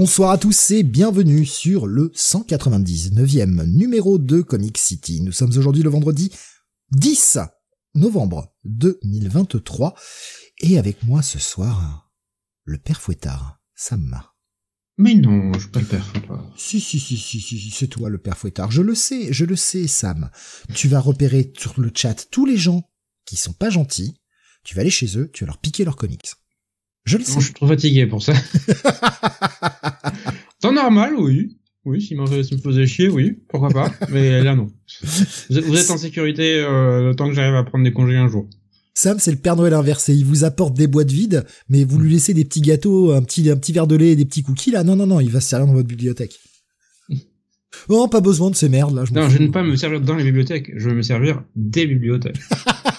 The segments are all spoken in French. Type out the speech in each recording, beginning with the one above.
Bonsoir à tous et bienvenue sur le 199e numéro de Comic City. Nous sommes aujourd'hui le vendredi 10 novembre 2023 et avec moi ce soir, le père Fouettard, Sam. Mais non, je suis pas le père Fouettard. Si, si, si, si, si, c'est toi le père Fouettard. Je le sais, je le sais, Sam. Tu vas repérer sur le chat tous les gens qui sont pas gentils. Tu vas aller chez eux, tu vas leur piquer leurs comics. Je le sais. Non, je suis trop fatigué pour ça. Temps normal, oui. Oui, s'il me faisait chier, oui, pourquoi pas. Mais là, non. Vous êtes en sécurité euh, le temps que j'arrive à prendre des congés un jour. Sam, c'est le Père Noël inversé. Il vous apporte des boîtes vides, mais vous lui laissez des petits gâteaux, un petit, un petit verre de lait et des petits cookies, là. Non, non, non, il va se servir dans votre bibliothèque. Oh, pas besoin de ces merdes, là. Je non, je ne pas me servir dans les bibliothèques. Je veux me servir des bibliothèques.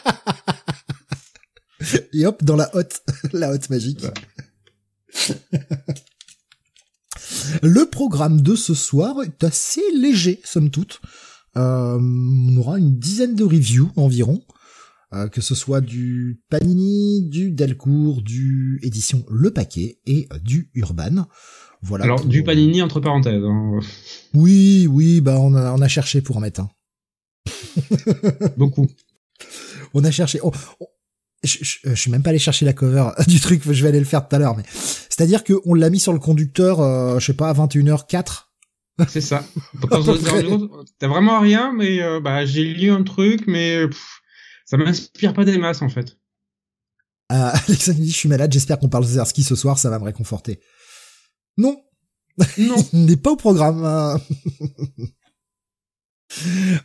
Et hop, dans la hotte, la hotte magique. Le programme de ce soir est assez léger, somme toute. Euh, on aura une dizaine de reviews environ, euh, que ce soit du Panini, du Delcourt, du édition Le Paquet et euh, du Urban. Voilà. Alors du Panini entre parenthèses. Hein. Oui, oui, bah on a, on a cherché pour en mettre un. Beaucoup. On a cherché. Je, je, suis même pas allé chercher la cover du truc, je vais aller le faire tout à l'heure, mais c'est-à-dire qu'on l'a mis sur le conducteur, euh, je sais pas, à 21h04. C'est ça. T'as vraiment rien, mais euh, bah j'ai lu un truc, mais ça m'inspire pas des masses en fait. Euh, Alexandre dit je suis malade, j'espère qu'on parle de Zerski ce soir, ça va me réconforter. Non. Non. Il n'est pas au programme. Hein.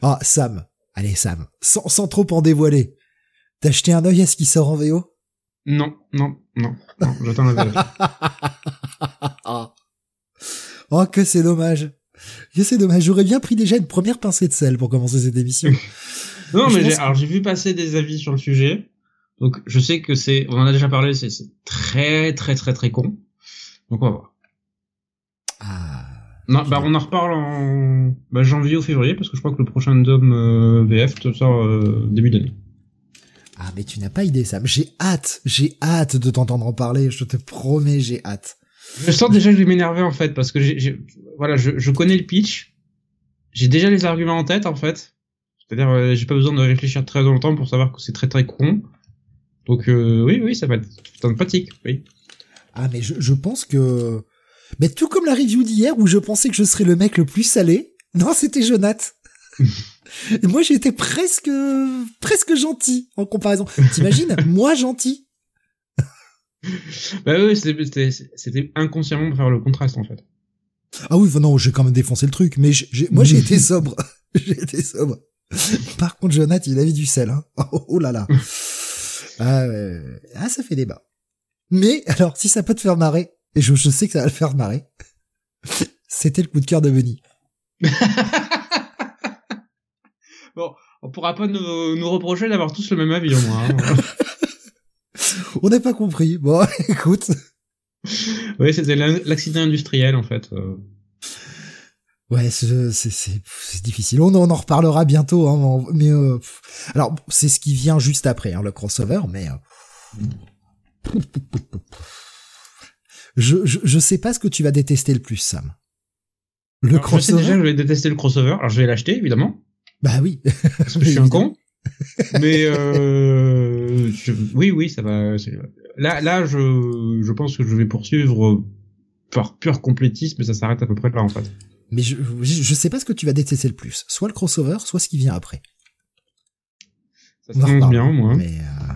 ah, Sam. Allez, Sam. Sans, sans trop en dévoiler. T'as acheté un œil à ce qui sort en VO non, non, non, non, j'attends la vérité. oh, que c'est dommage. Que c'est dommage. J'aurais bien pris déjà une première pincée de sel pour commencer cette émission. non, mais j'ai, alors j'ai vu passer des avis sur le sujet. Donc, je sais que c'est, on en a déjà parlé, c'est, très, très, très, très con. Donc, on va voir. Ah. Non, bah, on en reparle en bah, janvier ou février, parce que je crois que le prochain Dom euh, VF sort euh, début d'année. Ah, mais tu n'as pas idée, Sam. J'ai hâte, j'ai hâte de t'entendre en parler. Je te promets, j'ai hâte. Je sens déjà que je vais m'énerver en fait, parce que j'ai, voilà, je, je, connais le pitch. J'ai déjà les arguments en tête en fait. C'est-à-dire, euh, j'ai pas besoin de réfléchir très longtemps pour savoir que c'est très très con. Donc euh, oui, oui, ça va être sympathique, oui. Ah, mais je, je pense que, mais tout comme la review d'hier où je pensais que je serais le mec le plus salé. Non, c'était Jonath. Et moi, j'étais presque, presque gentil en comparaison. T'imagines, moi gentil? bah oui, c'était inconsciemment pour faire le contraste en fait. Ah oui, non, j'ai quand même défoncé le truc, mais moi j'ai été sobre. j'ai été sobre. Par contre, Jonathan, il avait du sel. Hein. Oh, oh là là. Ah, ah, ça fait débat. Mais alors, si ça peut te faire marrer, et je, je sais que ça va le faire marrer, c'était le coup de cœur de Benny. Bon, on pourra pas nous, nous reprocher d'avoir tous le même avis, au moins. Hein. on n'a pas compris. Bon, écoute. Oui, c'était l'accident industriel, en fait. Euh. Ouais, c'est difficile. On, en reparlera bientôt, hein, mais euh, alors c'est ce qui vient juste après, hein, le crossover, mais euh, je, je je sais pas ce que tu vas détester le plus, Sam. Le crossover. Je sais déjà que je vais détester le crossover. Alors je vais l'acheter évidemment. Bah oui. Parce que je suis un con. Mais euh, oui, oui, ça va. Là, là, je, je pense que je vais poursuivre par pur complétisme, mais ça s'arrête à peu près là en fait. Mais je, je sais pas ce que tu vas détester le plus, soit le crossover, soit ce qui vient après. Ça s'annonce bien, moi. Mais euh...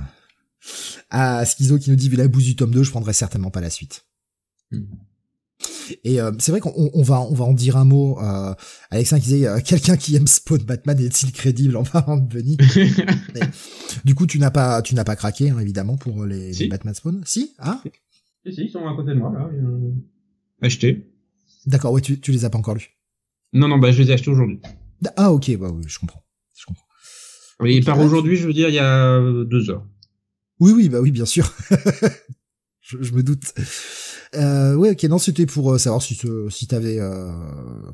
ah, Schizo qui nous dit vu la bouse du tome 2, je prendrais certainement pas la suite. Hmm. Et euh, c'est vrai qu'on on va on va en dire un mot. Euh, Alexin qui disait euh, quelqu'un qui aime Spawn Batman est-il crédible? En parlant de Bunny Du coup, tu n'as pas tu n'as pas craqué hein, évidemment pour les, Batman Spawn. Si Ah. Si si, ils sont à côté de moi là. Acheté. D'accord, ouais, tu tu les as pas encore lus. Non non, bah je les ai achetés aujourd'hui. Ah ok, bah oui, je comprends, je comprends. Oui, par aujourd'hui, je veux dire, il y a deux heures. Oui oui, bah oui, bien sûr. je, je me doute. Euh, ouais, ok, non, c'était pour euh, savoir si, si t'avais euh,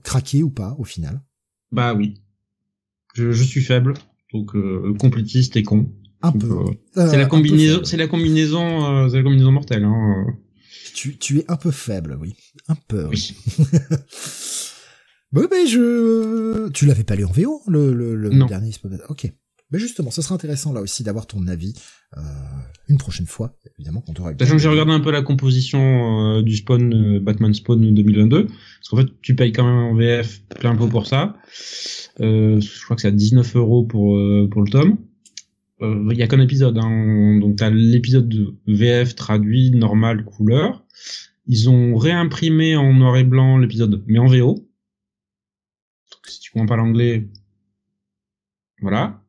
craqué ou pas au final. Bah oui. Je, je suis faible, donc euh, complétiste et con. Un peu. Euh, c'est la combinaison, c'est la combinaison, c'est la combinaison mortelle. Hein. Tu, tu es un peu faible, oui, un peu. Oui. bon, mais je, tu l'avais pas lu en VO le, le, le dernier. Ok. Mais justement, ce serait intéressant là aussi d'avoir ton avis euh, une prochaine fois, évidemment, quand on Sachant que j'ai regardé un peu la composition euh, du Spawn euh, Batman Spawn 2022, parce qu'en fait, tu payes quand même en VF plein pot pour ça. je crois que c'est à 19 euros pour pour le tome. Il y a qu'un épisode, hein. donc t'as l'épisode de VF traduit normal couleur. Ils ont réimprimé en noir et blanc l'épisode, mais en VO. Donc, si tu comprends pas l'anglais, voilà.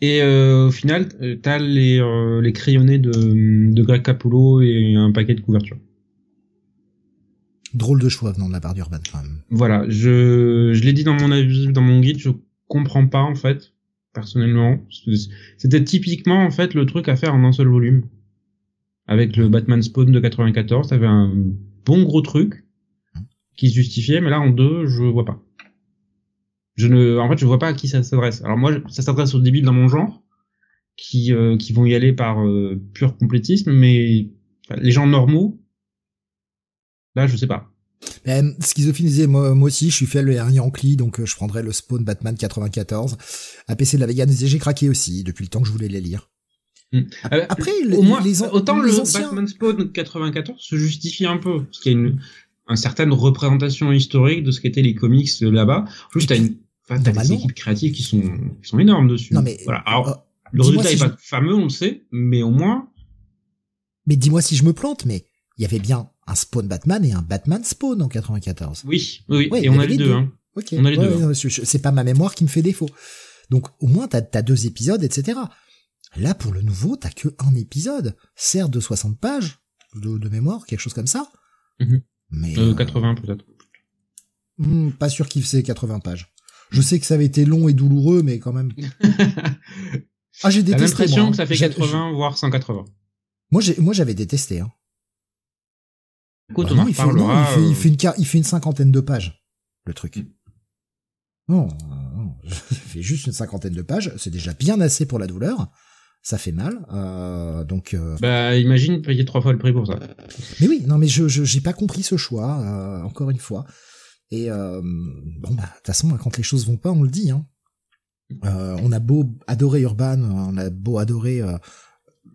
Et euh, au final, euh, t'as les, euh, les crayonnés de, de Greg Capullo et un paquet de couvertures. Drôle de choix venant de la part d'Urban quand même. Voilà, je, je l'ai dit dans mon avis, dans mon guide, je comprends pas en fait, personnellement. C'était typiquement en fait le truc à faire en un seul volume. Avec le Batman Spawn de 94, t'avais un bon gros truc qui se justifiait, mais là en deux, je vois pas je ne, en fait, je vois pas à qui ça s'adresse. Alors moi, ça s'adresse aux débiles dans mon genre, qui euh, qui vont y aller par euh, pur complétisme, mais les gens normaux, là, je sais pas. Ben, Schizophile disait, moi, moi aussi, je suis fait le Yankee, donc euh, je prendrais le Spawn Batman 94. APC de la Vegan j'ai craqué aussi, depuis le temps que je voulais les lire. Hmm. Après, au moins, les, autant le Batman Spawn 94 se justifie un peu, parce qu'il y a une, une certaine représentation historique de ce qu'étaient les comics là-bas. Juste, à une Enfin, t'as des équipes créatives qui sont, qui sont énormes dessus. Non, mais, voilà. Alors, euh, le résultat est pas fameux, on le sait, mais au moins. Mais dis-moi si je me plante, mais il y avait bien un Spawn Batman et un Batman Spawn en 94. Oui, oui, et on a les deux, hein. Ok. On a les deux. Hein. C'est pas ma mémoire qui me fait défaut. Donc, au moins, t'as as deux épisodes, etc. Là, pour le nouveau, t'as que un épisode. Certes, de 60 pages, de, de mémoire, quelque chose comme ça. Mm Mais. Euh, 80 euh, peut-être. Hmm, pas sûr qu'il faisait 80 pages. Je sais que ça avait été long et douloureux, mais quand même. ah, j'ai détesté. l'impression que ça fait 80, voire 180. Moi, j'ai, moi, j'avais détesté. Hein. Écoute, bah on il, fait, non, il, fait, il, fait, une, il fait une cinquantaine de pages, le truc. Non, non, il fait juste une cinquantaine de pages. C'est déjà bien assez pour la douleur. Ça fait mal, euh, donc. Euh... Bah, imagine payer trois fois le prix pour ça. Mais oui, non, mais je, je j'ai pas compris ce choix. Euh, encore une fois, et euh, bon, bah, de toute façon, quand les choses vont pas, on le dit. Hein. Euh, on a beau adorer Urban, on a beau adorer euh,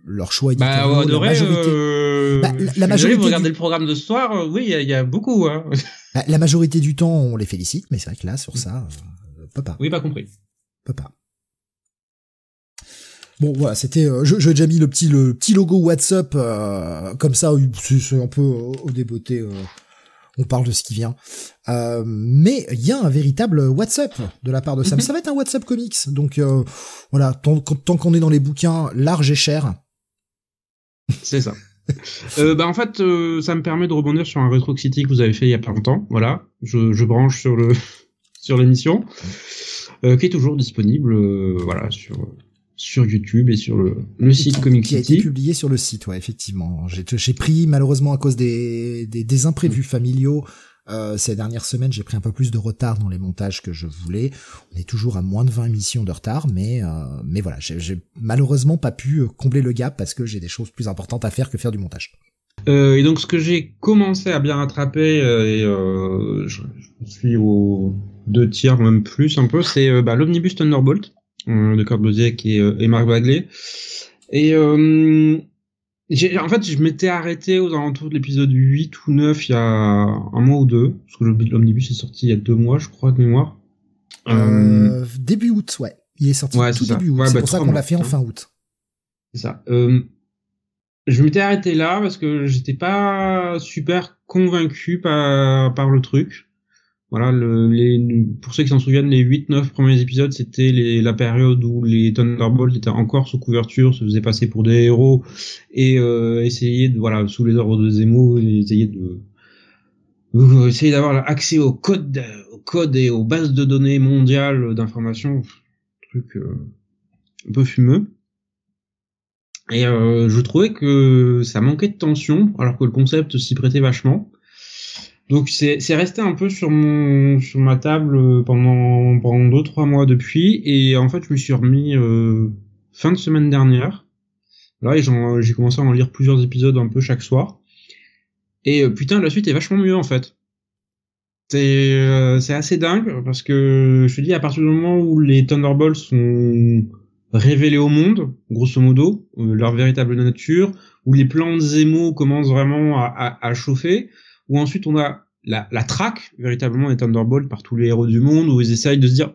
leur choix. Bah, adorer, la majorité. Euh, bah, la, majorité vous regardez le programme de ce soir, euh, oui, il y, a beaucoup. Hein. Bah, la majorité du temps, on les félicite, mais c'est vrai que là, sur ça, euh, peut pas. Oui, pas compris. Peut pas. Bon voilà, c'était, je j'ai déjà mis le petit le petit logo WhatsApp comme ça, c'est un peu au débeauté on parle de ce qui vient. Euh, mais il y a un véritable WhatsApp de la part de Sam. Mhm. Ça va être un WhatsApp comics. Donc euh, voilà, tant, qu'on est dans les bouquins large et cher. C'est ça. euh, bah en fait, ça me permet de rebondir sur un Retro City que vous avez fait il y a pas longtemps. Voilà, je, je branche sur le sur l'émission, qui est toujours disponible. voilà sur sur YouTube et sur le, le site Comic City. Qui a été publié sur le site, ouais, effectivement. J'ai pris, malheureusement, à cause des, des, des imprévus familiaux, euh, ces dernières semaines, j'ai pris un peu plus de retard dans les montages que je voulais. On est toujours à moins de 20 émissions de retard, mais euh, mais voilà, j'ai malheureusement pas pu euh, combler le gap parce que j'ai des choses plus importantes à faire que faire du montage. Euh, et donc ce que j'ai commencé à bien rattraper, et je, suis aux deux tiers, même plus un peu, c'est bah, l'Omnibus Thunderbolt de Kurt Busiek et, euh, et Marc Bagley. Et euh, en fait, je m'étais arrêté aux alentours de l'épisode 8 ou 9 il y a un mois ou deux, parce que l'Omnibus est sorti il y a deux mois, je crois, de mémoire. Euh, début août, ouais. Il est sorti tout début août. c'est bah, pour ça qu'on l'a fait en fin août. C'est ça. Euh, je m'étais arrêté là parce que j'étais pas super convaincu par, par le truc. Voilà, le, les, pour ceux qui s'en souviennent, les 8-9 premiers épisodes, c'était la période où les Thunderbolts étaient encore sous couverture, se faisaient passer pour des héros et euh, essayer de, voilà, sous les ordres de Zemo, essayer de euh, essayer d'avoir accès au code, au code et aux bases de données mondiales d'information, truc euh, un peu fumeux. Et euh, je trouvais que ça manquait de tension, alors que le concept s'y prêtait vachement. Donc c'est resté un peu sur mon sur ma table pendant pendant deux trois mois depuis et en fait je me suis remis euh, fin de semaine dernière. Là j'ai commencé à en lire plusieurs épisodes un peu chaque soir. Et euh, putain la suite est vachement mieux en fait. C'est euh, c'est assez dingue parce que je te dis à partir du moment où les Thunderbolts sont révéler au monde, grosso modo, euh, leur véritable nature, où les plans de Zemo commencent vraiment à, à, à chauffer, où ensuite on a la, la traque véritablement des Thunderbolts par tous les héros du monde, où ils essayent de se dire,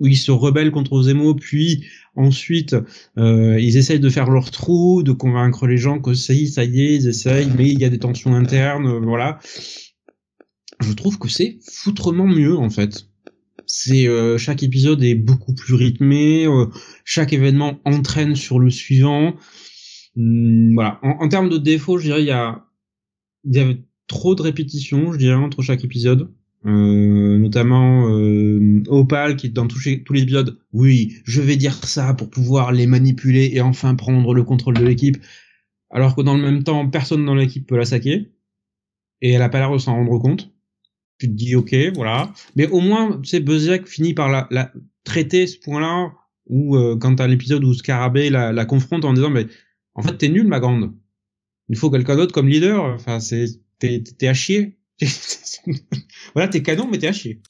où ils se rebellent contre Zemo, puis ensuite euh, ils essayent de faire leur trou, de convaincre les gens que ça y est, ça y est, ils essayent, mais il y a des tensions internes, euh, voilà. Je trouve que c'est foutrement mieux en fait c'est euh, chaque épisode est beaucoup plus rythmé, euh, chaque événement entraîne sur le suivant. Hum, voilà. En, termes de défauts, je dirais il y a y avait trop de répétitions, je dirais entre chaque épisode. Euh, notamment euh, Opal qui dans tous les épisodes, oui, je vais dire ça pour pouvoir les manipuler et enfin prendre le contrôle de l'équipe, alors que dans le même temps, personne dans l'équipe peut la saquer et elle a pas l'air de s'en rendre compte tu te dis ok, voilà. Mais au moins, sais, Buzzsack finit par la, la traiter ce point-là, où euh, quand t'as l'épisode où Scarabée la, la confronte en disant mais en fait t'es nul ma grande, il faut quelqu'un d'autre comme leader. Enfin c'est t'es t'es à chier. voilà t'es canon mais t'es à chier.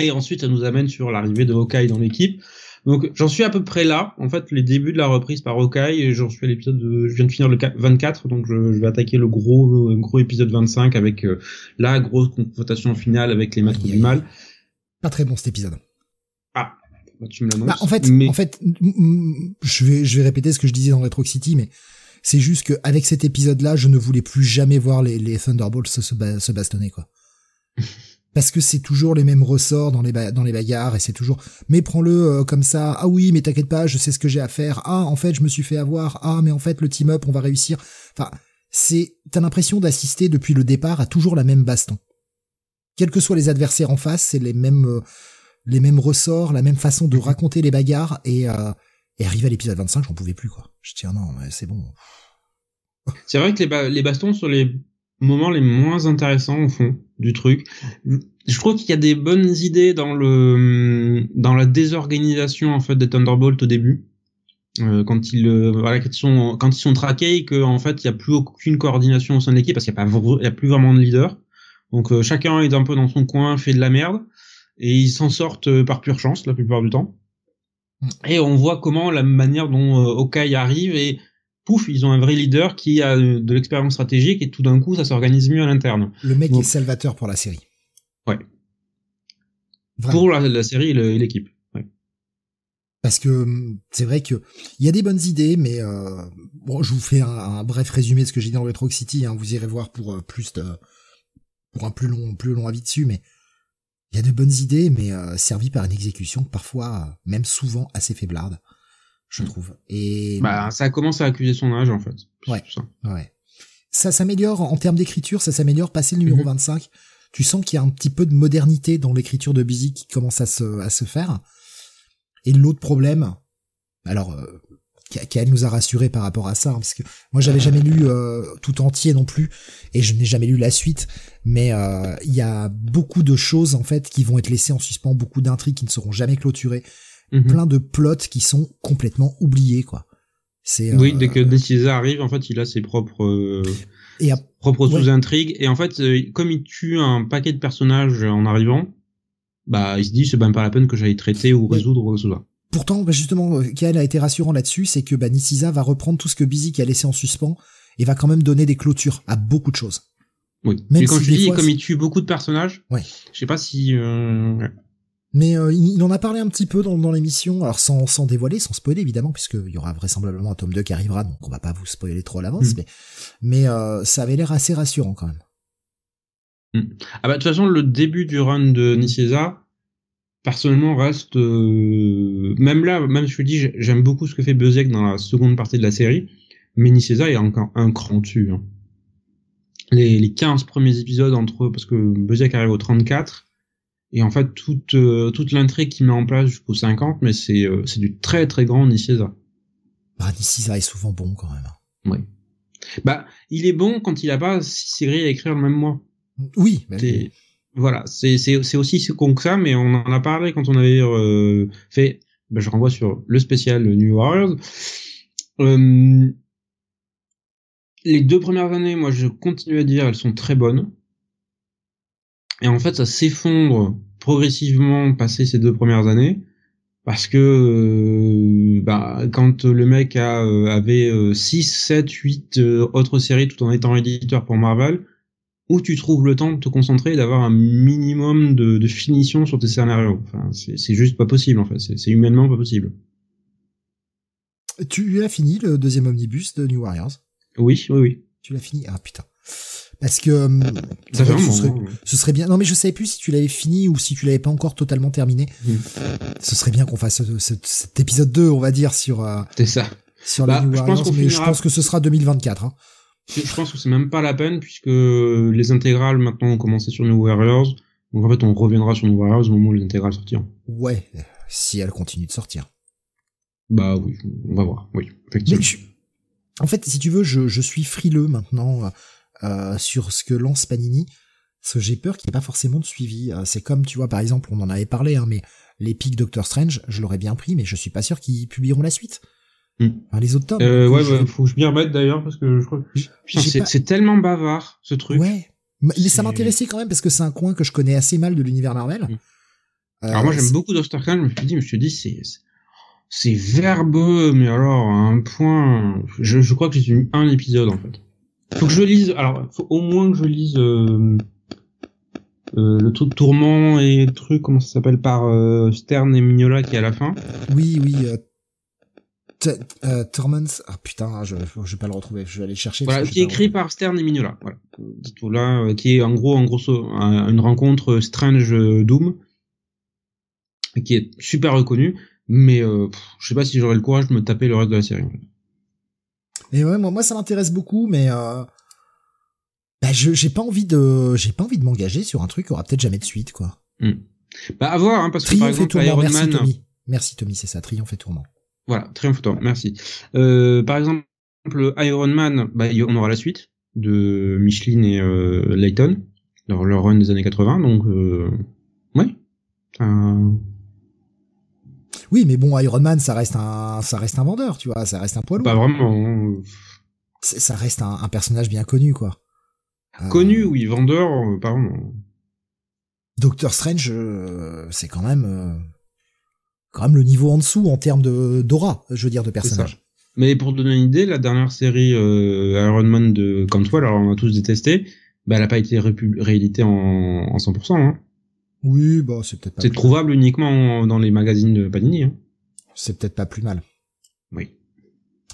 Et ensuite ça nous amène sur l'arrivée de Hawkeye dans l'équipe. Donc j'en suis à peu près là, en fait, les débuts de la reprise par Hawkeye, et j'en suis à l'épisode, je viens de finir le 24, donc je, vais attaquer le gros gros épisode 25 avec euh, la grosse confrontation finale avec les maîtres du mal. Pas très bon cet épisode. Ah, bah, tu me l'annonces. Bah, en fait, en fait, je vais je vais répéter ce que je disais dans Retro City, mais c'est juste que avec cet épisode-là, je ne voulais plus jamais voir les, les Thunderbolts se, se bastonner quoi. parce que c'est toujours les mêmes ressorts dans les dans les bagarres et c'est toujours mais prends-le euh, comme ça. Ah oui mais t'inquiète pas je sais ce que j'ai à faire. Ah en fait je me suis fait avoir. Ah mais en fait le team up on va réussir. Enfin c'est t'as l'impression d'assister depuis le départ à toujours la même baston. Quels que soient les adversaires en face c'est les mêmes euh, les mêmes ressorts la même façon de raconter les bagarres et euh, et arrivé à l'épisode 25 j'en pouvais plus quoi je tiens non c'est bon c'est vrai que les, bastons sur les moments les moins intéressants au fond du truc. Je trouve qu'il y a des bonnes idées dans le dans la désorganisation en fait des Thunderbolts au début. Euh, quand ils euh, voilà quand ils sont quand ils sont traqués et qu'en fait il y a plus aucune coordination au sein de l'équipe parce qu'il y a pas plus vraiment de leader. Donc euh, chacun est un peu dans son coin, fait de la merde et ils s'en sortent euh, par pure chance la plupart du temps. Mm. Et on voit comment la manière dont Okai arrive et pouf, ils ont un vrai leader qui a de l'expérience stratégique et tout d'un coup, ça s'organise mieux à l'interne. Le mec est salvateur pour la série. Ouais. Pour la, série et l'équipe. Ouais. Parce que hum, c'est vrai que il y a des bonnes idées, mais euh, bon, je vous fais un, bref résumé de ce que j'ai dit dans Retro City. Hein, vous irez voir pour euh, plus de, pour un plus long, plus long avis dessus, mais il y a de bonnes idées, mais euh, servies par une exécution parfois, même souvent assez faiblarde je mm. trouve. Et bah ça commence à accuser son âge en fait. Ouais. Ça. Ouais. Ça s'améliore en termes d'écriture, ça s'améliore passé le numéro 25. Mm-hmm. Tu sens qu'il y a un petit peu de modernité dans l'écriture de Busy qui commence à se à se faire. Et l'autre problème, alors euh, qu'elle nous a rassuré par rapport à ça, hein, parce que moi j'avais jamais lu euh, tout entier non plus, et je n'ai jamais lu la suite, mais euh, il y a beaucoup de choses en fait qui vont être laissées en suspens, beaucoup d'intrigues qui ne seront jamais clôturées, Mhm. plein de plots qui sont complètement oubliés, quoi. C'est oui, dès que euh, Dès arrive, en fait, il a ses propres euh, propres sous-intrigues et en fait, euh, comme il tue un paquet de personnages en arrivant, bah il se dit c'est même pas la peine que j'aille traiter ou résoudre ou quoi Pourtant, bah, justement, Kael a été rassurant là-dessus, c'est que bah, Niciza va reprendre tout ce que Busy a laissé en suspens et va quand même donner des clôtures à beaucoup de choses. Oui. Même quand je dis, comme il tue beaucoup de personnages, ouais. je sais pas si Mais euh, il, en a parlé un petit peu dans, dans l'émission, alors sans, sans dévoiler, sans spoiler évidemment, puisqu'il y aura vraisemblablement un tome 2 qui arrivera, donc on va pas vous spoiler trop à l'avance, Mm. mais, mais euh, ça avait l'air assez rassurant quand même. Ah bah de toute façon le début du run de Nicieza, personnellement reste euh, même là, même je te dis j'ai- j'aime beaucoup ce que fait Buzzek dans la seconde partie de la série, mais Nicieza est encore un cran dessus. hein. Les, les 15 premiers épisodes entre parce que Buzzek arrive au 34 et en fait toute euh, toute l'intrigue qu'il met en place jusqu'au 50 mais c'est euh, c'est du très très grand Nicieza. Bah, est souvent bon quand même. Bah, il est bon quand il a pas six séries à écrire le même mois. Oui, mais C'est- voilà, c'est aussi si con que ça, mais on en a parlé quand on avait euh, fait. ben, je renvoie sur le spécial New Warriors. Euh, les deux premières années, moi, je continue à dire, elles sont très bonnes. Et en fait, ça s'effondre progressivement passé ces deux premières années. Parce que euh, bah, quand le mec a, euh, avait 6, 7, 8 euh, autres séries tout en étant éditeur pour Marvel, où tu trouves le temps de te concentrer et d'avoir un minimum de, de finition sur tes scénarios. Enfin, c'est juste pas possible en fait. C'est humainement pas possible. tu as fini le deuxième omnibus de New Warriors? Oui, oui, oui. Tu l'as fini? Ah putain. Parce que euh, Ça fait un ce, serait, ce serait bien. Non mais je savais plus si tu l'avais fini ou si tu l'avais pas encore totalement terminé. Mm. Ce serait bien qu'on fasse ce- ce- cet épisode 2, on va dire, sur euh, C'est ça. sur Bah, les New je pense Warriors, mais je pense que ce sera 2024. Hein. Je pense que c'est même pas la peine puisque les intégrales maintenant ont commencé sur New Warriors. Donc en fait, on reviendra sur New Warriors au moment où les intégrales sortiront. Ouais, si elle continue de sortir. Bah oui, on va voir. Oui, effectivement. je- en fait, si tu veux, je, je suis frileux maintenant euh, sur ce que lance Panini, parce que j'ai peur qu'il n'y ait pas forcément de suivi. Euh, c'est comme, tu vois, par exemple, on en avait parlé, hein, mais les pics Doctor Strange, je l'aurais bien pris, mais je suis pas sûr qu'ils publieront la suite. Mm. Enfin, les autres tomes. Euh, ouais, je- bah, faut que je m'y remette d'ailleurs parce que je crois que c'est pas- tellement bavard ce truc. Ouais. Mais ça m'intéressait quand même parce que c'est un coin que je connais assez mal de l'univers Marvel. Mm. Euh, Alors moi j'aime beaucoup Doctor Strange, je me suis dit, je me suis dit c'est c'est verbeux, mais alors à un point, je, je crois que j'ai lu un épisode en fait. Faut que je lise, alors faut au moins que je lise euh, euh, le truc tourment et le truc comment ça s'appelle par euh, Stern et Mignola qui est à la fin. Oui, oui. Euh... Torments. Ah putain, je, je vais pas le retrouver. Je vais aller le chercher. Voilà, qui est écrit par Stern et Mignola. Voilà, là, euh, qui est en gros en grosso un- une rencontre Strange euh, Doom, qui est super reconnue. Mais euh, pff, je sais pas si j'aurais le courage de me taper le reste de la série. Et ouais, moi, moi ça m'intéresse beaucoup, mais euh, bah, je j'ai pas envie de j'ai pas envie de m'engager sur un truc qui aura peut-être jamais de suite quoi. Bah à voir, hein, parce que par exemple. Iron Merci Man, Tommy. Merci Tommy, c'est ça. Triomphe et tourment. Voilà, Triomphe Tour, merci. Euh, par exemple, Iron Man, bah, on aura la suite de Michelin et euh, Layton, leur, leur run des années 80, donc euh, ouais. Euh, Oui, mais bon, Iron Man, ça reste un ça reste un vendeur, tu vois, ça reste un poids lourd. pas vraiment hein. Ça reste un, un personnage bien connu quoi. Euh, connu, oui, vendeur, euh, pas vraiment. Doctor Strange, c'est quand même quand même le niveau en dessous en termes de d'aura, je veux dire, de personnage. Mais pour te donner une idée, la dernière série euh, Iron Man de Cantwell, alors on a tous détesté, bah elle a pas été rééditée en, en 100%. Hein. Oui, bah c'est peut-être pas. C'est trouvable uniquement en- dans les magazines de Panini. Hein. C'est peut-être pas plus mal. Oui.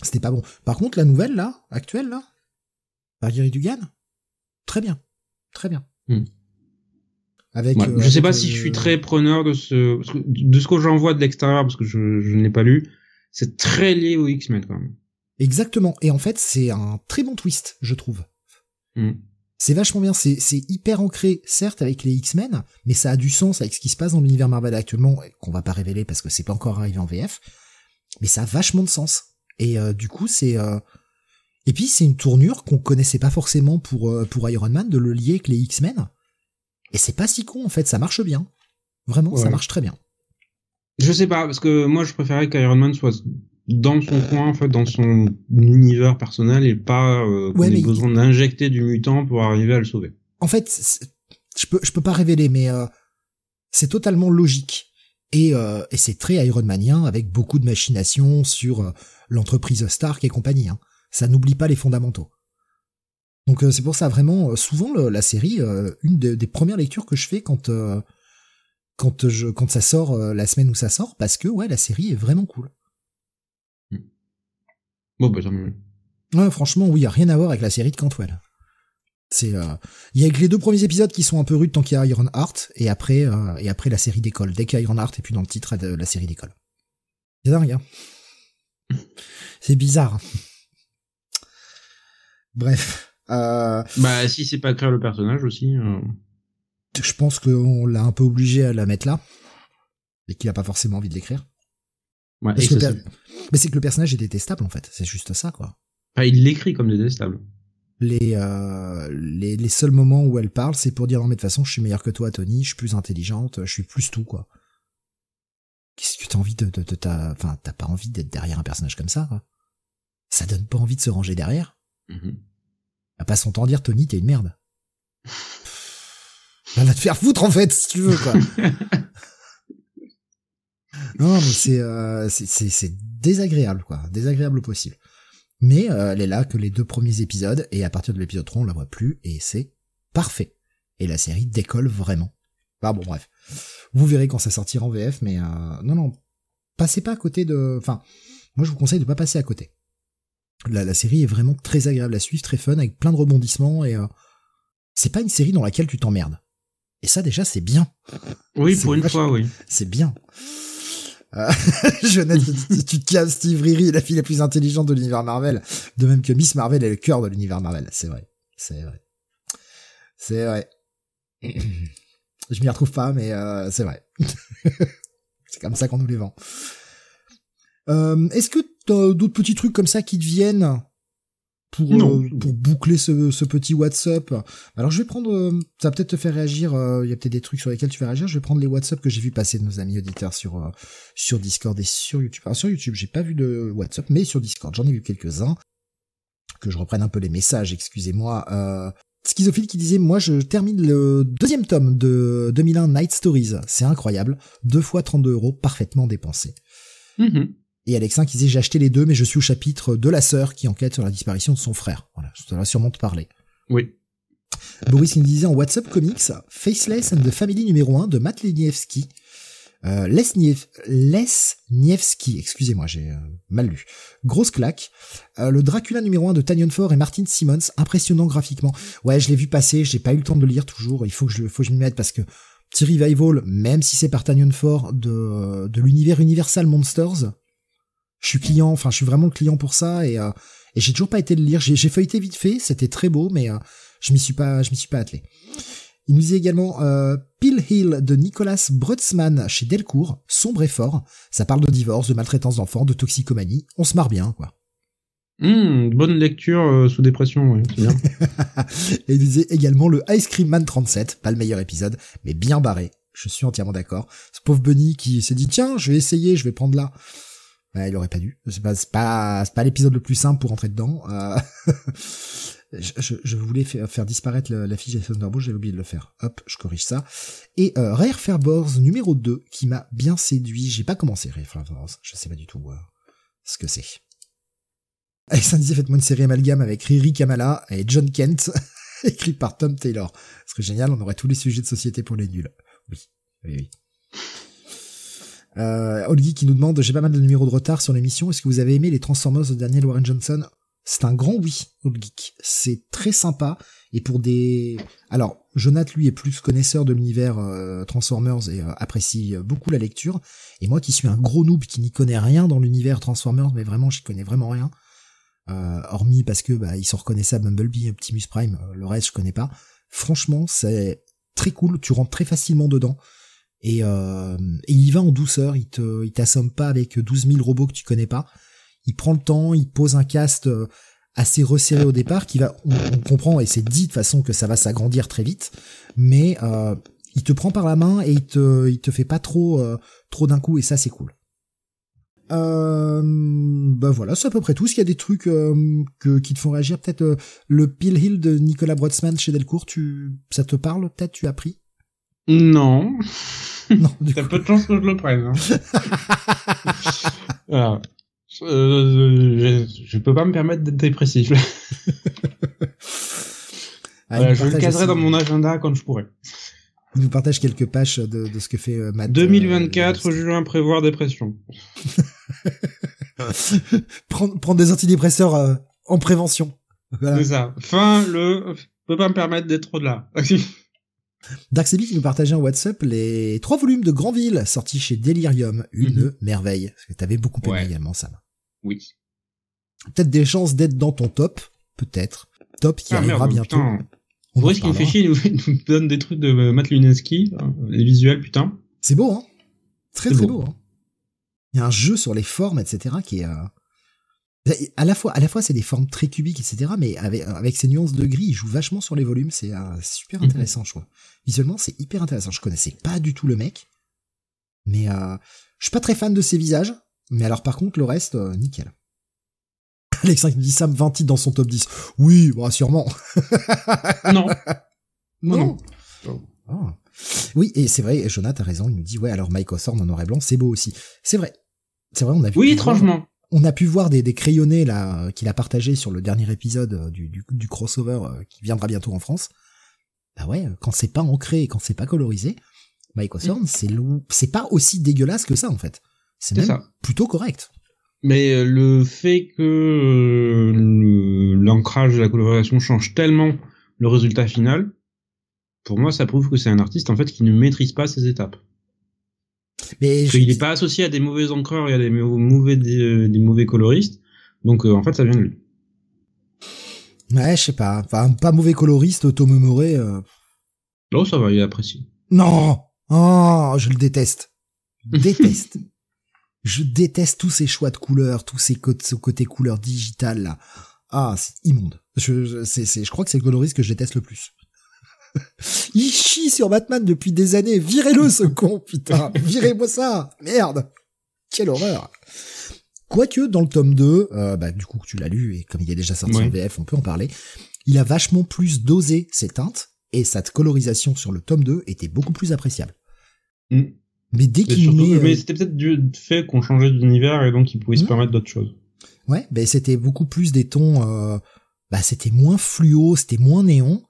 C'était pas bon. Par contre, la nouvelle là, actuelle là, par Gary Dugan, très bien, très bien. Hmm. Avec. Ouais, euh, je sais pas si euh, je suis très preneur de ce, de ce que j'en vois de l'extérieur, parce que je, je ne l'ai pas lu. C'est très lié aux X-Men quand même. Exactement. Et en fait, c'est un très bon twist, je trouve. Hmm. C'est vachement bien. C'est c'est hyper ancré, certes, avec les X-Men, mais ça a du sens avec ce qui se passe dans l'univers Marvel actuellement, qu'on va pas révéler parce que c'est pas encore arrivé en VF. Mais ça a vachement de sens. Et euh, du coup, c'est euh, et puis c'est une tournure qu'on connaissait pas forcément pour euh, pour Iron Man de le lier avec les X-Men. Et c'est pas si con en fait, ça marche bien. Vraiment, ça marche très bien. Je sais pas, parce que moi je préférais qu'Iron Man soit dans son coin, en fait, dans son univers personnel et pas euh, qu'on Ouais, ait besoin d'injecter du mutant pour arriver à le sauver. En fait, je peux je peux pas révéler, mais euh, c'est totalement logique. Et, euh, et c'est très Ironmanien avec beaucoup de machination sur euh, l'entreprise Stark et compagnie. Hein. Ça n'oublie pas les fondamentaux. Donc euh, c'est pour ça vraiment euh, souvent le- la série, euh, une de- des premières lectures que je fais quand quand je quand ça sort la semaine où ça sort parce que ouais la série est vraiment cool. Bon bah tant mieux. Ouais, franchement, oui, y a rien à voir avec la série de Cantwell. C'est, euh, il y a que les deux premiers épisodes qui sont un peu rudes tant qu'il y a Iron Heart, et après, euh, et après la série d'école. Dès qu'il y a Iron Heart, et puis dans le titre de la série d'école. C'est dingue, hein C'est bizarre. Bref. Euh... Bah, si c'est pas créer le personnage aussi. Euh. Je pense qu'on l'a un peu obligé à la mettre là, et qu'il a pas forcément envie de l'écrire. Ouais, Mais c'est que le personnage est détestable en fait. C'est juste ça, quoi il l'écrit comme détestable. Les, euh, les, les seuls moments où elle parle, c'est pour dire non mais de toute façon, je suis meilleure que toi, Tony, je suis plus intelligente, je suis plus tout quoi. Qu'est-ce que t'as envie de, de, de t'as, enfin t'as pas envie d'être derrière un personnage comme ça quoi. Ça donne pas envie de se ranger derrière. Mm pas son temps dire Tony, t'es une merde. Elle va te faire foutre en fait si tu veux quoi. non mais c'est euh, c'est c'est désagréable quoi, désagréable possible. Mais euh, elle est là que les deux premiers épisodes, et à partir de l'épisode 3, on la voit plus, et c'est parfait. Et la série décolle vraiment. Bah bon, bref. Vous verrez quand ça sortira en VF, mais euh, non, non, passez pas à côté de... Enfin, moi je vous conseille de pas passer à côté. La, la série est vraiment très agréable à suivre, très fun, avec plein de rebondissements, et euh, c'est pas une série dans laquelle tu t'emmerdes. Et ça déjà, c'est bien. Oui, pour une fois, oui. C'est bien. Euh, Jeannette, tu te casses, Steve Riri la fille la plus intelligente de l'univers Marvel. De même que Miss Marvel est le cœur de l'univers Marvel. C'est vrai. C'est vrai. C'est vrai. Je m'y retrouve pas, mais euh, c'est vrai. c'est comme ça qu'on nous les vend. Euh, Est-ce que t'as d'autres petits trucs comme ça qui te viennent pour, euh, pour boucler ce, ce, petit WhatsApp? Alors je vais prendre, euh, ça va peut-être te faire réagir. Euh, il y a peut-être des trucs sur lesquels tu vas réagir. Je vais prendre les WhatsApp que j'ai vu passer de nos amis auditeurs sur sur Discord et sur YouTube. Alors sur YouTube, j'ai pas vu de WhatsApp, mais sur Discord, j'en ai vu quelques uns. Que je reprenne un peu les messages. Excusez-moi. Euh, Schizophile qui disait moi je termine le deuxième tome de 2001 Night Stories. C'est incroyable. Deux fois 32 euros parfaitement dépensés. Mm et Alexin qui disait j'ai acheté les deux mais je suis au chapitre de la sœur qui enquête sur la disparition de son frère. Voilà, ça va sûrement te parler. Oui. Boris qui nous disait en WhatsApp Comics, Faceless and the Family numéro 1 de Matt Leniewski. Euh, Les, excusez-moi, j'ai euh, mal lu. Grosse claque. Euh, le Dracula numéro 1 de Tanyon Ford et Martin Simmons, impressionnant graphiquement. Ouais, je l'ai vu passer, j'ai pas eu le temps de le lire toujours, il faut que je, faut que je m'y mette parce que petit revival, même si c'est par Tanyon Ford de, de l'univers Universal Monsters, je suis client, enfin je suis vraiment le client pour ça et, euh, et j'ai toujours pas été le lire. J'ai feuilleté vite fait, c'était très beau, mais euh, je m'y suis pas, je m'y suis pas attelé. Il nous dit également euh, Pill Hill de Nicolas Brutzmann chez Delcourt, sombre et fort. Ça parle de divorce, de maltraitance d'enfants, de toxicomanie. On se marre bien, quoi. Mmh, bonne lecture euh, sous dépression, oui, bien. et il disait également le Ice Cream Man 37, pas le meilleur épisode, mais bien barré. Je suis entièrement d'accord. Ce pauvre Bunny qui s'est dit tiens, je vais essayer, je vais prendre là. Il aurait pas dû. C'est pas, pas, l'épisode le plus simple pour rentrer dedans. Euh... je, voulais faire, disparaître la, fiche de Thunderbolt, j'avais oublié de le faire. Hop, je corrige ça. Et euh, Rare Fairboards numéro 2, qui m'a bien séduit. J'ai pas commencé Rare Fairboards, je sais pas du tout euh, ce que c'est. Alexandre disait, faites-moi une série amalgame avec Riri Kamala et John Kent, écrit par Tom Taylor. Ce serait génial, on aurait tous les sujets de société pour les nuls. Oui, oui, oui. Euh, Olgi qui nous demande, j'ai pas mal de numéros de retard sur l'émission, est-ce que vous avez aimé les Transformers de Daniel Warren Johnson? C'est un grand oui, Olgeek. C'est très sympa, et pour des... Alors, Jonathan, lui, est plus connaisseur de l'univers euh, Transformers et euh, apprécie beaucoup la lecture, et moi qui suis un gros noob qui n'y connaît rien dans l'univers Transformers, mais vraiment, j'y connais vraiment rien, euh, hormis parce que bah, ils sont reconnaissables Bumblebee, Optimus Prime, le reste je connais pas. Franchement, c'est très cool, tu rentres très facilement dedans. Et, euh, il y va en douceur, il te, il t'assomme pas avec 12 000 robots que tu connais pas. Il prend le temps, il pose un cast euh, assez resserré au départ, qui va, on, comprend et c'est dit de façon que ça va s'agrandir très vite, mais euh, il te prend par la main et il te, il te fait pas trop, euh, trop d'un coup et ça c'est cool. Euh, bah voilà, c'est à peu près tout. S'il y a des trucs euh, que, qui te font réagir, peut-être le Pill Hill de Nicolas Brodsman chez Delcourt, tu, ça te parle? Peut-être tu as pris Non. Non, T'as peu de chance que je le prenne. Hein. Alors, euh, je, je, peux pas me permettre d'être dépressif. ah, je le caserai dans mon agenda quand je pourrai. Il nous partage quelques pages de, de ce que fait euh, Matt. 2024, euh, juin, prévoir dépression. prendre, prendre des antidépresseurs euh, en prévention. Voilà. C'est ça. Fin, le, peut pas me permettre d'être trop de là. Darksebi qui nous partageait en WhatsApp les trois volumes de Grandville sortis chez Delirium. Une mm -hmm. merveille. Parce que t'avais beaucoup aimé ouais. également, Sam. Oui. Peut-être des chances d'être dans ton top. Peut-être. Top qui ah, arrivera merde, bientôt. Putain. On voit ce qui me fait chier, il nous, nous, donne des trucs de Matt Luneski, les visuels, putain. C'est beau, hein Très très beau. beau hein il y a un jeu sur les formes, etc., qui est... Euh... À la fois, à la fois, c'est des formes très cubiques, etc., mais avec, avec ces nuances de gris, il joue vachement sur les volumes, c'est euh, super intéressant, mm -hmm. je trouve. Visuellement, c'est hyper intéressant. Je connaissais pas du tout le mec, mais euh, je suis pas très fan de ses visages, mais alors par contre, le reste, euh, nickel. Alex qui dit Sam 20 titres dans son top 10. Oui, bah, sûrement. non. Non. non. non. Oh. Oui, et c'est vrai, Jonathan a raison, il nous dit, ouais, alors Mike Hawthorne en noir et blanc, c'est beau aussi. C'est vrai. C'est vrai, on a vu. Oui, étrangement. On a pu voir des, des crayonnés, là, qu'il a partagé sur le dernier épisode du, du, du crossover qui viendra bientôt en France. Bah ouais, quand c'est pas ancré et quand c'est pas colorisé, Mike Hawthorne, mmh. c'est c'est pas aussi dégueulasse que ça, en fait. C'est même ça. plutôt correct. Mais le fait que l'ancrage de la colorisation change tellement le résultat final, pour moi, ça prouve que c'est un artiste en fait qui ne maîtrise pas ses étapes. Mais Parce qu'il n'est pas associé à des mauvais encreurs et à des mauvais des, des mauvais coloristes, donc euh, en fait, ça vient de lui. Ouais, je sais pas, enfin, pas mauvais coloriste, auto-mémoré. Euh... Oh, ça va, il apprécie. Non, oh, je le déteste, déteste. je déteste tous ces choix de couleurs, tous ces côtés, ce côté couleur digitale là. Ah, c'est immonde. Je, je, je crois que c'est le coloriste que je déteste le plus. Il chie sur Batman depuis des années. Virez-le, ce con, putain. Virez-moi ça. Merde. Quelle horreur. Quoique, dans le tome 2, euh, bah, du coup, tu l'as lu, et comme il est déjà sorti oui. en VF, on peut en parler, il a vachement plus dosé ses teintes, et sa colorisation sur le tome 2 était beaucoup plus appréciable. Mm. Mais dès qu'il met... Mais c'était peut-être du fait qu'on changeait d'univers, et donc il pouvait se permettre d'autres choses. Ouais, ben c'était beaucoup plus des tons... Euh, bah, c'était moins fluo, c'était moins néon,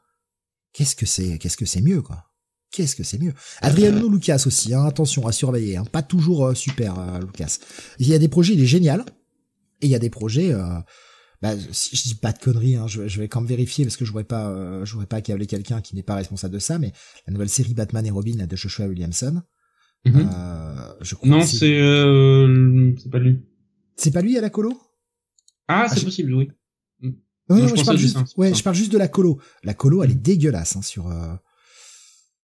Qu'est-ce que c'est, qu'est-ce que c'est mieux, quoi? Qu'est-ce que c'est mieux? Adriano euh... Lucas aussi, hein, attention à surveiller, hein, pas toujours euh, super, euh, Lucas. Il y a des projets, il est génial, et il y a des projets, euh, bah, si je dis pas de conneries, hein, je, je, vais quand même vérifier parce que je voudrais pas, je voudrais pas accabler quelqu'un qui n'est pas responsable de ça, mais la nouvelle série Batman et Robin de Joshua Williamson. Mm -hmm. je crois non, c'est c'est pas lui. C'est pas lui à la colo? Ah, c'est ah, possible, oui. Non, non, non je, parle juste, ouais, je parle juste de la colo. La colo, elle est dégueulasse hein, sur. Euh...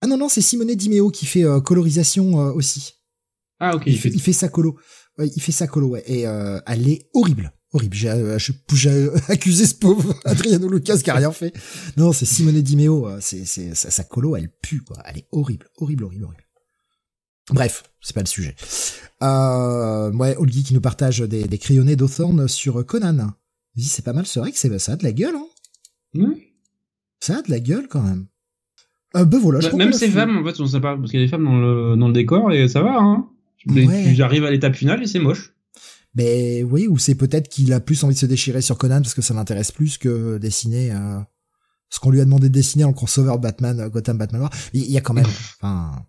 Ah non non, c'est Simone Dimeo qui fait euh, colorisation euh, aussi. Ah ok. Il, fait, il fait sa colo. Ouais, il fait sa colo ouais et euh, elle est horrible, horrible. J'ai euh, j'ai accusé ce pauvre Adriano Lucas qui a rien fait. Non, c'est Simone Dimeo. C'est c'est sa, sa colo, elle pue quoi. Elle est horrible, horrible, horrible, horrible. Bref, c'est pas le sujet. Euh, ouais, Olgi qui nous partage des, des crayonnés d'Othorn sur Conan c'est pas mal, c'est vrai que c'est, ça a de la gueule, hein. Mmh. Ça a de la gueule quand même. Euh, ben voilà, bah, même ces femmes, en fait, on sait pas, parce qu'il y a des femmes dans le, dans le décor et ça va, hein. Ouais. J'arrive à l'étape finale et c'est moche. Ben oui, ou c'est peut-être qu'il a plus envie de se déchirer sur Conan parce que ça l'intéresse plus que dessiner euh, ce qu'on lui a demandé de dessiner en crossover Batman, euh, Gotham Batman Noir. Il y a quand même enfin,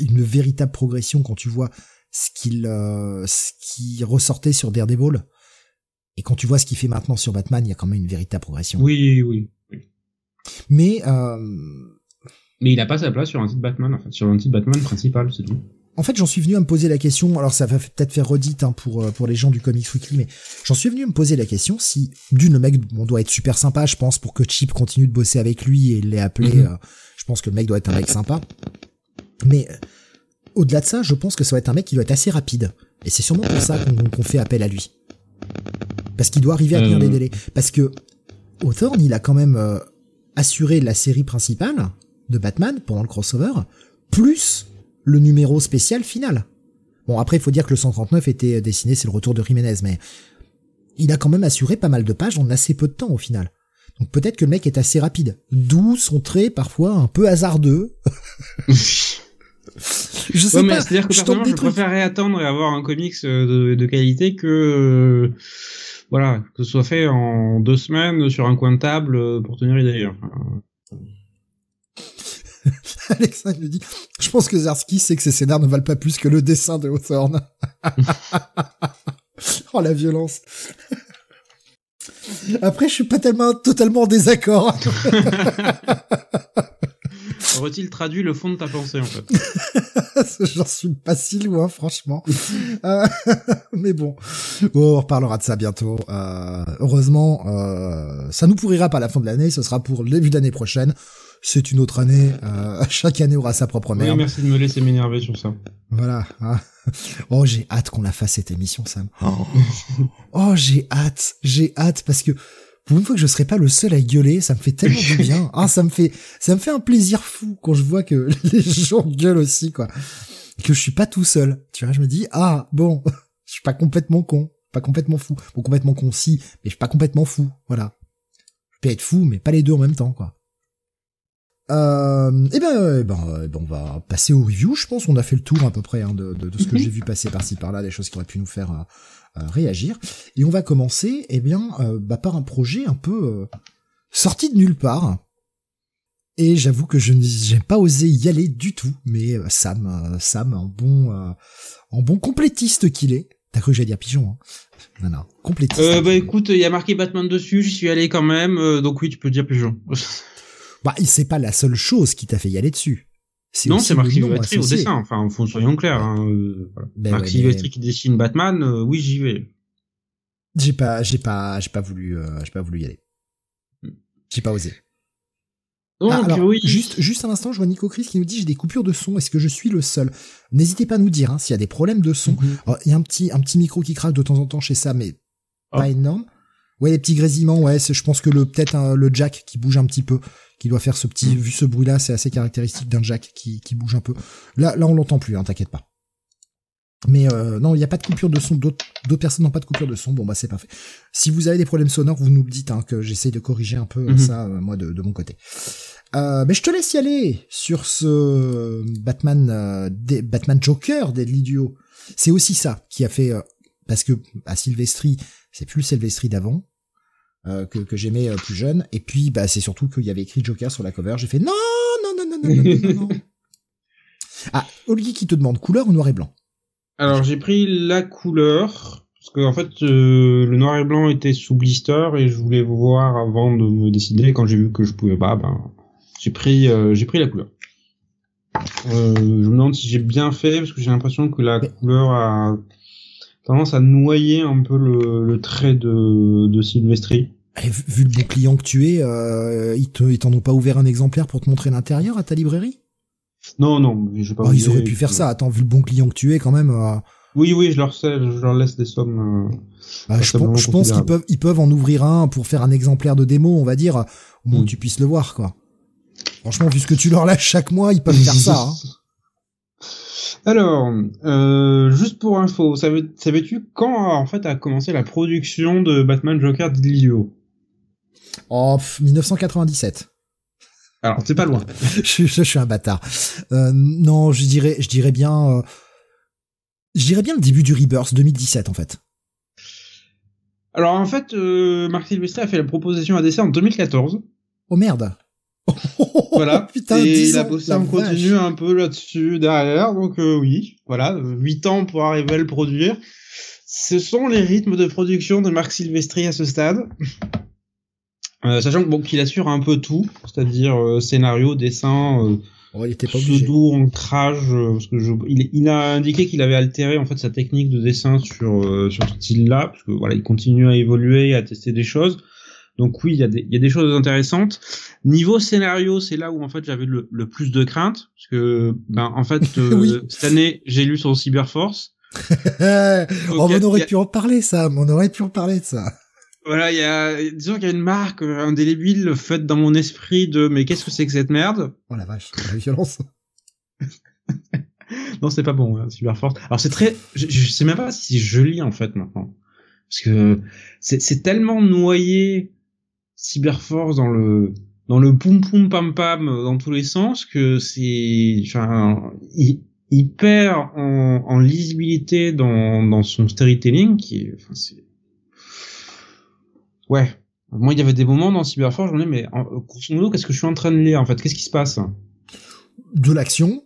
une véritable progression quand tu vois ce qu'il euh, ce qui ressortait sur Daredevil et quand tu vois ce qu'il fait maintenant sur Batman, il y a quand même une véritable progression. Oui, oui. oui. Mais euh... mais il a pas sa place sur un titre Batman, en fait, sur un titre Batman principal, c'est tout. En fait, j'en suis venu à me poser la question. Alors, ça va peut-être faire redite hein, pour euh, pour les gens du Comics Weekly, mais j'en suis venu à me poser la question si d'une le mec, on doit être super sympa, je pense, pour que Chip continue de bosser avec lui et l'ait appelé. Mm -hmm. euh, je pense que le mec doit être un mec sympa. Mais au-delà de ça, je pense que ça va être un mec qui doit être assez rapide. Et c'est sûrement pour ça qu'on qu fait appel à lui parce qu'il doit arriver à tenir euh... des délais. Parce que Hawthorne, il a quand même euh, assuré la série principale de Batman pendant le crossover, plus le numéro spécial final. Bon, après, il faut dire que le 139 était dessiné, c'est le retour de Jiménez, mais il a quand même assuré pas mal de pages en assez peu de temps au final. Donc peut-être que le mec est assez rapide. D'où son trait parfois un peu hasardeux. je sais ouais, pas. C'est-à-dire que je personnellement, je préférerais attendre et avoir un comics de, de qualité que voilà, que ce soit fait en deux semaines sur un coin de table euh, pour tenir idée. Alexandre me dit, je pense que Zarski sait que ses scénars ne valent pas plus que le dessin de Hawthorne. oh, la violence. Après, je suis pas tellement totalement en désaccord. Aurait-il traduit le fond de ta pensée en fait J'en suis pas si loin, franchement. Euh, mais bon, on reparlera de ça bientôt. Euh, heureusement, euh, ça nous pourrira pas à la fin de l'année. Ce sera pour le début d'année prochaine. C'est une autre année. Euh, chaque année aura sa propre merde. Oui, merci de me laisser m'énerver sur ça. Voilà. hein. Oh, j'ai hâte qu'on la fasse cette émission, Sam. Oh, Oh, j'ai hâte. J'ai hâte parce que pour une fois que je serai pas le seul à gueuler, ça me fait tellement du bien. Ah, ça me fait, ça me fait un plaisir fou quand je vois que les gens gueulent aussi, quoi. Que je suis pas tout seul. Tu vois, je me dis, ah, bon, je suis pas complètement con, pas complètement fou. Bon, complètement con, si, mais je suis pas complètement fou. Voilà. Je peux être fou, mais pas les deux en même temps, quoi. Euh, eh ben, eh ben, eh ben, on va passer au review. Je pense qu'on a fait le tour à peu près hein, de, de, de ce que j'ai vu passer par-ci par-là, des choses qui auraient pu nous faire euh, réagir. Et on va commencer, eh bien, euh, bah, par un projet un peu euh, sorti de nulle part. Et j'avoue que je n'ai pas osé y aller du tout. Mais euh, Sam, euh, Sam, en bon, euh, en bon complétiste qu'il est. T'as cru que j'allais dire pigeon hein? Non, non, complétiste. Euh, bah écoute, il y a marqué Batman dessus, j'y suis allé quand même, euh, donc oui, tu peux dire pigeon. Bah, c'est pas la seule chose qui t'a fait y aller dessus. Non, c'est Marc Silvestri au dessin, enfin, faut soyons clairs. Hein, euh, voilà. Ben Marc ouais, Silvestri mais- qui dessine Batman, euh, oui, j'y vais. J'ai pas, j'ai pas, j'ai pas voulu, euh, j'ai pas voulu y aller. J'ai pas osé. Donc Ah, alors, oui, juste, juste un instant, je vois Nico Chris qui nous dit j'ai des coupures de son. Est-ce que je suis le seul? N'hésitez pas à nous dire hein, s'il y a des problèmes de son. Mhm. Alors, Il y a un petit, un petit micro qui craque de temps en temps chez ça, mais Ah. pas énorme. Ouais, les petits grésillements. Ouais, c'est- je pense que le peut-être hein, le jack qui bouge un petit peu, qui doit faire ce petit. Mhm. Vu ce bruit-là, c'est assez caractéristique d'un jack qui, qui bouge un peu. Là, là, on l'entend plus. Hein, T'inquiète pas. Mais euh, non, il n'y a pas de coupure de son. D'autres personnes n'ont pas de coupure de son. Bon, bah c'est parfait. Si vous avez des problèmes sonores, vous nous le dites, hein, que j'essaye de corriger un peu euh, Mhm. ça, euh, moi, de, de mon côté. Euh, mais je te laisse y aller sur ce Batman, euh, des- Batman Joker Deadly Duo. C'est aussi ça qui a fait, euh, parce que à Sylvestri, c'est plus le Sylvestri d'avant. euh, que, que j'aimais euh, plus jeune et puis bah c'est surtout qu'il y avait écrit Joker sur la cover j'ai fait non non non non non non non, non. ah Olivier qui te demande couleur ou noir et blanc? Alors j'ai pris la couleur parce que en fait euh, le noir et blanc était sous blister et je voulais voir avant de me décider. Quand j'ai vu que je pouvais pas, ben j'ai pris euh, j'ai pris la couleur. Euh, je me demande si j'ai bien fait parce que j'ai l'impression que la couleur a tendance à noyer un peu le, le trait de, de Sylvestri. Eh, vu, le bon client que tu es euh, ils te ils t'en ont pas ouvert un exemplaire pour te montrer l'intérieur à ta librairie? Non non, je pas. Oh, ils auraient pu faire ça attends vu le bon client que tu es quand même euh, Oui oui, je leur sais, je leur laisse des sommes. euh, Bah, je, pense- je pense qu'ils peuvent, ils peuvent en ouvrir un pour faire un exemplaire de démo, on va dire, au moins Mm. que tu puisses le voir, quoi. Franchement, vu ce que tu leur lâches chaque mois, ils peuvent faire ça. Hein. Alors, euh, juste pour info, savais- savais-tu quand en fait a commencé la production de Batman Joker d'Ilio Oh, pff, 1997. Alors, c'est pas loin. je, je- je suis un bâtard. Euh, non, je dirais, je dirais bien, euh, je dirais bien le début du Rebirth 2017 en fait. Alors en fait, Marc Silvestri a fait la proposition à dessin en 2014. Oh merde. Voilà. putain, et 10 il a ans, bossé la en continu vache. un peu là-dessus derrière. Donc euh, oui, voilà, 8 ans pour arriver à le produire. Ce sont les rythmes de production de Marc Silvestri à ce stade. Euh, sachant que bon qu'il assure un peu tout, c'est-à-dire euh, scénario, dessin, euh, Oh, il était pas obligé. pseudo ancrage euh, parce que je, il, il a indiqué qu'il avait altéré en fait sa technique de dessin sur euh, sur ce style-là parce que voilà il continue à évoluer à tester des choses donc oui il y a des il y a des choses intéressantes niveau scénario c'est là où en fait j'avais le, le plus de crainte parce que ben en fait euh, Oui. cette année j'ai lu sur Cyberforce oh, on a- aurait a- pu en parler, ça. On aurait pu en parler de ça. voilà il y a disons qu'il y a une marque euh, indélébile faite dans mon esprit de mais qu'est-ce que c'est que cette merde? Oh la vache, la violence. Non, c'est pas bon, hein, Cyberforce. Alors c'est très, je, je sais même pas si je lis en fait maintenant, parce que c'est c'est tellement noyé Cyberforce dans le dans le poum poum pam pam euh, dans tous les sens que c'est, enfin, il, il perd en, en lisibilité dans dans son storytelling qui, est- enfin c'est, ouais. Moi, il y avait des moments dans Cyberforce, je me disais, mais en, grosso modo, qu'est-ce que je suis en train de lire en fait? Qu'est-ce qui se passe? De l'action,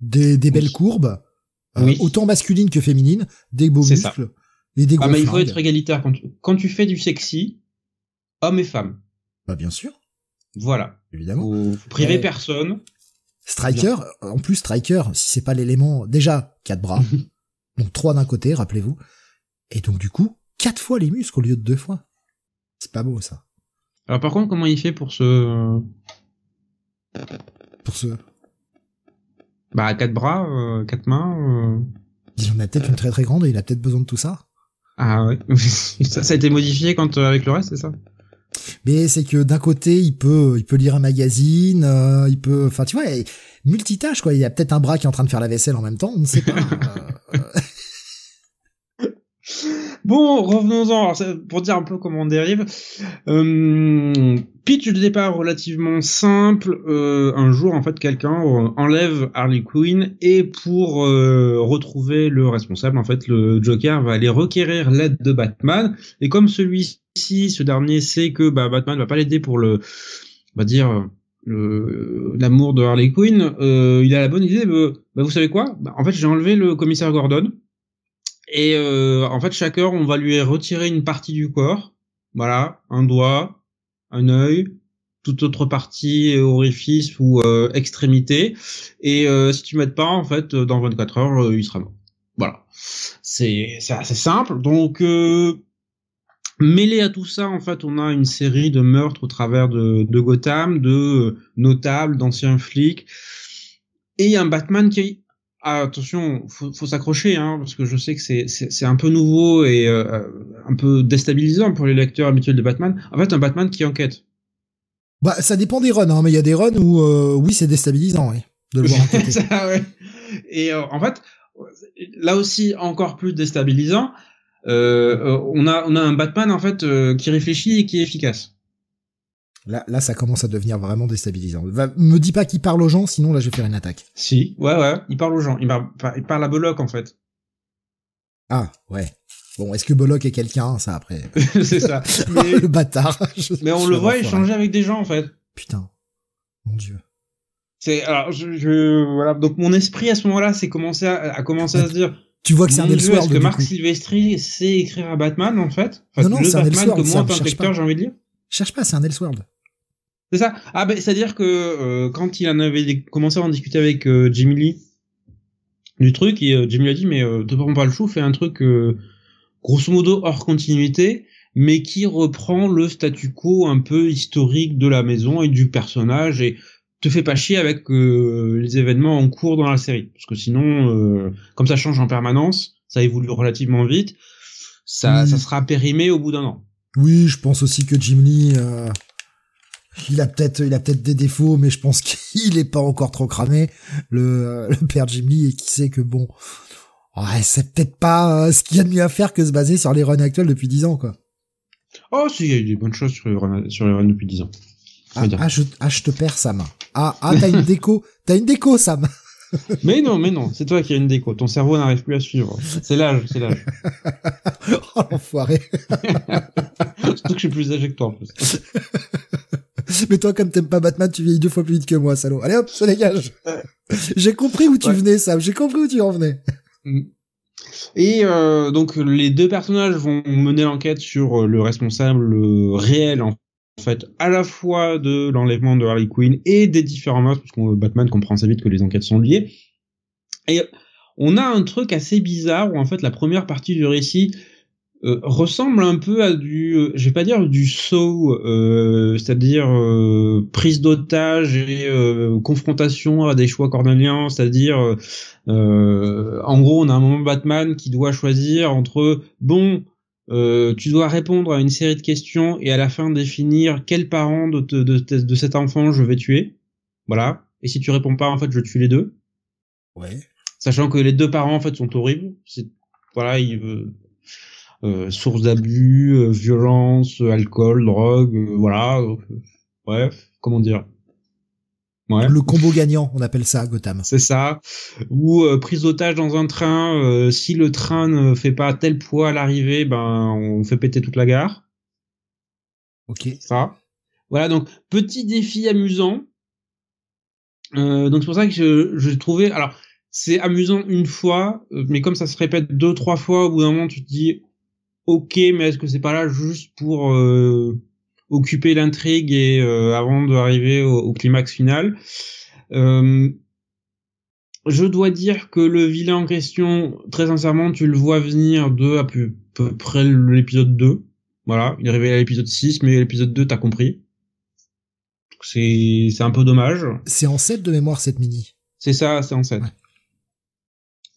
des, des belles courbes, euh, autant masculines que féminines, des beaux ça. muscles et des gros Ah mais il faut être égalitaire. Quand tu, quand tu fais du sexy, hommes et femmes. Bah bien sûr, Voilà. évidemment. Faut priver Ouais. personne. Striker, en plus Striker, si c'est pas l'élément, déjà quatre bras, donc trois d'un côté, rappelez-vous, et donc du coup quatre fois les muscles au lieu de deux fois. C'est pas beau ça. Alors par contre, comment il fait pour se, Pour ce, bah quatre bras, euh, quatre mains. euh, il en a peut-être une très très grande et il a peut-être besoin de tout ça. Ah ouais. ça, ça a été modifié quand euh, avec le reste, c'est ça? Mais c'est que d'un côté, il peut, il peut lire un magazine, euh, il peut, enfin, tu vois, multitâche quoi. Il y a peut-être un bras qui est en train de faire la vaisselle en même temps, on ne sait pas. Bon, revenons-en. Pour dire un peu comment on dérive. Euh, pitch de départ relativement simple. Euh, un jour, en fait, quelqu'un euh, enlève Harley Quinn et pour euh, retrouver le responsable, en fait, le Joker va aller requérir l'aide de Batman. Et comme celui-ci, ce dernier sait que bah, Batman va pas l'aider pour le, on va dire, l'amour de Harley Quinn, euh, il a la bonne idée. de, bah, vous savez quoi? Bah, En fait, j'ai enlevé le commissaire Gordon. Et euh, en fait, chaque heure, on va lui retirer une partie du corps. Voilà, un doigt, un œil, toute autre partie, euh, orifice ou euh, extrémité. Et euh, si tu m'aides pas, en fait, euh, dans 24 heures, euh, il sera mort. Voilà. C'est assez simple. Donc, mêlé à tout ça, en fait, on a une série de meurtres au travers de, de Gotham, de notables, d'anciens flics, et un Batman qui ah, attention, faut, faut s'accrocher, hein, parce que je sais que c'est c'est c'est un peu nouveau et euh, un peu déstabilisant pour les lecteurs habituels de Batman. En fait, un Batman qui enquête. bah, ça dépend des runs, hein, mais il y a des runs où, euh, oui, c'est déstabilisant, oui, de le voir enquêter. Ça, ouais. Et euh, en fait, là aussi encore plus déstabilisant. On a on a un Batman en fait euh, qui réfléchit et qui est efficace. Là, là, ça commence à devenir vraiment déstabilisant. Va, me dis pas qu'il parle aux gens, sinon là, je vais faire une attaque. Si, ouais ouais, il parle aux gens, il parle, il parle à Bullock en fait. Ah, ouais. Bon, est-ce que Bollock est quelqu'un, ça après c'est ça. Mais, Le bâtard. Je- mais on le voit échanger avec des gens en fait. Putain. Mon dieu. C'est alors je, je voilà donc mon esprit à ce moment-là c'est commencé à, à commencer à se dire Tu vois que c'est un Elseworld, est-ce que Marc. Silvestri sait écrire à Batman en fait? Non, non, le c'est un Batman que moi en tant qu'acteur pas. j'ai envie de lire Cherche pas, c'est un Elseworld. c'est ça ah ben c'est à dire que euh, quand il en avait commencé à en discuter avec euh, Jimmy Lee du truc et euh, Jimmy lui a dit mais euh, te prends pas le chou fais un truc euh, grosso modo hors continuité mais qui reprend le statu quo un peu historique de la maison et du personnage et te fais pas chier avec euh, les événements en cours dans la série parce que sinon euh, comme ça change en permanence ça évolue relativement vite ça, Oui. ça sera périmé au bout d'un an Oui, je pense aussi que Jim Lee, euh, il a peut-être, il a peut-être des défauts, mais je pense qu'il est pas encore trop cramé, le, le père Jim Lee, et qui sait que bon, ouais, c'est peut-être pas euh, ce qu'il y a de mieux à faire que se baser sur les runs actuels depuis 10 ans, quoi. oh si il y a eu des bonnes choses sur les runs, sur les runs depuis 10 ans Ah, ah, je, ah, je te perds, Sam. Ah, ah, t'as une déco, t'as une déco, Sam. mais non mais non c'est toi qui as une déco ton cerveau n'arrive plus à suivre c'est l'âge c'est l'âge oh, l'enfoiré. surtout que je suis plus âgé que toi en plus Mais toi, comme t'aimes pas Batman, tu vieillis deux fois plus vite que moi, salaud. Allez hop, se dégage. J'ai compris où tu Ouais. venais, Sam. J'ai compris où tu en venais. Et euh, donc les deux personnages vont mener l'enquête sur euh, le responsable réel en fait à la fois de l'enlèvement de Harley Quinn et des différents meurtres parce que Batman comprend assez vite que les enquêtes sont liées. Et on a un truc assez bizarre où en fait la première partie du récit euh, ressemble un peu à du, euh, je vais pas dire du saut, euh, c'est-à-dire euh, prise d'otage et euh, confrontation à des choix cornéliens, c'est-à-dire euh, euh, en gros, on a un moment Batman qui doit choisir entre bon, euh, tu dois répondre à une série de questions et à la fin définir quel parent de, te- de, de, de cet enfant je vais tuer. Voilà. Et si tu réponds pas, en fait, je tue les deux, Ouais. sachant que les deux parents en fait sont horribles. C'est voilà, ils euh, euh, source d'abus, euh, violence, euh, alcool, drogue, euh, voilà. bref, comment dire. Ouais. Le combo gagnant, on appelle ça Gotham. C'est ça. Ou euh, prise d'otage dans un train. euh, si le train ne fait pas tel poids à l'arrivée, ben on fait péter toute la gare. Ok. Ça. Voilà donc petit défi amusant. Euh, donc c'est pour ça que je, je trouvais. Alors c'est amusant une fois, mais comme ça se répète deux trois fois, au bout d'un moment tu te dis, ok, mais est-ce que c'est pas là juste pour euh, occuper l'intrigue et euh, avant d'arriver au, au, climax final euh, Je dois dire que le vilain en question, très sincèrement, tu le vois venir de à peu, peu près l'épisode 2. Voilà, il est arrivé à l'épisode 6, mais l'épisode 2, t'as compris. C'est c'est un peu dommage. C'est en 7 de mémoire cette mini. C'est ça, c'est en 7. Ouais.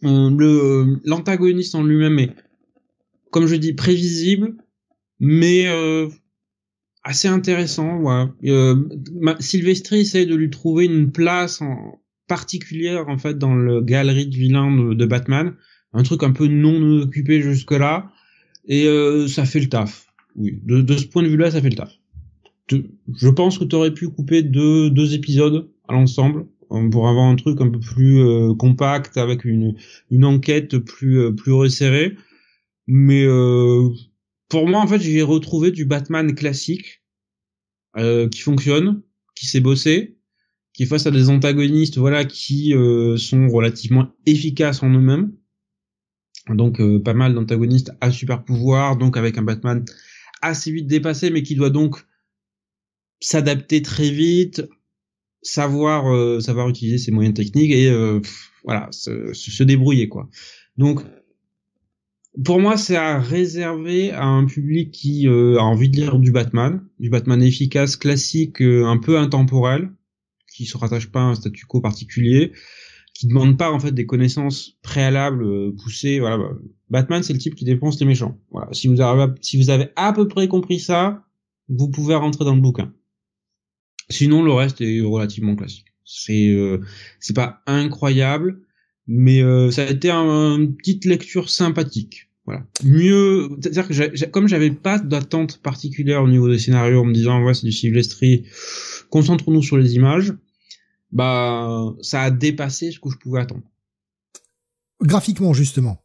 Euh, le l'antagoniste en lui-même est comme je dis prévisible mais euh, assez intéressant ouais. euh, Sylvestri essaie de lui trouver une place en particulière en fait dans le galerie de vilains de, Batman. Un truc un peu non occupé jusque là et euh, ça fait le taf. Oui. De, de ce point de vue là ça fait le taf. Je pense que tu aurais pu couper deux, deux épisodes à l'ensemble pour avoir un truc un peu plus euh, compact avec une, une enquête plus euh, plus resserrée. Mais euh, pour moi en fait j'ai retrouvé du Batman classique euh, qui fonctionne qui s'est bossé qui est face à des antagonistes voilà qui euh, sont relativement efficaces en eux-mêmes. Donc pas mal d'antagonistes à super pouvoir donc avec un Batman assez vite dépassé mais qui doit donc s'adapter très vite savoir euh, savoir utiliser ses moyens techniques et euh, voilà se, se, débrouiller quoi. Donc pour moi c'est à réserver à un public qui euh, a envie de lire du Batman du Batman efficace classique euh, un peu intemporel qui se rattache pas à un statu quo particulier qui demande pas en fait des connaissances préalables euh, poussées voilà bah, Batman c'est le type qui dépense les méchants. Voilà. Si vous avez si vous avez à peu près compris ça vous pouvez rentrer dans le bouquin. Sinon, le reste est relativement classique. C'est euh, c'est pas incroyable, mais euh, ça a été un, une petite lecture sympathique. Voilà. Mieux, c'est-à-dire que j comme j'avais pas d'attente particulière au niveau des scénarios, en me disant ouais c'est du Sylvestri, concentrons-nous sur les images. Bah, ça a dépassé ce que je pouvais attendre. Graphiquement, justement.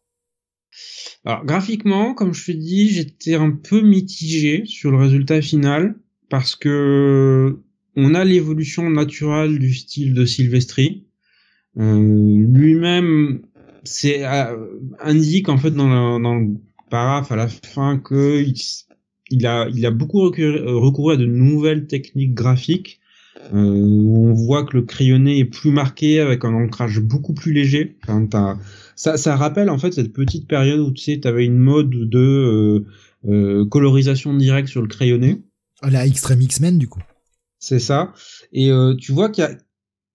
Alors, graphiquement, comme je te dis, j'étais un peu mitigé sur le résultat final parce que on a l'évolution naturelle du style de Sylvestri. Euh, Lui-même, c'est euh, indique en fait dans, la, dans le paraphe à la fin que il, il a il a beaucoup recouru, recouru, à de nouvelles techniques graphiques. Euh, on voit que le crayonné est plus marqué avec un ancrage beaucoup plus léger. Enfin, ça, ça rappelle en fait cette petite période où tu sais, avais une mode de euh, euh, colorisation directe sur le crayonné. La Extreme X-Men du coup. C'est ça. Et euh, tu vois qu'il y a,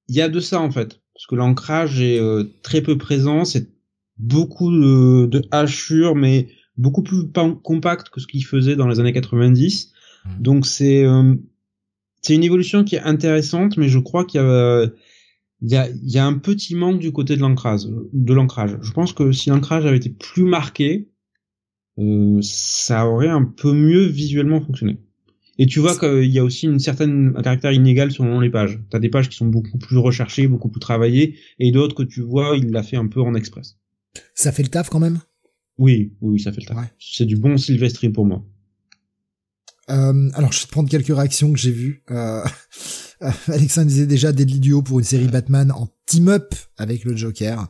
il y a de ça en fait, parce que l'ancrage est euh, très peu présent, c'est beaucoup de, de hachures, mais beaucoup plus compact que ce qu'il faisait dans les années 90. Mmh. Donc c'est euh, c'est une évolution qui est intéressante, mais je crois qu'il y a il y a, il y a un petit manque du côté de l'ancrage. De l'ancrage. Je pense que si l'ancrage avait été plus marqué, euh, ça aurait un peu mieux visuellement fonctionné. Et tu vois qu'il y a aussi une certaine un caractère inégal selon les pages. T'as des pages qui sont beaucoup plus recherchées, beaucoup plus travaillées, et d'autres que tu vois, il l'a fait un peu en express. Ça fait le taf quand même? Oui, oui, ça fait le taf. Ouais. C'est du bon Sylvestri pour moi. Euh, alors, je vais te prendre quelques réactions que j'ai vues. Euh, Alexandre disait déjà Deadly Duo pour une série Batman en team-up avec le Joker.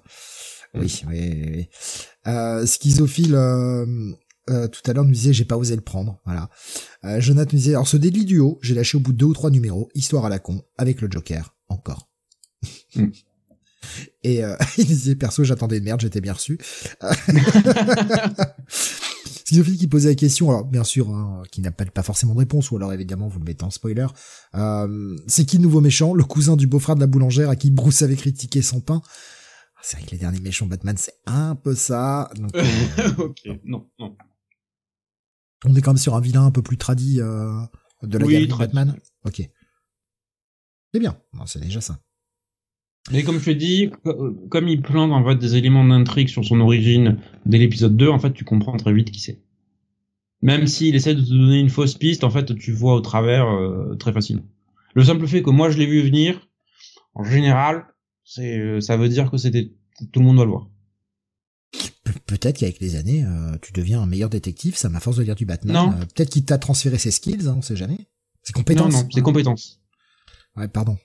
Oui, oui, oui. Euh, schizophile euh, tout à l'heure nous disait j'ai pas osé le prendre, voilà. Euh, Jonathan nous disait alors ce délit duo, j'ai lâché au bout de deux ou trois numéros, histoire à la con, avec le Joker, encore. Mm. Et euh, il disait perso j'attendais de merde, j'étais bien reçu. Schizophile qui posait la question, alors bien sûr, hein, qui n'a pas, pas forcément de réponse, ou alors évidemment vous le mettez en spoiler. Euh, c'est qui le nouveau méchant? Le cousin du beau-frère de la boulangère à qui Bruce avait critiqué son pain? C'est vrai que les derniers méchants Batman, c'est un peu ça. Donc, ok, non, non. On est quand même sur un vilain un peu plus tradit euh, de la oui, gamme Batman. Ok. C'est bien, bon, c'est déjà ça. Mais comme je te dis, comme il plante en fait des éléments d'intrigue sur son origine dès l'épisode 2, en fait tu comprends très vite qui c'est. Même s'il essaie de te donner une fausse piste, en fait tu vois au travers euh, très facilement. Le simple fait que moi je l'ai vu venir, en général, c'est euh, ça veut dire que c'était tout le monde doit le voir. Peut-être qu'avec les années, euh, tu deviens un meilleur détective, ça m'a force de lire du Batman. Euh, Peut-être qu'il t'a transféré ses skills, hein, on sait jamais. Ses compétences. Non, non, ses compétences. Ouais, pardon.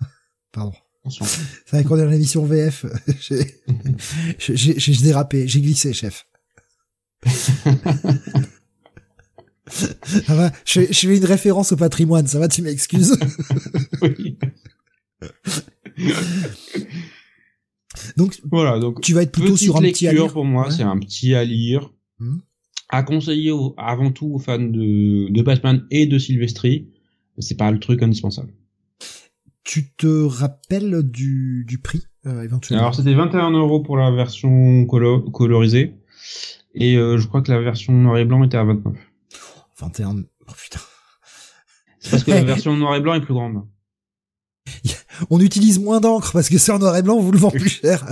pardon. C'est vrai qu'on est dans l'émission VF. J'ai dérapé, j'ai glissé, chef. Ça va, je, fais- je fais une référence au patrimoine, ça va, tu m'excuses. Oui. Donc, Voilà, donc tu vas être plutôt sur un petit à lecture lire. pour moi, Ouais. c'est un petit à lire. Mhm. À conseiller au- avant tout aux fans de, de Batman et de Sylvestri. C'est pas le truc indispensable. Tu te rappelles du, du prix, euh, éventuellement? Alors c'était 21 euros pour la version colo- colorisée. Et euh, je crois que la version noir et blanc était à 29. 21... Oh putain. C'est parce que la version noir et blanc est plus grande. On utilise moins d'encre parce que c'est en noir et blanc, on vous le vend plus cher.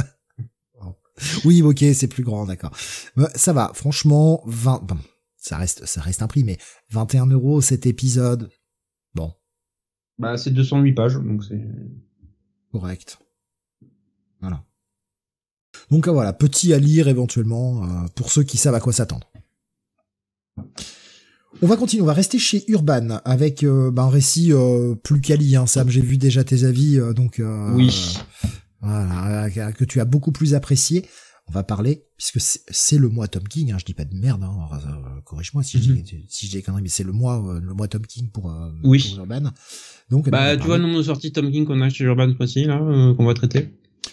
oui, ok, c'est plus grand, d'accord. Mais Ça va, franchement, 20, bon, ça reste, ça reste un prix, mais 21 euros cet épisode. Bon, Bah c'est 208 pages, donc c'est... correct. Voilà. Donc euh, voilà, petit à lire éventuellement euh, pour ceux qui savent à quoi s'attendre. On va continuer, on va rester chez Urban avec euh, bah, un récit euh, plus quali. Hein, Sam, j'ai vu déjà tes avis, euh, donc euh, Oui. voilà, euh, que tu as beaucoup plus apprécié. On va parler puisque c'est- le mois Tom King. Hein, je dis pas de merde. Hein, Corrige-moi si, je Mhm. dis- si je dis des conneries, mais c'est le mois euh, le mois Tom King pour, euh, Oui. pour Urban. Donc ben, on Bah tu vois le nombre de sorties Tom King qu'on a chez Urban ce là, euh, qu'on va traiter.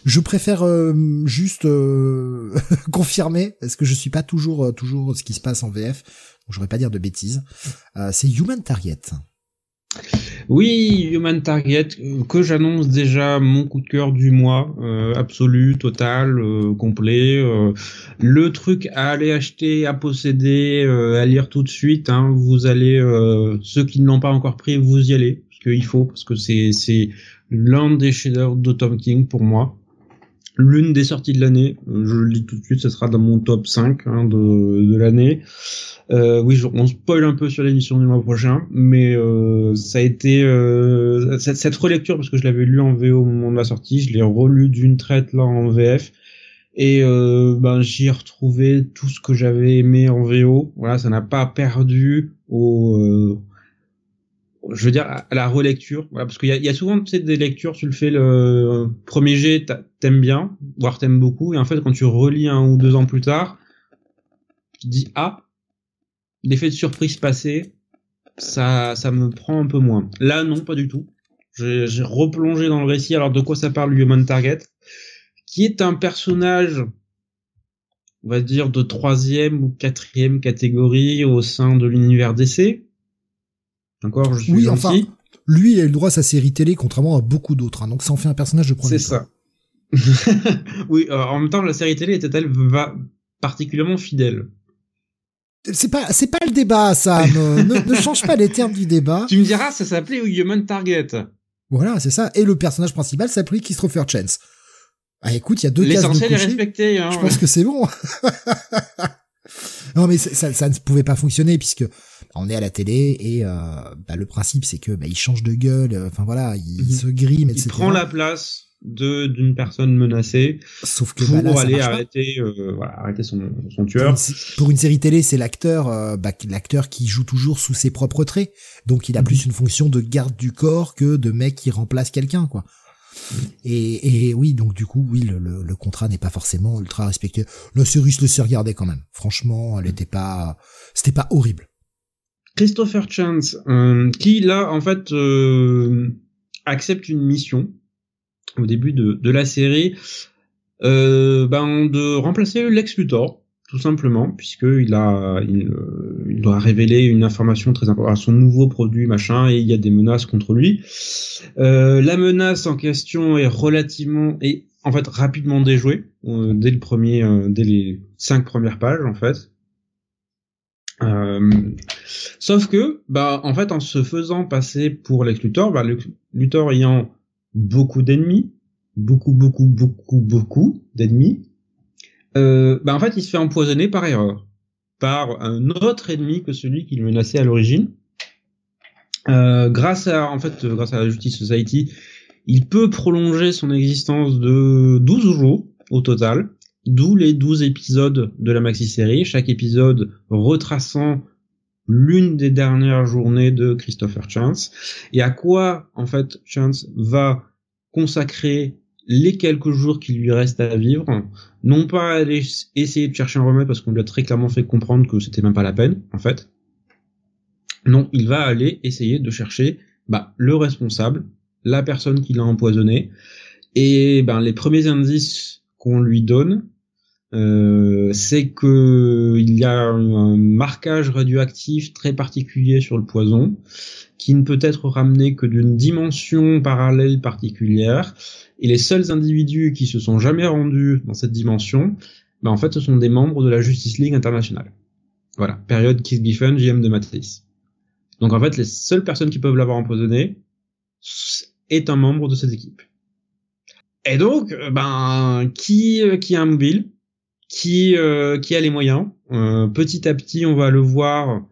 Je préfère euh, juste euh, confirmer parce que je suis pas toujours euh, toujours ce qui se passe en VF. Donc je vais pas dire de bêtises. C'est Human Target. Oui, Human Target, que j'annonce déjà mon coup de cœur du mois, absolu, total, complet. le truc à aller acheter, à posséder, à lire tout de suite. Hein, vous allez, ceux qui ne l'ont pas encore pris, vous y allez, parce qu'il faut, parce que c'est c'est l'un des chefs-d'œuvre de Tom King pour moi. L'une des sorties de l'année, je le dis tout de suite, ce sera dans mon top 5 hein, de, l'année. Euh, oui, on spoil un peu sur l'émission du mois prochain, mais euh, ça a été euh, cette, cette relecture parce que je l'avais lu en VO au moment de la sortie, je l'ai relu d'une traite là en VF et euh, ben j'y ai retrouvé tout ce que j'avais aimé en VO. Voilà, ça n'a pas perdu au euh, je veux dire à la relecture, voilà, parce qu'il y a, souvent des lectures, tu le fais le premier jet, t'a- t'aimes bien, voire t'aimes beaucoup, et en fait quand tu relis un ou deux ans plus tard, tu dis ah l'effet de surprise passé, ça, ça me prend un peu moins. Là, non, pas du tout. J'ai j'ai replongé dans le récit. Alors, de quoi ça parle, Human Target? Qui est un personnage, on va dire, de troisième ou quatrième catégorie au sein de l'univers DC. Encore, je suis Oui, gentil. enfin, lui il a eu le droit à sa série télé contrairement à beaucoup d'autres. hein, donc ça en fait un personnage de premier C'est ça. oui, euh, en même temps, la série télé était-elle va particulièrement fidèle? C'est pas c'est pas le débat, Sam. Ne, ne change pas les termes du débat. Tu me diras, ça s'appelait Human Target. Voilà, c'est ça. Et le personnage principal s'appelait Christopher Chance. Ah, écoute, il y a deux cases de L'essentiel est respecté. Hein, Je pense que c'est bon. non, mais ça ne pouvait pas fonctionner puisque on est à la télé et euh, bah, le principe c'est que bah, il change de gueule. euh, Enfin voilà, il, Mhm. se grime, etc. il prend la place de d'une personne menacée Sauf que pour bah, là, aller arrêter euh, voilà, arrêter son, son Pour tueur. une, pour une série télé, c'est l'acteur, euh, bah, l'acteur qui joue toujours sous ses propres traits. Donc, il a Mhm. plus une fonction de garde du corps que de mec qui remplace quelqu'un, quoi. Et, et oui, donc du coup, oui, le, le, le contrat n'est pas forcément ultra respecté. La série se laissait regarder quand même. Franchement, elle était pas, c'était pas horrible. Christopher Chance, euh, qui là en fait euh, accepte une mission au début de, la série, euh, ben de remplacer Lex Luthor, tout simplement, puisque il a, il, euh, il doit révéler une information très importante à son nouveau produit machin, et il y a des menaces contre lui. Euh, la menace en question est relativement et en fait rapidement déjouée dès le premier, dès les cinq premières pages en fait. Euh, sauf que, bah, en fait, en se faisant passer pour Lex Luthor, bah, Lex Luthor ayant beaucoup d'ennemis, beaucoup, beaucoup, beaucoup, beaucoup d'ennemis, euh, bah, en fait, il se fait empoisonner par erreur, par un autre ennemi que celui qui le menaçait à l'origine. Euh, grâce à, en fait, euh, grâce à la Justice Society, il peut prolonger son existence de 12 jours au total, d'où les 12 épisodes de la maxi-série, chaque épisode retraçant l'une des dernières journées de Christopher Chance, et à quoi, en fait, Chance va consacrer les quelques jours qui lui restent à vivre, non pas aller essayer de chercher un remède parce qu'on lui a très clairement fait comprendre que c'était même pas la peine, en fait. Non, il va aller essayer de chercher bah, le responsable, la personne qui l'a empoisonné, et ben les premiers indices qu'on lui donne, euh, c'est que il y a un marquage radioactif très particulier sur le poison qui ne peut être ramené que d'une dimension parallèle particulière. Et les seuls individus qui se sont jamais rendus dans cette dimension ben en fait ce sont des membres de la Justice League internationale. Voilà. Période Kiss Giffen JM de Matisse donc en fait les seules personnes qui peuvent l'avoir empoisonné est un membre de cette équipe. Et donc ben qui qui a un mobile? Qui euh, qui a les moyens. Euh, petit à petit, on va le voir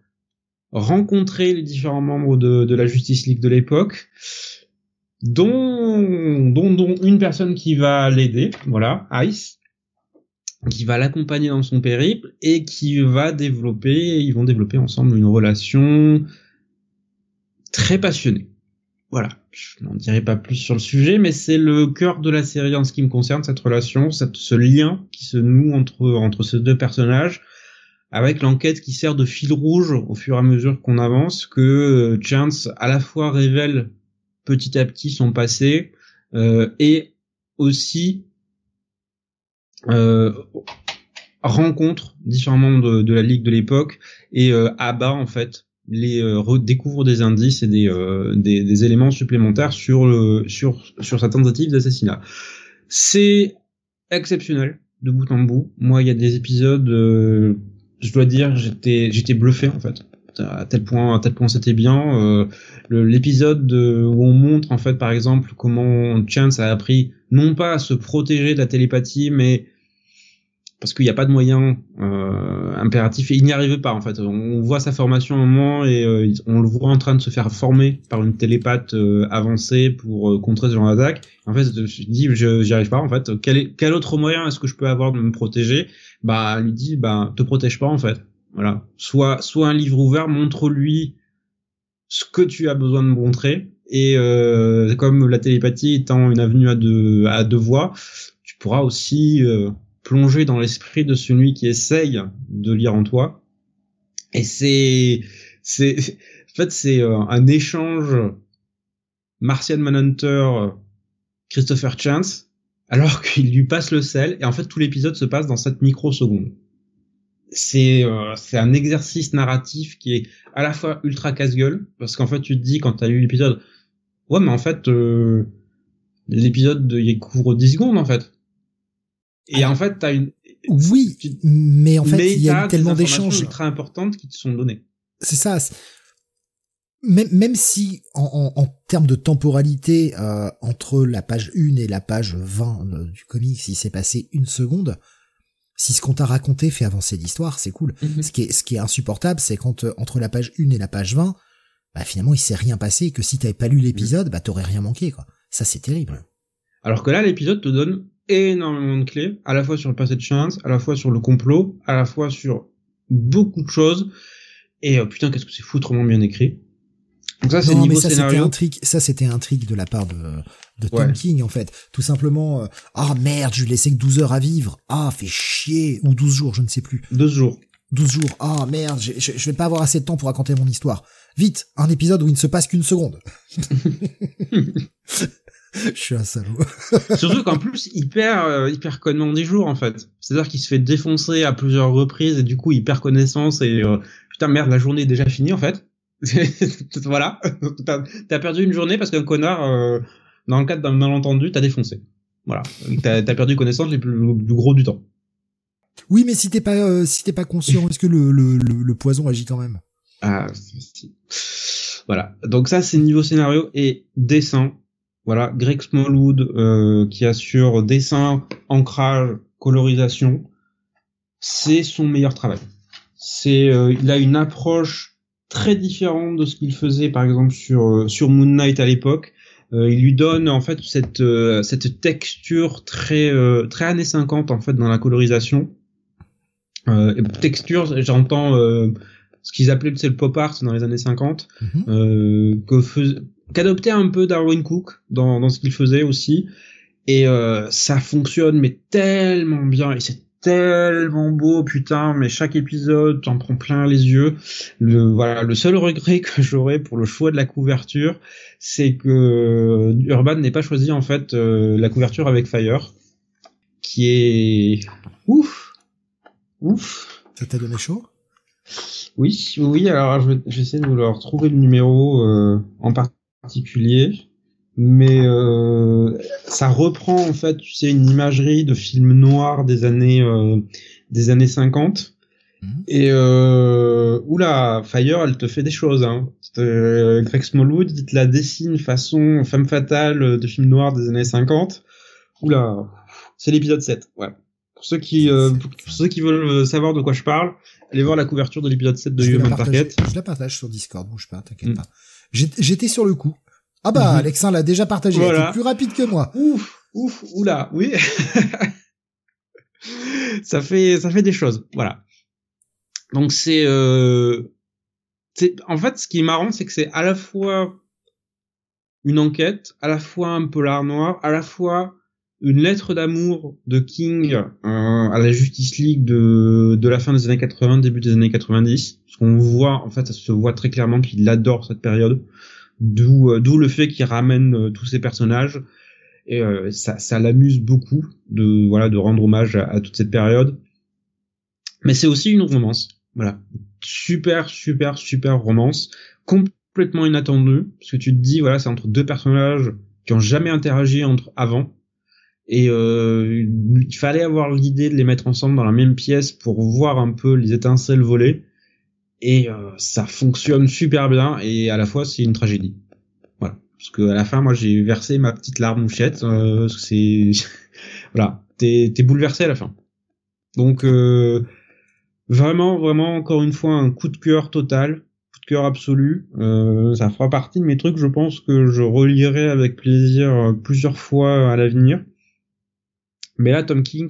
rencontrer les différents membres de, de la Justice League de l'époque, dont, dont dont une personne qui va l'aider, voilà, Ice, qui va l'accompagner dans son périple et qui va développer, ils vont développer ensemble une relation très passionnée. Voilà, je n'en dirai pas plus sur le sujet, mais c'est le cœur de la série en ce qui me concerne, cette relation, ce lien qui se noue entre, entre ces deux personnages, avec l'enquête qui sert de fil rouge au fur et à mesure qu'on avance, que euh, Chance à la fois révèle petit à petit son passé, euh, et aussi euh, rencontre différents membres de, de la Ligue de l'époque et euh, abat en fait les euh, redécouvre des indices et des, euh, des, des, éléments supplémentaires sur le sur sur sa tentative d'assassinat. C'est exceptionnel de bout en bout. Moi, il y a des épisodes, euh, je dois dire, j'étais j'étais bluffé en fait. À tel point, à tel point c'était bien. Euh, L'épisode où on montre en fait, par exemple, comment Chance a appris non pas à se protéger de la télépathie, mais parce qu'il n'y a pas de moyen euh, impératif et il n'y arrive pas en fait. On voit sa formation à un moment et euh, on le voit en train de se faire former par une télépathe euh, avancée pour euh, contrer ce genre d'attaque. En fait, je me dis, je j'y arrive pas en fait. Quel, quel autre moyen est-ce que je peux avoir de me protéger? Bah, elle lui dit, bah, te protège pas en fait. Voilà. Soit, soit un livre ouvert, montre-lui ce que tu as besoin de montrer. Et euh, comme la télépathie étant une avenue à deux à deux voies, tu pourras aussi plonger dans l'esprit de celui qui essaye de lire en toi. Et c'est, c'est, en fait, c'est euh, un échange Martian Manhunter Christopher Chance, alors qu'il lui passe le sel, et en fait tout l'épisode se passe dans cette microseconde. C'est euh, c'est un exercice narratif qui est à la fois ultra casse-gueule, parce qu'en fait tu te dis quand t'as lu l'épisode, ouais mais en fait euh, l'épisode il couvre 10 secondes en fait. Et en fait, t'as une. Oui, mais en fait, il y a tellement d'échanges ultra importantes qui te sont données. C'est ça. Même, même si en, en, en, termes de temporalité euh, entre la page 1 et la page 20 euh, du comic, il s'est passé une seconde, si ce qu'on t'a raconté fait avancer l'histoire, c'est cool. Mhm. Ce qui est ce qui est insupportable, c'est quand euh, entre la page 1 et la page 20, bah finalement il s'est rien passé et que si t'avais pas lu l'épisode, bah t'aurais rien manqué quoi. Ça c'est terrible. Alors que là l'épisode te donne énormément de clés, à la fois sur le passé de Chance, à la fois sur le complot, à la fois sur beaucoup de choses. Et euh, putain, qu'est-ce que c'est foutrement bien écrit. Donc ça, c'est niveau ça, scénario. Un trick, ça, c'était un trick de la part de, de Tom Ouais. King, en fait. Tout simplement, euh, ah merde, je lui laissais que 12 heures à vivre. Ah, fait chier. Ou 12 jours, je ne sais plus. Deux jours. 12 jours. Ah merde, je, je, je vais pas avoir assez de temps pour raconter mon histoire. Vite, un épisode où il ne se passe qu'une seconde. je suis un salaud. Surtout qu'en plus, il perd, euh, il perd connement des jours, en fait. C'est-à-dire qu'il se fait défoncer à plusieurs reprises et du coup, il perd connaissance et euh, putain, merde, la journée est déjà finie, en fait. voilà. T'as perdu une journée parce qu'un connard, euh, dans le cadre d'un malentendu, t'as défoncé. Voilà. T'as as perdu connaissance les plus, le plus gros du temps. Oui, mais si t'es pas, euh, si t'es pas conscient, est-ce que le, le, le, le poison agit quand même? Ah, si. Voilà. Donc ça, c'est niveau scénario et dessin. Voilà, Greg Smallwood euh, qui assure dessin, ancrage, colorisation. C'est son meilleur travail. C'est, euh, il a une approche très différente de ce qu'il faisait, par exemple sur euh, sur Moon Knight à l'époque. Euh, il lui donne en fait cette euh, cette texture très euh, très années 50 en fait dans la colorisation. Euh, texture, j'entends euh, ce qu'ils appelaient c'est le pop art dans les années 50 Mhm. euh, que qu'adoptait un peu Darwin Cook dans, dans ce qu'il faisait aussi. Et euh, ça fonctionne mais tellement bien et c'est tellement beau putain mais chaque épisode t'en prends plein les yeux. Le voilà le seul regret que j'aurais pour le choix de la couverture c'est que Urban n'ait pas choisi en fait euh, la couverture avec Fire qui est ouf ouf. Ça t'a donné chaud? Oui oui alors je vais, essayer de vous leur retrouver le numéro euh, en particulier mais euh, ça reprend en fait, tu sais, une imagerie de film noir des années euh, des années 50. Mhm. Et euh, oula, Fire, elle te fait des choses. Hein. Euh, Greg Smallwood, il te la dessine façon femme fatale de film noir des années 50. Oula, c'est l'épisode 7. Ouais. Pour ceux qui euh, pour, ceux qui veulent savoir de quoi je parle, allez voir la couverture de l'épisode 7 de Human Target. Je la partage sur Discord, bouge pas, t'inquiète mm. pas. J'étais sur le coup. Ah bah, mhm. Alexin l'a déjà partagé. Voilà. plus rapide que moi. Ouf, ouf, oula, oui. ça fait, ça fait des choses. Voilà. Donc c'est, euh, c'est, en fait, ce qui est marrant, c'est que c'est à la fois une enquête, à la fois un polar noir, à la fois une lettre d'amour de King euh, à la Justice League de, de la fin des années 80, début des années 90. Parce qu'on voit, en fait, ça se voit très clairement qu'il adore cette période. D'où euh, le fait qu'il ramène euh, tous ces personnages et euh, ça, ça l'amuse beaucoup de voilà de rendre hommage à, toute cette période. Mais c'est aussi une romance, voilà, super super super romance, complètement inattendue parce que tu te dis voilà c'est entre deux personnages qui ont jamais interagi entre avant et euh, il fallait avoir l'idée de les mettre ensemble dans la même pièce pour voir un peu les étincelles voler et euh, ça fonctionne super bien et à la fois c'est une tragédie. Voilà, parce que à la fin moi j'ai versé ma petite larme mouchette. Euh, c'est voilà, t'es t'es bouleversé à la fin. Donc euh, vraiment vraiment encore une fois un coup de cœur total, coup de cœur absolu. Euh, ça fera partie de mes trucs, je pense que je relirai avec plaisir euh, plusieurs fois à l'avenir. Mais là Tom King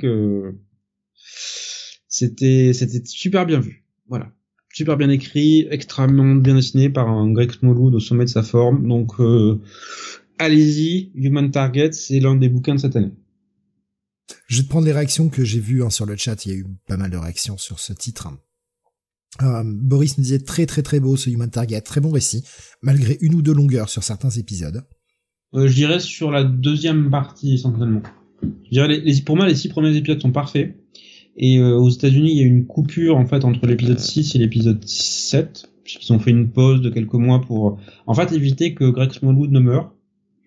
c'était c'était super bien vu. Voilà super bien écrit, extrêmement bien dessiné par un Greg Smallwood au sommet de sa forme. Donc euh, allez-y, Human Target, c'est l'un des bouquins de cette année. Je vais te prendre les réactions que j'ai vues hein, sur le chat. Il y a eu pas mal de réactions sur ce titre. Euh, Boris nous disait très très très beau ce Human Target, très bon récit, malgré une ou deux longueurs sur certains épisodes. Euh, je dirais sur la deuxième partie essentiellement. Les, pour moi les six premiers épisodes sont parfaits. Et euh, aux États-Unis, il y a une coupure en fait entre l'épisode 6 et l'épisode 7, puisqu'ils ont fait une pause de quelques mois pour, en fait, éviter que Greg Smallwood ne meure,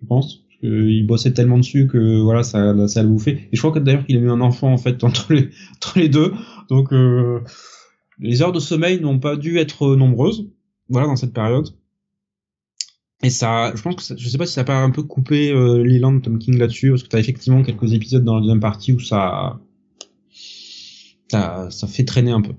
je pense, parce qu'il bossait tellement dessus que voilà, ça, ça l'a bouffé. Et je crois que d'ailleurs qu'il a eu un enfant en fait entre les, entre les deux, donc euh, les heures de sommeil n'ont pas dû être nombreuses, voilà, dans cette période. Et ça, je pense que ça, je sais pas si ça a pas un peu coupé euh, l'élan de Tom King là-dessus, parce que t'as effectivement quelques épisodes dans la deuxième partie où ça ça, ça fait traîner un peu.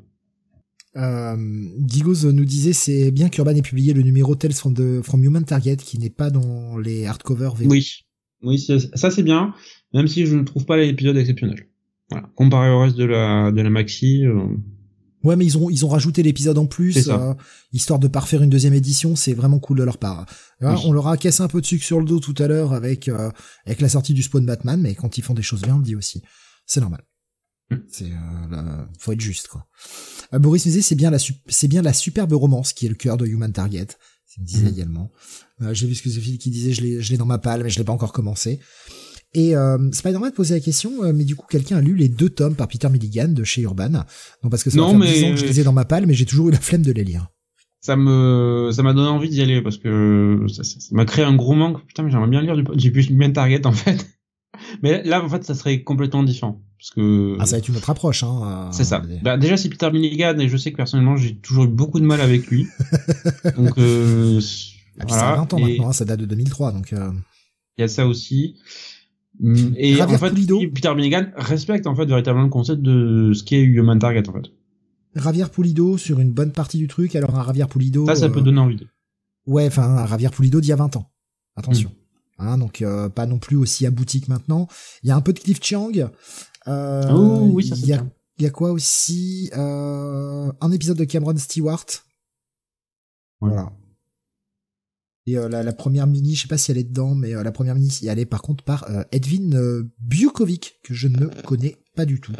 Euh, Digos nous disait c'est bien qu'Urban ait publié le numéro Tales from, the, from Human Target qui n'est pas dans les hardcovers Oui, oui, ça c'est bien, même si je ne trouve pas l'épisode exceptionnel. Voilà, comparé au reste de la de la maxi. Euh, ouais, mais ils ont ils ont rajouté l'épisode en plus, euh, histoire de parfaire une deuxième édition. C'est vraiment cool de leur part. On leur a cassé un peu de sucre sur le dos tout à l'heure avec euh, avec la sortie du Spawn Batman, mais quand ils font des choses bien, on le dit aussi. C'est normal. C'est euh, faut être juste quoi. Euh, Boris me disait c'est bien la c'est bien la superbe romance qui est le cœur de Human Target. C'est me disait mhm. également. Euh, J'ai vu ce que Sophie qui disait je l'ai je l'ai dans ma palle mais je l'ai pas encore commencé. Et euh, Spider-Man posait la question, euh, mais du coup quelqu'un a lu les deux tomes par Peter Milligan de chez Urban. Non parce que ça non, mais... que je les ai dans ma palle, mais j'ai toujours eu la flemme de les lire. Ça me ça m'a donné envie d'y aller parce que ça m'a créé un gros manque. Putain mais j'aimerais bien lire du j'ai plus Human Target en fait. Mais là, en fait, ça serait complètement différent. Parce que... Ah, ça va être une autre approche, hein. C'est ça. Bah, déjà, c'est Peter Milligan, et je sais que personnellement, j'ai toujours eu beaucoup de mal avec lui. donc, euh, ah, voilà. Ça 20 ans maintenant, hein, ça date de 2003, donc... Euh... Il y a ça aussi. Mm, et en fait, Peter Milligan respecte en fait véritablement le concept de ce qu'est Human Target en fait. Ravier Pulido sur une bonne partie du truc, alors un Ravier Pulido. Ça, ça peut euh, donner envie. Ouais, enfin, un Ravier Pulido d'il y a 20 ans. Attention. Mm. Hein, donc euh, pas non plus aussi abouti que maintenant. Il y a un peu de Cliff Chiang. Euh, oh, oui, ça il y a, il y a quoi aussi euh, Un épisode de Cameron Stewart. Voilà. Et euh, la, la, première mini, je sais pas si elle est dedans, mais euh, la première mini, elle est par contre par euh, Edwin euh, Bukovic, que je ne connais pas du tout.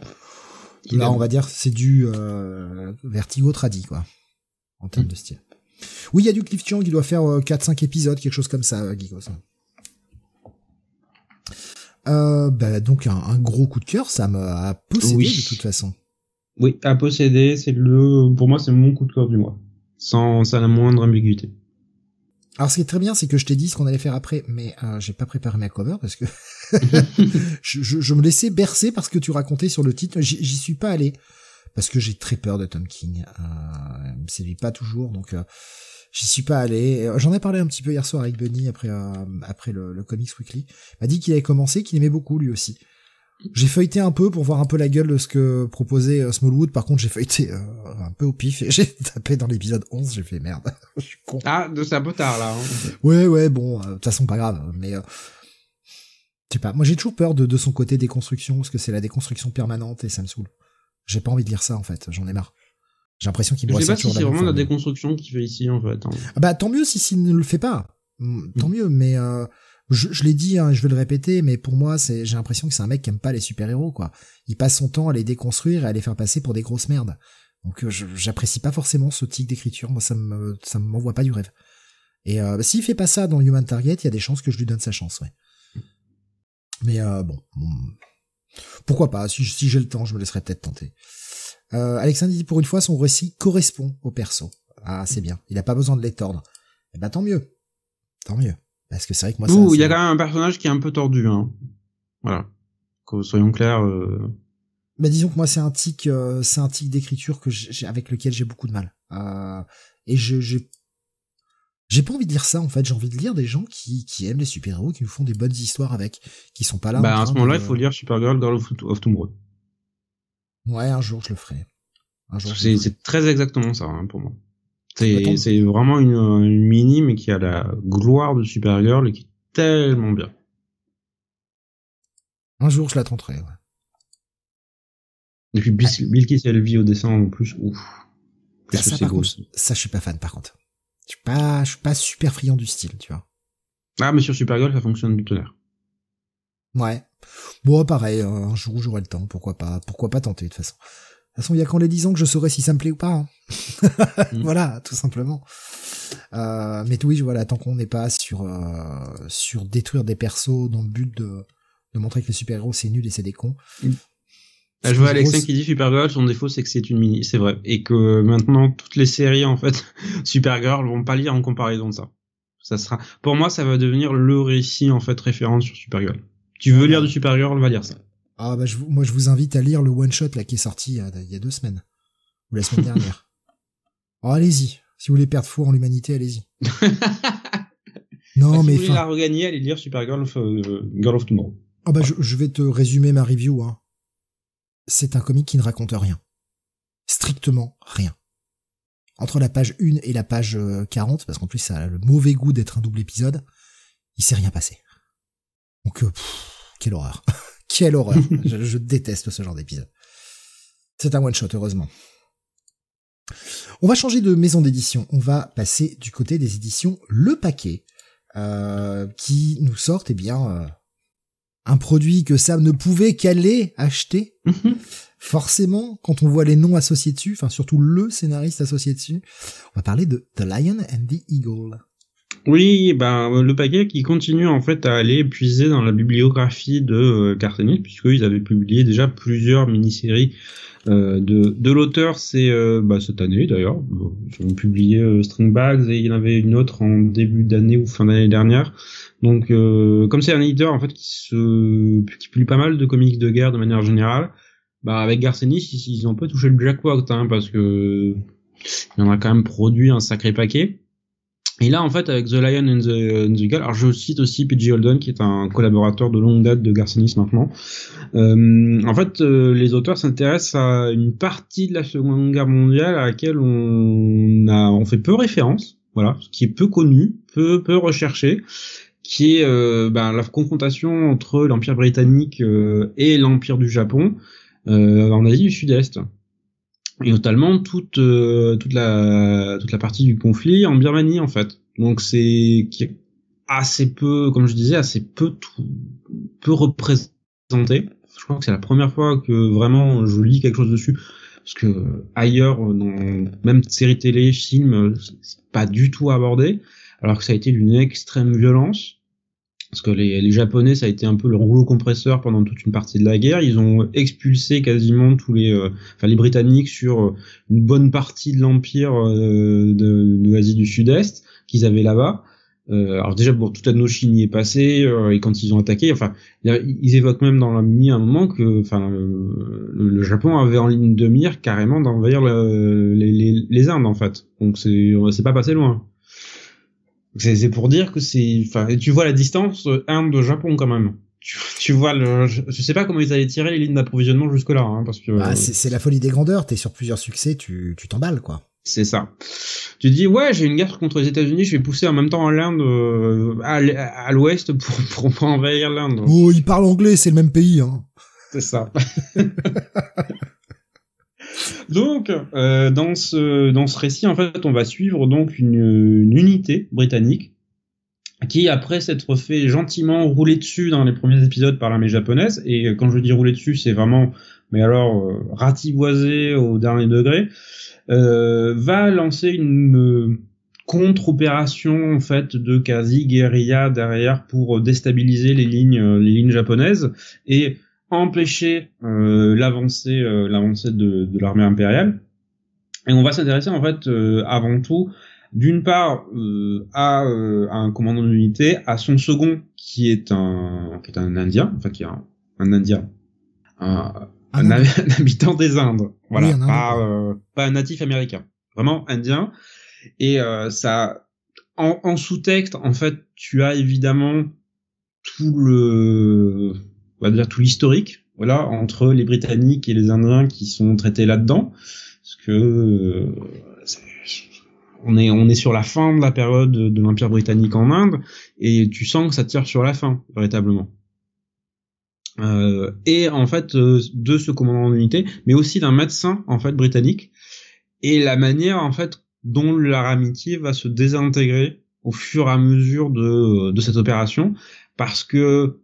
Là, on va dire, c'est du Vertigo tradi, quoi, en termes mm. de style. Oui, il y a du Cliff Chang, il doit faire 4-5 épisodes, quelque chose comme ça. Euh, bah, donc un, un, gros coup de cœur, ça m'a possédé oui. de toute façon. Oui, à posséder, c'est le, pour moi, c'est mon coup de cœur du mois, sans, sans la moindre ambiguïté. Alors ce qui est très bien, c'est que je t'ai dit ce qu'on allait faire après, mais euh, j'ai pas préparé ma cover parce que je, je, je, me laissais bercer parce que tu racontais sur le titre. J'y suis pas allé parce que j'ai très peur de Tom King. Euh, il me séduit pas toujours, donc euh, j'y suis pas allé. J'en ai parlé un petit peu hier soir avec Bunny après euh, après le, le, Comics Weekly. Il m'a dit qu'il avait commencé, qu'il aimait beaucoup lui aussi. J'ai feuilleté un peu pour voir un peu la gueule de ce que proposait euh, Smallwood. Par contre, j'ai feuilleté euh, un peu au pif et j'ai tapé dans l'épisode 11. J'ai fait merde. Je suis con. Ah, c'est un peu tard là. Hein. Ouais, ouais, bon, euh, de toute façon, pas grave. Mais euh, je sais pas. Moi, j'ai toujours peur de, de son côté déconstruction parce que c'est la déconstruction permanente et ça me saoule. J'ai pas envie de lire ça en fait. J'en ai marre. J'ai l'impression qu'il me Je sais pas si c'est vraiment la déconstruction qu'il fait ici en fait. Hein. Ah bah tant mieux si s'il ne le fait pas. Mm, tant mm. mieux, mais je, l'ai dit, hein, je vais le répéter, mais pour moi, c'est, j'ai l'impression que c'est un mec qui aime pas les super-héros, quoi. Il passe son temps à les déconstruire et à les faire passer pour des grosses merdes. Donc, euh, j'apprécie pas forcément ce type d'écriture. Moi, ça me, m'envoie pas du rêve. Et euh, s'il fait pas ça dans Human Target, il y a des chances que je lui donne sa chance, ouais. Mais euh, bon, pourquoi pas Si, j'ai le temps, je me laisserai peut-être tenter. Euh, Alexandre dit pour une fois, son récit correspond au perso. Ah, c'est bien. Il a pas besoin de les tordre. Eh ben tant mieux, tant mieux. Parce que c'est vrai que moi, Ouh, il y a quand même un personnage qui est un peu tordu, hein. Voilà. Que soyons clairs. Euh... Bah disons que moi c'est un tic, euh, c'est un tic d'écriture que j'ai avec lequel j'ai beaucoup de mal. Euh, et je j'ai j'ai pas envie de lire ça en fait. J'ai envie de lire des gens qui qui aiment les super héros, qui nous font des bonnes histoires avec, qui sont pas là. Bah à ce moment-là, il faut lire Supergirl, Girl of, of Tomorrow. Ouais, un jour je le ferai. C'est très exactement ça hein, pour moi. C'est vraiment une, une, mini, mais qui a la gloire de Supergirl et qui est tellement bien. Un jour, je la tenterai, ouais. Et puis Bill, elle vit au dessin en plus, ouf. Contre, ça, je suis pas fan, par contre. Je suis pas, je suis pas super friand du style, tu vois. Ah, mais sur Supergirl, ça fonctionne du tonnerre. Ouais. Bon, pareil, un jour, j'aurai le temps, pourquoi pas, pourquoi pas tenter, de toute façon. De toute façon, il y a qu'en les disant que je saurais si ça me plaît ou pas. Hein. Voilà, tout simplement. Euh, mais oui, voilà, tant qu'on n'est pas sur euh, sur détruire des persos dans le but de, de montrer que les super-héros c'est nul et c'est des cons. Mm. je vois Alexin qui dit Supergirl, son défaut c'est que c'est une mini, c'est vrai. Et que maintenant toutes les séries en fait, Supergirl vont pas lire en comparaison de ça. Ça sera, pour moi, ça va devenir le récit en fait référence sur Supergirl. Tu veux lire de Supergirl, on va lire ça. Ah bah je, moi je vous invite à lire le one shot là qui est sorti il y a, deux semaines ou la semaine dernière. oh allez-y, si vous voulez perdre foi en l'humanité, allez-y. non bah, mais si vous voulez la regagner, allez lire Supergirl of, uh, Girl of Tomorrow. Ah bah je, je, vais te résumer ma review. Hein. C'est un comic qui ne raconte rien, strictement rien. Entre la page 1 et la page 40, euh, parce qu'en plus ça a le mauvais goût d'être un double épisode, il s'est rien passé. Donc euh, quelle horreur. Quelle horreur. je, déteste ce genre d'épisode. C'est un one-shot, heureusement. On va changer de maison d'édition. On va passer du côté des éditions Le Paquet, euh, qui nous sortent, eh bien, euh, un produit que Sam ne pouvait qu'aller acheter. Mhm. Forcément, quand on voit les noms associés dessus, enfin surtout le scénariste associé dessus, on va parler de The Lion and the Eagle. Oui, ben le paquet qui continue en fait à aller puiser dans la bibliographie de euh, puisqu'ils avaient publié déjà plusieurs mini-séries euh, de, de l'auteur, c'est euh, bah, cette année d'ailleurs. Ils ont publié euh, String et il y en avait une autre en début d'année ou fin d'année dernière. Donc euh, comme c'est un éditeur en fait qui se qui publie pas mal de comics de guerre de manière générale, bah avec Garcenis ils, ont un peu touché le jackpot hein, parce que il en a quand même produit un sacré paquet. Et là, en fait, avec The Lion and the, Eagle, alors je cite aussi P.G. Holden, qui est un collaborateur de longue date de Garcinis maintenant. Euh, en fait, euh, les auteurs s'intéressent à une partie de la Seconde Guerre mondiale à laquelle on fait peu référence, voilà, qui est peu connu, peu, peu recherché, qui est euh, ben, la confrontation entre l'Empire britannique et l'Empire du Japon en Asie du Sud-Est. Et notamment toute euh, toute la toute la partie du conflit en Birmanie en fait. Donc c'est assez peu, comme je disais, assez peu tout, peu représenté. Je crois que c'est la première fois que vraiment je lis quelque chose dessus parce que ailleurs dans même série télé, film, c'est pas du tout abordé alors que ça a été d'une extrême violence parce que les, les, Japonais, ça a été un peu le rouleau compresseur pendant toute une partie de la guerre. Ils ont expulsé quasiment tous les, euh, enfin les Britanniques sur euh, une bonne partie de l'empire euh, de, de l'Asie du Sud-Est qu'ils avaient là-bas. Euh, alors déjà, bon, toute Indochine y est passée, et quand ils ont attaqué, enfin, ils évoquent même dans la mini un moment que, enfin, le, Japon avait en ligne de mire carrément d'envahir les, les, les, Indes en fait. Donc c'est, c'est pas passé loin. C'est pour dire que c'est, enfin, tu vois la distance Inde-Japon quand même. Tu, tu, vois le, je, sais pas comment ils allaient tirer les lignes d'approvisionnement jusque là, hein, parce que. Bah, c'est la folie des grandeurs. T'es sur plusieurs succès, tu tu t'emballes quoi. C'est ça. Tu dis ouais, j'ai une guerre contre les États-Unis, je vais pousser en même temps l'Inde euh, à, l'ouest pour, pour, pour envahir l'Inde. Oh, ils parlent anglais, c'est le même pays. Hein. C'est ça. Donc, euh, dans ce dans ce récit, en fait, on va suivre donc une, une, unité britannique qui, après s'être fait gentiment rouler dessus dans les premiers épisodes par l'armée japonaise, et quand je dis rouler dessus, c'est vraiment, mais alors euh, ratiboisé au dernier degré, euh, va lancer une contre-opération en fait de quasi guérilla derrière pour déstabiliser les lignes les lignes japonaises et empêcher euh, l'avancée euh, l'avancée de, de l'armée impériale. Et on va s'intéresser en fait euh, avant tout d'une part euh, à, à, un commandant d'unité, à son second qui est un qui est un Indien, enfin qui est un, un Indien, un, un, habitant des Indes, voilà, pas, pas un natif américain, vraiment indien. Et ça, en, en sous-texte, en fait, tu as évidemment tout le on va dire tout l'historique, voilà, entre les Britanniques et les Indiens qui sont traités là-dedans, parce que euh, on est on est sur la fin de la période de l'Empire britannique en Inde, et tu sens que ça tire sur la fin véritablement. Euh, et en fait euh, de ce commandant d'unité, mais aussi d'un médecin en fait britannique, et la manière en fait dont leur amitié va se désintégrer au fur et à mesure de, de cette opération, parce que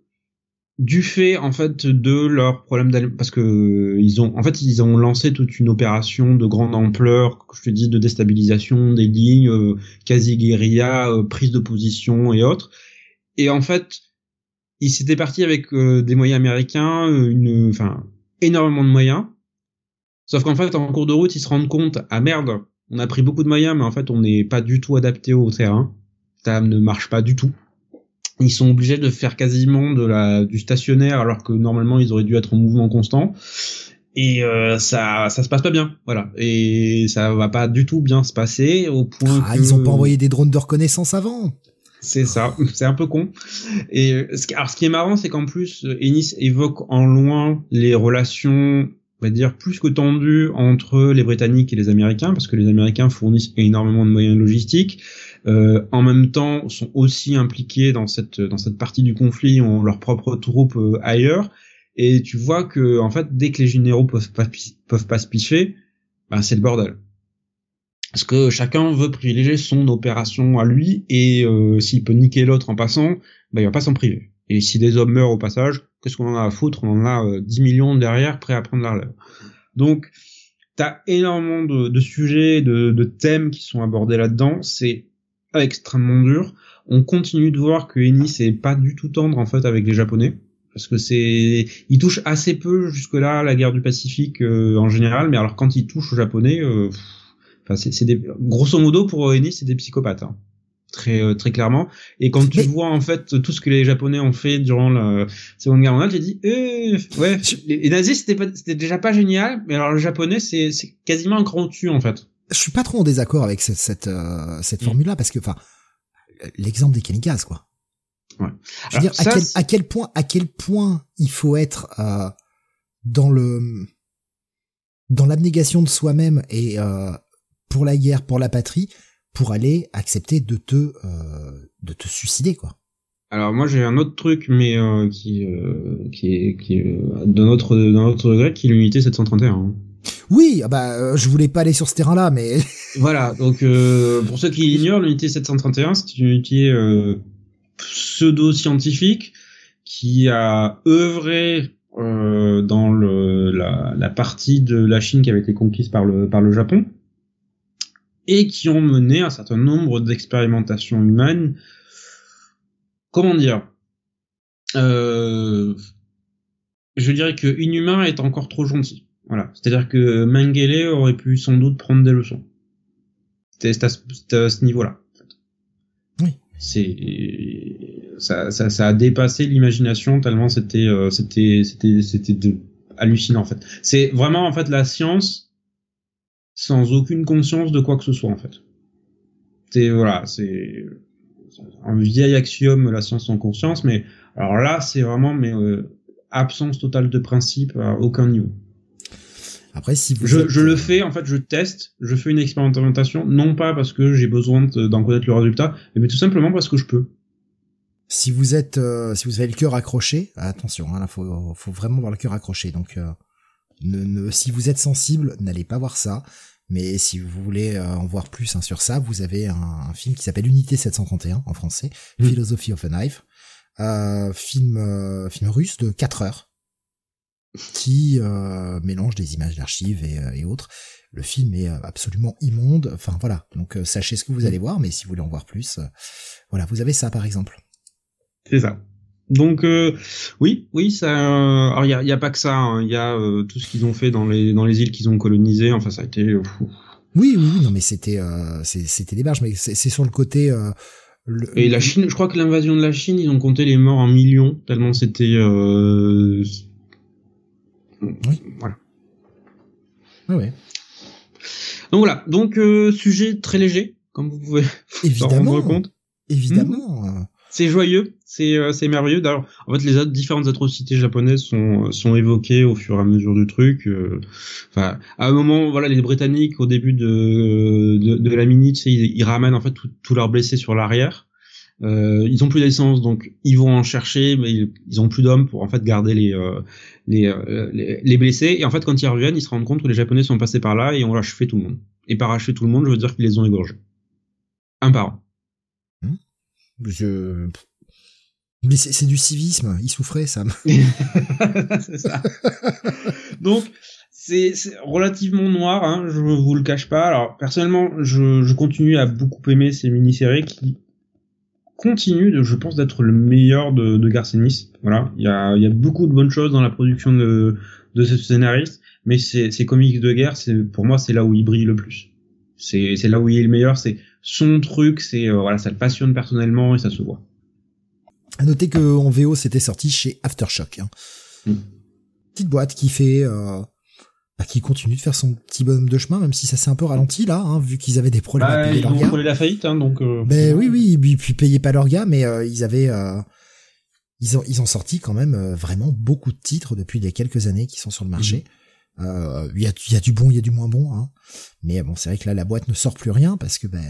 du fait en fait de leur problème parce que ils ont en fait ils ont lancé toute une opération de grande ampleur je te dis de déstabilisation des lignes euh, quasi guérilla euh, prise de position et autres. Et en fait ils s'étaient partis avec euh, des moyens américains une enfin énormément de moyens. Sauf qu'en fait en cours de route ils se rendent compte ah merde on a pris beaucoup de moyens mais en fait on n'est pas du tout adapté au terrain. Ça ne marche pas du tout ils sont obligés de faire quasiment de la du stationnaire alors que normalement ils auraient dû être en mouvement constant. Et euh, ça ça se passe pas bien. Voilà. Et ça va pas du tout bien se passer au point ah, ils ont pas envoyé des drones de reconnaissance avant. C'est ça. C'est un peu con. Et ce qui, alors ce qui est marrant c'est qu'en plus Ennis évoque en loin les relations on va dire plus que tendues entre les Britanniques et les Américains parce que les Américains fournissent énormément de moyens logistiques euh, en même temps sont aussi impliqués dans cette dans cette partie du conflit, ont leurs propres troupes euh, ailleurs, et tu vois que en fait dès que les généraux peuvent pas peuvent pas se picher, ben c'est le bordel. Parce que chacun veut privilégier son opération à lui, et euh, s'il peut niquer l'autre en passant, ben il va pas s'en priver. Et si des hommes meurent au passage, qu'est-ce qu'on en a à foutre? On en a 10 millions derrière prêts à prendre la relève. Donc, t'as énormément de, de sujets, de, de, thèmes qui sont abordés là-dedans. C'est extrêmement dur. On continue de voir que Ennis est pas du tout tendre en fait avec les Japonais parce que c'est il touche assez peu jusque là la guerre du Pacifique euh, en général, mais alors quand il touche aux Japonais, euh, enfin c'est des grosso modo pour Ennis c'est des psychopathes. Hein. Très, euh, très clairement et quand tu vois en fait tout ce que les japonais ont fait durant la seconde guerre mondiale j'ai dit eh, ouais les, nazis c'était pas c'était déjà pas génial mais alors le japonais c'est c'est quasiment un cran dessus en fait je suis pas trop en désaccord avec cette cette, euh, cette mm. formule là parce que enfin l'exemple des kamikazes quoi. Ouais. Je veux dire à, quel, à quel point à quel point il faut être euh, dans le dans l'abnégation de soi-même et euh, pour la guerre pour la patrie pour aller accepter de te euh, de te suicider quoi. Alors moi j'ai un autre truc mais qui qui est qui est de notre de notre degré qui est l'unité 731. Oui, ah bah euh, je voulais pas aller sur ce terrain-là, mais Voilà, donc euh, pour ceux qui l'ignorent, l'unité 731, c'est une unité euh, pseudo-scientifique qui a œuvré euh, dans la partie de la Chine qui avait été conquise par le, par le Japon et qui ont mené un certain nombre d'expérimentations humaines. Comment dire? Euh, Je dirais que Inhumain est encore trop gentil. Voilà, c'est-à-dire que Mengele aurait pu sans doute prendre des leçons. C'était à, ce- ce niveau-là. Oui. C'est ça, ça, ça a dépassé l'imagination tellement c'était euh, c'était c'était c'était de- hallucinant en fait. C'est vraiment en fait la science sans aucune conscience de quoi que ce soit en fait. C'est voilà, c'est un vieil axiome la science sans conscience, mais alors là c'est vraiment mais euh, absence totale de principe à aucun niveau. Après si vous Je, êtes- je le fais, en fait, je teste, je fais une expérimentation, non pas parce que j'ai besoin de- d'en connaître le résultat, mais tout simplement parce que je peux. si vous êtes euh, si vous avez le cœur accroché, attention, hein, là faut faut vraiment avoir le cœur accroché. Donc euh, ne, ne- si vous êtes sensible, n'allez pas voir ça. Mais si vous voulez euh, en voir plus hein, sur ça, vous avez un, un film qui s'appelle Unité 731 en français, Mm. Philosophy of a Knife, euh, film euh, film russe de 4 heures qui euh, mélange des images d'archives et, euh, et autres. Le film est euh, absolument immonde. Enfin voilà. Donc sachez ce que vous allez voir, mais si vous voulez en voir plus, voilà, vous avez ça par exemple. C'est ça. Donc euh, oui, oui, ça. euh, alors il y a, il y a pas que ça. hein, Il y a euh, tout ce qu'ils ont fait dans les dans les îles qu'ils ont colonisées. Enfin, ça a été. Oui, oui, oui, non, mais c'était, c'était des barges, mais c'est sur le côté. Le- Et la Chine, je crois que l'invasion de la Chine, ils ont compté les morts en millions tellement c'était. Oui. Voilà. Ouais. Donc voilà. Donc euh, sujet très léger, comme vous pouvez vous en rendre compte. évidemment. euh, C'est joyeux, c'est euh, c'est merveilleux. D'ailleurs, en fait, les autres différentes atrocités japonaises sont sont évoquées au fur et à mesure du truc. euh, Enfin, à un moment, voilà, les Britanniques au début de de, de la minute, ils, ils ramènent en fait tous leurs blessés sur l'arrière. Euh, ils ont plus d'essence, donc ils vont en chercher, mais ils, ils ont plus d'hommes pour en fait garder les euh, les, euh, les les blessés. Et en fait, quand ils reviennent, ils se rendent compte que les Japonais sont passés par là et ont achevé tout le monde. Et par achever tout le monde, je veux dire qu'ils les ont égorgés, un par un. je... Mais c'est du civisme. Il souffrait, Sam. c'est ça. Donc, c'est c'est relativement noir, hein, je vous le cache pas. Alors, personnellement, je, je continue à beaucoup aimer ces mini-séries qui continuent, de, je pense, d'être le meilleur de, de. Voilà, il y a, il y a beaucoup de bonnes choses dans la production de, de ce scénariste, mais ces, ces comics de guerre, c'est pour moi, c'est là où il brille le plus. C'est c'est là où il est le meilleur, c'est son truc, c'est euh, voilà, ça le passionne personnellement et ça se voit. À noter que en VO, c'était sorti chez Aftershock. Hein. Mm. Petite boîte qui fait, euh, bah, qui continue de faire son petit bonhomme de chemin, même si ça s'est un peu ralenti là, hein, vu qu'ils avaient des problèmes à Bah, payer ils ont gars. la faillite, hein, donc. euh, Ben oui, oui, puis, puis payaient pas leurs gars, mais euh, ils avaient, euh, ils ont, ils ont sorti quand même euh, vraiment beaucoup de titres depuis les quelques années qui sont sur le marché. Il y a, il y a du bon, il y a du moins bon, hein. Mais bon, c'est vrai que là, la boîte ne sort plus rien parce que ben,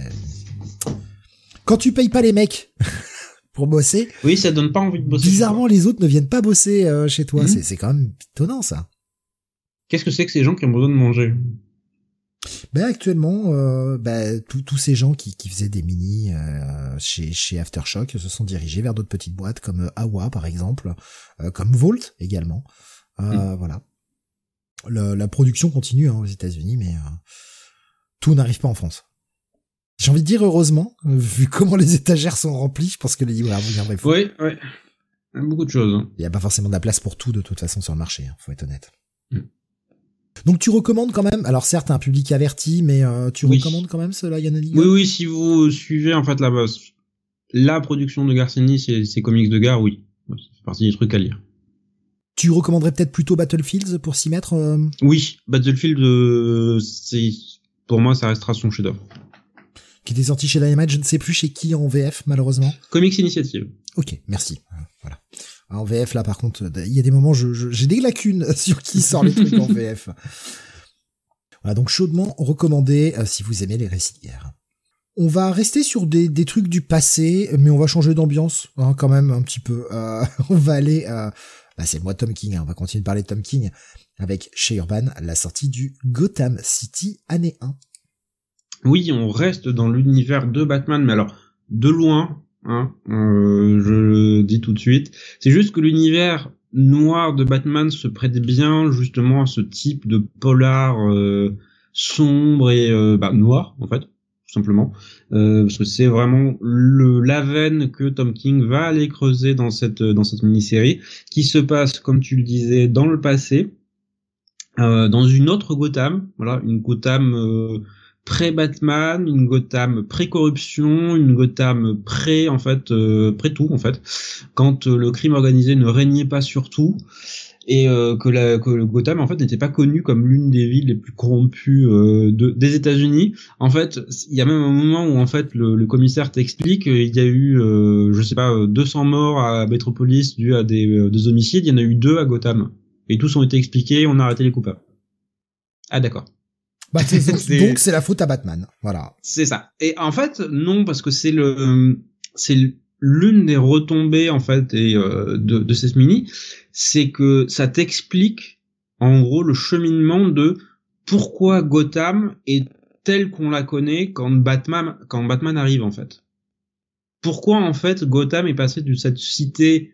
quand tu payes pas les mecs pour bosser, Oui, ça donne pas envie de bosser. bizarrement les autres ne viennent pas bosser euh, chez toi. C'est, c'est quand même étonnant ça. Qu'est-ce que c'est que ces gens qui ont besoin de manger? Ben actuellement, euh, ben, tous ces gens qui, qui faisaient des mini euh, chez, chez Aftershock se sont dirigés vers d'autres petites boîtes comme euh, Awa par exemple, euh, comme Volt également. Euh, Voilà. Le- la production continue hein, aux États-Unis, mais euh, tout n'arrive pas en France. J'ai envie de dire heureusement, vu comment les étagères sont remplies, je pense que les libraires vont dire bref. Oui, oui. Beaucoup de choses. hein. Il n'y a pas forcément de la place pour tout de toute façon sur le marché, hein, faut être honnête. Mm. Donc tu recommandes quand même, alors certes un public averti, mais euh, tu Oui. recommandes quand même cela, Yann Oui, oui, si vous suivez en fait la base, la production de Garcini, c'est ses comics de gare, oui. Fait partie des trucs à lire. Tu recommanderais peut-être plutôt Battlefields pour s'y mettre euh, Oui, Battlefield, euh, c'est pour moi, ça restera son chef-d'œuvre. qui était sorti chez Dynamite, je ne sais plus chez qui en VF malheureusement. Comics Initiative. Ok, merci. Voilà. En VF là par contre, il y a des moments j'ai des lacunes sur qui sort les trucs en VF. Voilà donc chaudement recommandé euh, si vous aimez les récits. On va rester sur des, des trucs du passé, mais on va changer d'ambiance hein, quand même un petit peu. Euh, on va aller, euh, bah, c'est moi Tom King, hein, on va continuer de parler de Tom King. avec chez Urban la sortie du Gotham City année 1. Oui, on reste dans l'univers de Batman, mais alors de loin, hein, euh, je le dis tout de suite. C'est juste que l'univers noir de Batman se prête bien justement à ce type de polar euh, sombre et euh, bah, noir en fait, tout simplement, euh, parce que c'est vraiment le la veine que Tom King va aller creuser dans cette dans cette mini-série, qui se passe comme tu le disais dans le passé, dans une autre Gotham, voilà, une Gotham pré-Batman, une Gotham pré-corruption, une Gotham pré en fait euh, pré tout en fait, quand euh, le crime organisé ne régnait pas sur tout et euh, que, la, que le Gotham en fait n'était pas connu comme l'une des villes les plus corrompues de, des États-Unis. En fait, il y a même un moment où en fait le, le commissaire t'explique il y a eu je sais pas 200 morts à Metropolis dû à des, des homicides, il y en a eu deux à Gotham et tous ont été expliqués, on a arrêté les coupables. Ah d'accord. Bah, donc c'est la faute à Batman, voilà. C'est ça. Et en fait, non, parce que c'est le, c'est l'une des retombées en fait et, euh, de, de cette mini, c'est que ça t'explique en gros le cheminement de pourquoi Gotham est telle qu'on la connaît quand Batman quand Batman arrive en fait. Pourquoi en fait Gotham est passé de cette cité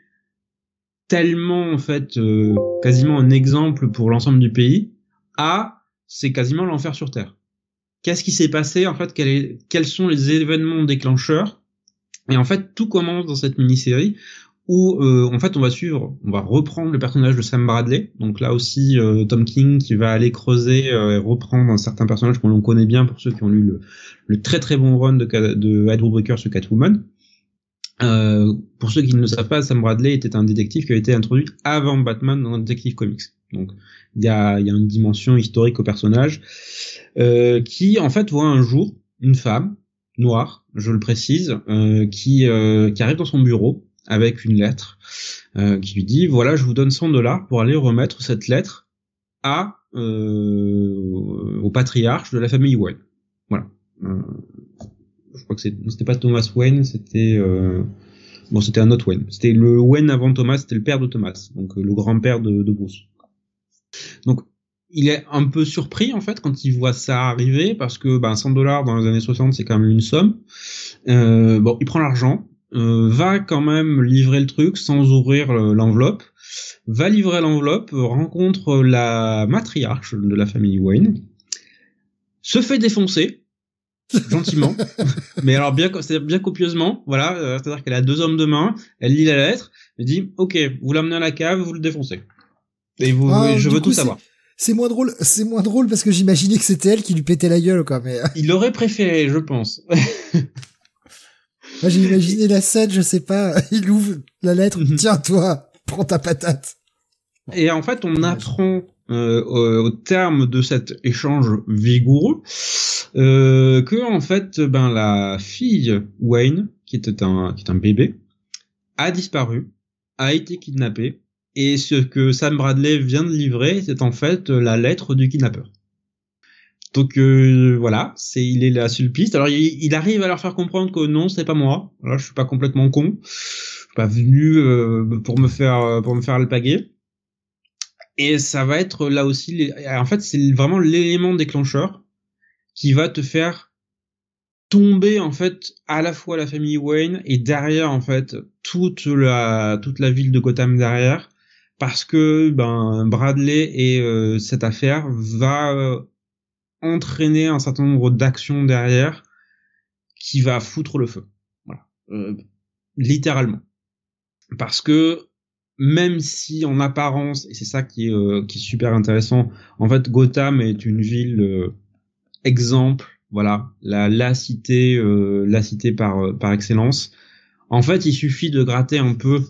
tellement en fait euh, quasiment un exemple pour l'ensemble du pays à c'est quasiment l'enfer sur Terre. Qu'est-ce qui s'est passé en fait Quels sont les événements déclencheurs? Et en fait, tout commence dans cette mini-série où euh, en fait on va suivre, on va reprendre le personnage de Sam Bradley. Donc là aussi euh, Tom King qui va aller creuser euh, et reprendre un certain personnage qu'on connaît bien pour ceux qui ont lu le, très très bon run de, de Edward sur Catwoman. pour ceux qui ne le savent pas, Sam Bradley était un détective qui a été introduit avant Batman dans Detective Comics. Donc il y a, y a une dimension historique au personnage euh, qui en fait voit un jour une femme noire, je le précise, euh, qui, euh, qui arrive dans son bureau avec une lettre euh, qui lui dit voilà je vous donne 100 dollars pour aller remettre cette lettre à euh, au patriarche de la famille Wayne. Voilà. Euh, je crois que c'était pas Thomas Wayne, c'était bon c'était un autre Wayne. C'était le Wayne avant Thomas, c'était le père de Thomas, donc le grand-père de, de Bruce. Donc il est un peu surpris en fait quand il voit ça arriver parce que ben 100 dollars dans les années 60 c'est quand même une somme. Euh, bon, il prend l'argent, euh, va quand même livrer le truc sans ouvrir l'enveloppe, va livrer l'enveloppe, rencontre la matriarche de la famille Wayne, se fait défoncer gentiment, mais alors bien, bien copieusement, voilà, euh, c'est-à-dire qu'elle a deux hommes de main, elle lit la lettre, elle dit, ok, vous l'amenez à la cave, vous le défoncez. Et vous, ah, je veux tout savoir. C'est moins drôle, c'est moins drôle parce que j'imaginais que c'était elle qui lui pétait la gueule, quoi, mais. Il aurait préféré, je pense. Moi, j'ai imaginé la scène, je sais pas, il ouvre la lettre, mhm. tiens, toi, prends ta patate. Et en fait, on apprend euh, au, terme de cet échange vigoureux euh, que en fait, ben la fille Wayne, qui était un qui est un bébé, a disparu, a été kidnappée et ce que Sam Bradley vient de livrer, c'est en fait la lettre du kidnappeur. Donc euh, voilà, c'est il est là sur le piste. Alors il, arrive à leur faire comprendre que non, c'est pas moi. Là, je suis pas complètement con. Je suis pas venu euh, pour me faire pour me faire alpaguer. Et ça va être là aussi. En fait, c'est vraiment l'élément déclencheur qui va te faire tomber en fait à la fois la famille Wayne et derrière en fait toute la toute la ville de Gotham derrière parce que ben Bradley et euh, cette affaire va euh, entraîner un certain nombre d'actions derrière qui va foutre le feu. Voilà, euh, littéralement. Parce que même si en apparence, et c'est ça qui est, qui est super intéressant, en fait Gotham est une ville exemple, voilà, la, la cité, la cité par, par excellence. En fait, il suffit de gratter un peu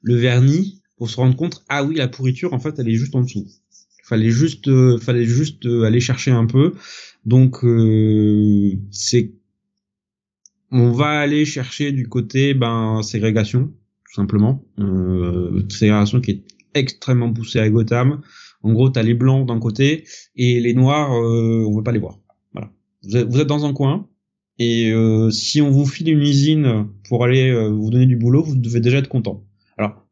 le vernis pour se rendre compte ah oui la pourriture en fait elle est juste en dessous. Fallait juste euh, fallait juste euh, aller chercher un peu. Donc euh, c'est on va aller chercher du côté ben ségrégation tout simplement. Euh, ségrégation qui est extrêmement poussée à Gotham. En gros t'as les blancs d'un côté et les noirs euh, on veut pas les voir. Voilà. Vous êtes, vous êtes dans un coin et si on vous file une usine pour aller vous donner du boulot vous devez déjà être content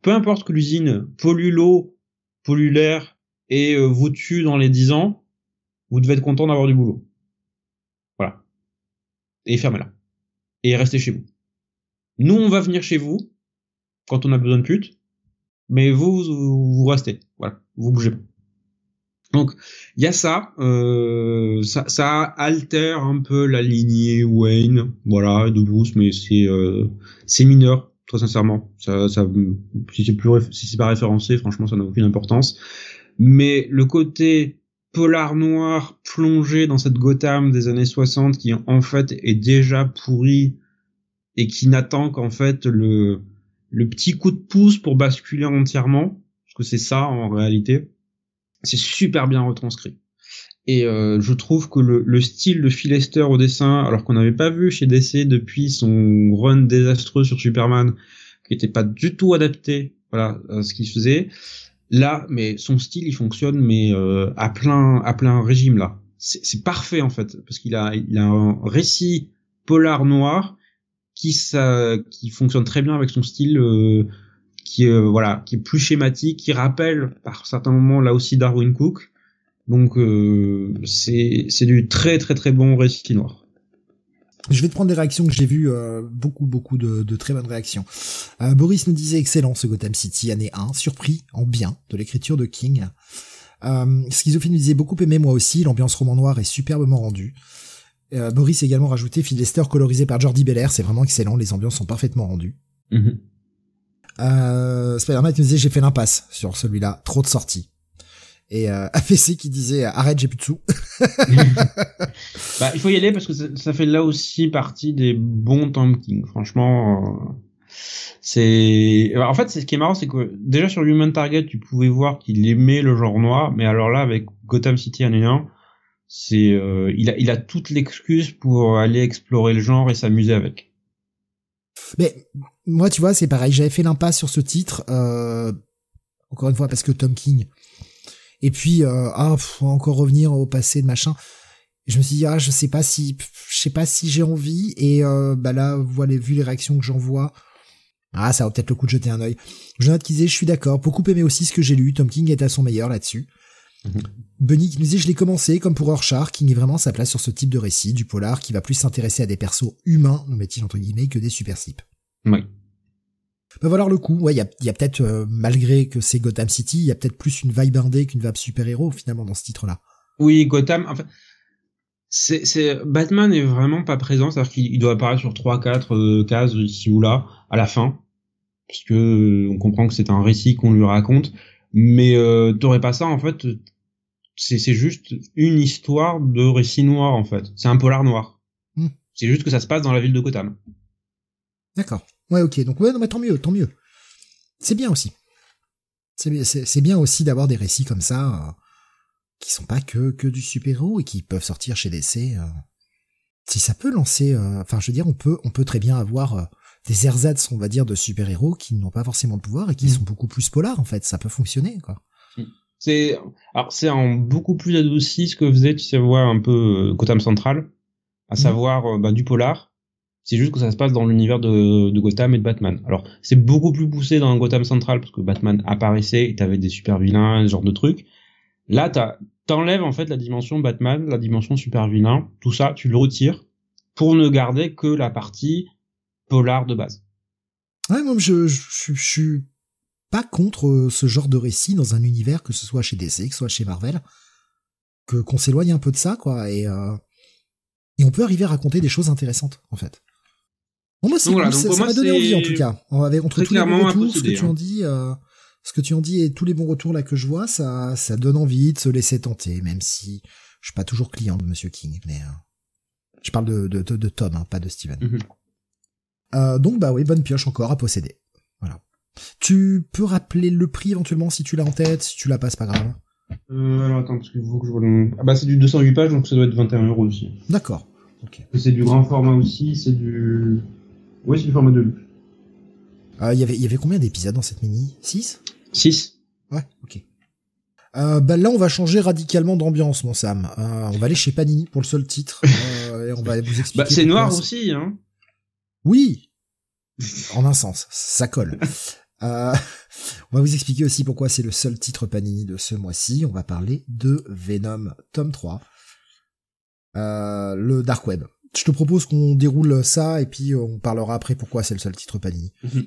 peu importe que l'usine pollue l'eau, pollue l'air et euh, vous tue dans les 10 ans, vous devez être content d'avoir du boulot. Voilà. Et fermez-la. Et restez chez vous. Nous, on va venir chez vous quand on a besoin de pute, mais vous, vous, restez. Voilà, vous bougez pas. Donc, il y a ça, euh, ça, ça altère un peu la lignée Wayne, voilà, de Bruce, mais c'est euh, c'est mineur, très sincèrement. Si c'est plus, pas référencé, franchement, ça n'a aucune importance. Mais le côté polar noir plongé dans cette Gotham des années 60 qui en fait est déjà pourri et qui n'attend qu'en fait le le petit coup de pouce pour basculer entièrement, parce que c'est ça en réalité c'est super bien retranscrit. Et euh, je trouve que le, le, style de Phil Lester au dessin, alors qu'on n'avait pas vu chez DC depuis son run désastreux sur Superman, qui était pas du tout adapté, voilà, à ce qu'il faisait. Là, mais son style, il fonctionne, mais euh, à plein, à plein régime là. C'est parfait en fait, parce qu'il a, il a un récit polar noir qui ça, qui fonctionne très bien avec son style. Euh, qui euh, voilà, qui est plus schématique, qui rappelle par certains moments là aussi Darwin Cook. Donc euh, c'est c'est du très très très bon récit noir. Je vais te prendre des réactions que j'ai vues, euh, beaucoup beaucoup de, de, très bonnes réactions. Boris nous disait excellent ce Gotham City année 1, surpris en bien de l'écriture de King. Euh, nous disait beaucoup aimé moi aussi, l'ambiance roman noir est superbement rendue. Boris a également rajouté Phil Lester colorisé par Jordi Belair, c'est vraiment excellent, les ambiances sont parfaitement rendues. Euh, Spider-Man nous disait j'ai fait l'impasse sur celui-là, trop de sorties. Et euh, APC qui disait arrête j'ai plus de sous. bah il faut y aller parce que ça, fait là aussi partie des bons Tom King. Franchement, euh, c'est en fait c'est ce qui est marrant c'est que déjà sur Human Target tu pouvais voir qu'il aimait le genre noir, mais alors là avec Gotham City en 1, c'est euh, il a il a toute l'excuse pour aller explorer le genre et s'amuser avec. Mais moi, tu vois, c'est pareil. J'avais fait l'impasse sur ce titre, euh, encore une fois parce que Tom King. Et puis, euh, ah, faut encore revenir au passé de machin. je me suis dit, ah, je sais pas si, je sais pas si j'ai envie. Et euh, bah là, voilà, vu les réactions que j'en vois, ah, ça va peut-être le coup de jeter un œil. Jonathan qui disait, je suis d'accord. Beaucoup aimé aussi ce que j'ai lu. Tom King est à son meilleur là-dessus. Mhm. Bunny qui nous disait, je l'ai commencé comme pour Rorschach, King est vraiment sa place sur ce type de récit, du polar, qui va plus s'intéresser à des persos humains, nous met-il entre guillemets, que des super slips. Oui. Bah voilà le coup. Ouais, il y a, y a peut-être euh, malgré que c'est Gotham City, il y a peut-être plus une vibe indé qu'une vibe super-héros finalement dans ce titre-là. Oui, Gotham. Enfin, c'est, Batman est vraiment pas présent, c'est-à-dire qu'il doit apparaître sur trois, quatre euh, cases ici ou là à la fin, puisque euh, on comprend que c'est un récit qu'on lui raconte. Mais euh, t'aurais pas ça en fait. C'est, c'est juste une histoire de récit noir en fait. C'est un polar noir. Hmm. C'est juste que ça se passe dans la ville de Gotham. D'accord. Ouais, ok. Donc ouais, non, mais tant mieux, tant mieux. C'est bien aussi. C'est bien aussi d'avoir des récits comme ça euh, qui sont pas que que du super-héros et qui peuvent sortir chez DC. Euh. Si ça peut lancer, euh, enfin, je veux dire, on peut on peut très bien avoir des ersatz, on va dire, de super-héros qui n'ont pas forcément de pouvoir et qui mm. sont beaucoup plus polars en fait. Ça peut fonctionner, quoi. Mm. C'est alors c'est en beaucoup plus adouci ce que faisait, tu sais, voir un peu Gotham Central, à mm. savoir bah, du polar c'est juste que ça se passe dans l'univers de, Gotham et de Batman. Alors, c'est beaucoup plus poussé dans Gotham Central parce que Batman apparaissait et t'avais des super vilains, ce genre de trucs. Là, t'enlèves en fait la dimension Batman, la dimension super vilain, tout ça, tu le retires pour ne garder que la partie polar de base. Ouais, moi, je, suis pas contre euh, ce genre de récit dans un univers, que ce soit chez DC, que ce soit chez Marvel, que qu'on s'éloigne un peu de ça, quoi, et euh, et on peut arriver à raconter des choses intéressantes, en fait. Bon, moi, c'est ça m'a donné envie en tout cas. Avec entre tous les bons retours, ce que tu en dis, euh, ce que tu en dis et tous les bons retours là que je vois, ça, ça donne envie de se laisser tenter, même si je suis pas toujours client de Monsieur King, mais euh, je parle de, de, de, Tom, hein, pas de Steven. Mhm. euh, donc bah oui, bonne pioche encore à posséder. Voilà. Tu peux rappeler le prix éventuellement si tu l'as en tête, si tu l'as pas, c'est pas grave. Euh, alors attends, parce qu'il faut que je vois le Ah bah c'est du 208 pages, donc ça doit être 21 euros aussi. D'accord. C'est du grand format aussi, c'est du... Oui, c'est le format de luxe. Euh, y Il y avait combien d'épisodes dans cette mini? 6 6. Ouais, ok. Euh, bah là, on va changer radicalement d'ambiance, mon Sam. Euh, on va aller chez Panini pour le seul titre. Euh, et on va vous expliquer. Bah, c'est noir aussi, hein. Oui. En un sens, ça colle. Euh, on va vous expliquer aussi pourquoi c'est le seul titre Panini de ce mois-ci. On va parler de Venom tome 3. Euh, le Dark Web. Je te propose qu'on déroule ça et puis on parlera après pourquoi c'est le seul titre Panini. Mhm.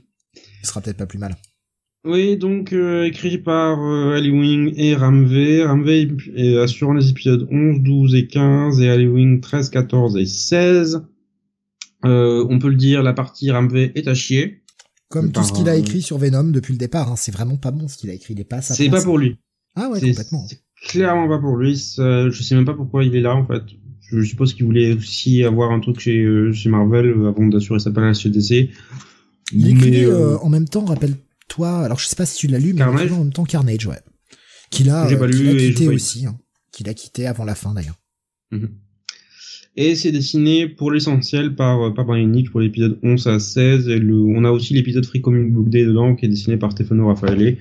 Ce sera peut-être pas plus mal. Oui, donc euh, écrit par euh, Ali Wing et Ramvé. Ramvé est assurant les épisodes 11, 12 et 15 et Ali Wing 13, 14 et 16. Euh, on peut le dire, la partie Ramvé est à chier. Comme tout Par, ce qu'il a euh, écrit sur Venom depuis le départ, hein, c'est vraiment pas bon ce qu'il a écrit. Il est pas C'est pas pour lui. Ah ouais, complètement. c'est clairement pas pour lui. Je sais même pas pourquoi il est là en fait. Je suppose qu'il voulait aussi avoir un truc chez, euh, chez Marvel euh, avant d'assurer sa place chez DC. Il Mais, euh, en même temps, rappelle-toi, alors je sais pas si tu l'as lu, mais Carnage en même temps Carnage, ouais. Qu'il a, euh, quitté aussi, hein. Qu'il a quitté avant la fin d'ailleurs. Mhm. Et c'est dessiné pour l'essentiel par, par Brian Hitch pour l'épisode 11 à 16. Et le, on a aussi l'épisode Free Comic Book Day dedans qui est dessiné par Stefano Raffaele,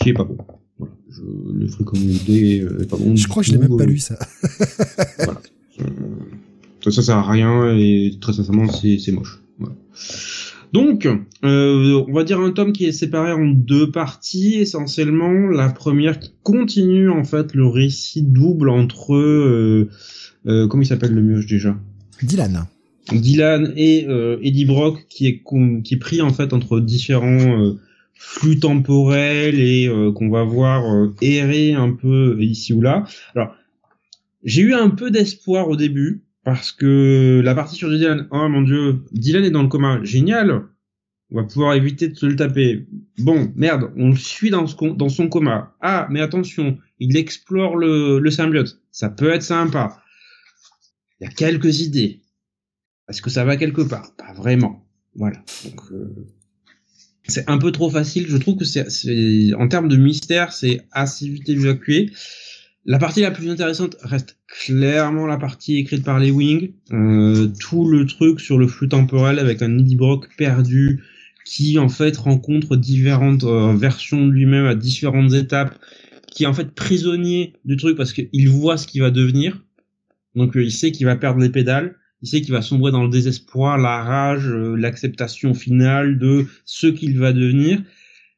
qui est pas bon. Voilà. Je, le Free Comic Book Day est pas bon. Je crois que je l'ai même pas lu ça. Voilà. Ça, ça sert à rien et très sincèrement, c'est c'est moche. Voilà. Donc, euh, on va dire un tome qui est séparé en deux parties essentiellement. La première qui continue en fait le récit double entre euh, euh, comment il s'appelle le mioche déjà? Dylan. Dylan et euh, Eddie Brock qui est qui est pris en fait entre différents euh, flux temporels et euh, qu'on va voir errer un peu ici ou là. Alors j'ai eu un peu d'espoir au début parce que la partie sur Dylan, oh mon dieu, Dylan est dans le coma, génial. On va pouvoir éviter de se le taper. Bon, merde, on le suit dans, son coma. Ah, mais attention, il explore le, symbiote. Ça peut être sympa. Il y a quelques idées. Est-ce que ça va quelque part? Pas vraiment. Voilà. Donc, euh, c'est un peu trop facile. Je trouve que c'est, c'est en termes de mystère, c'est assez vite évacué. La partie la plus intéressante reste clairement la partie écrite par les Wings. Euh, tout le truc sur le flux temporel avec un Eddie Brock perdu qui en fait rencontre différentes euh, versions de lui-même à différentes étapes, qui est en fait prisonnier du truc parce qu'il voit ce qui va devenir. Donc euh, il sait qu'il va perdre les pédales il sait qu'il va sombrer dans le désespoir, la rage, euh, l'acceptation finale de ce qu'il va devenir.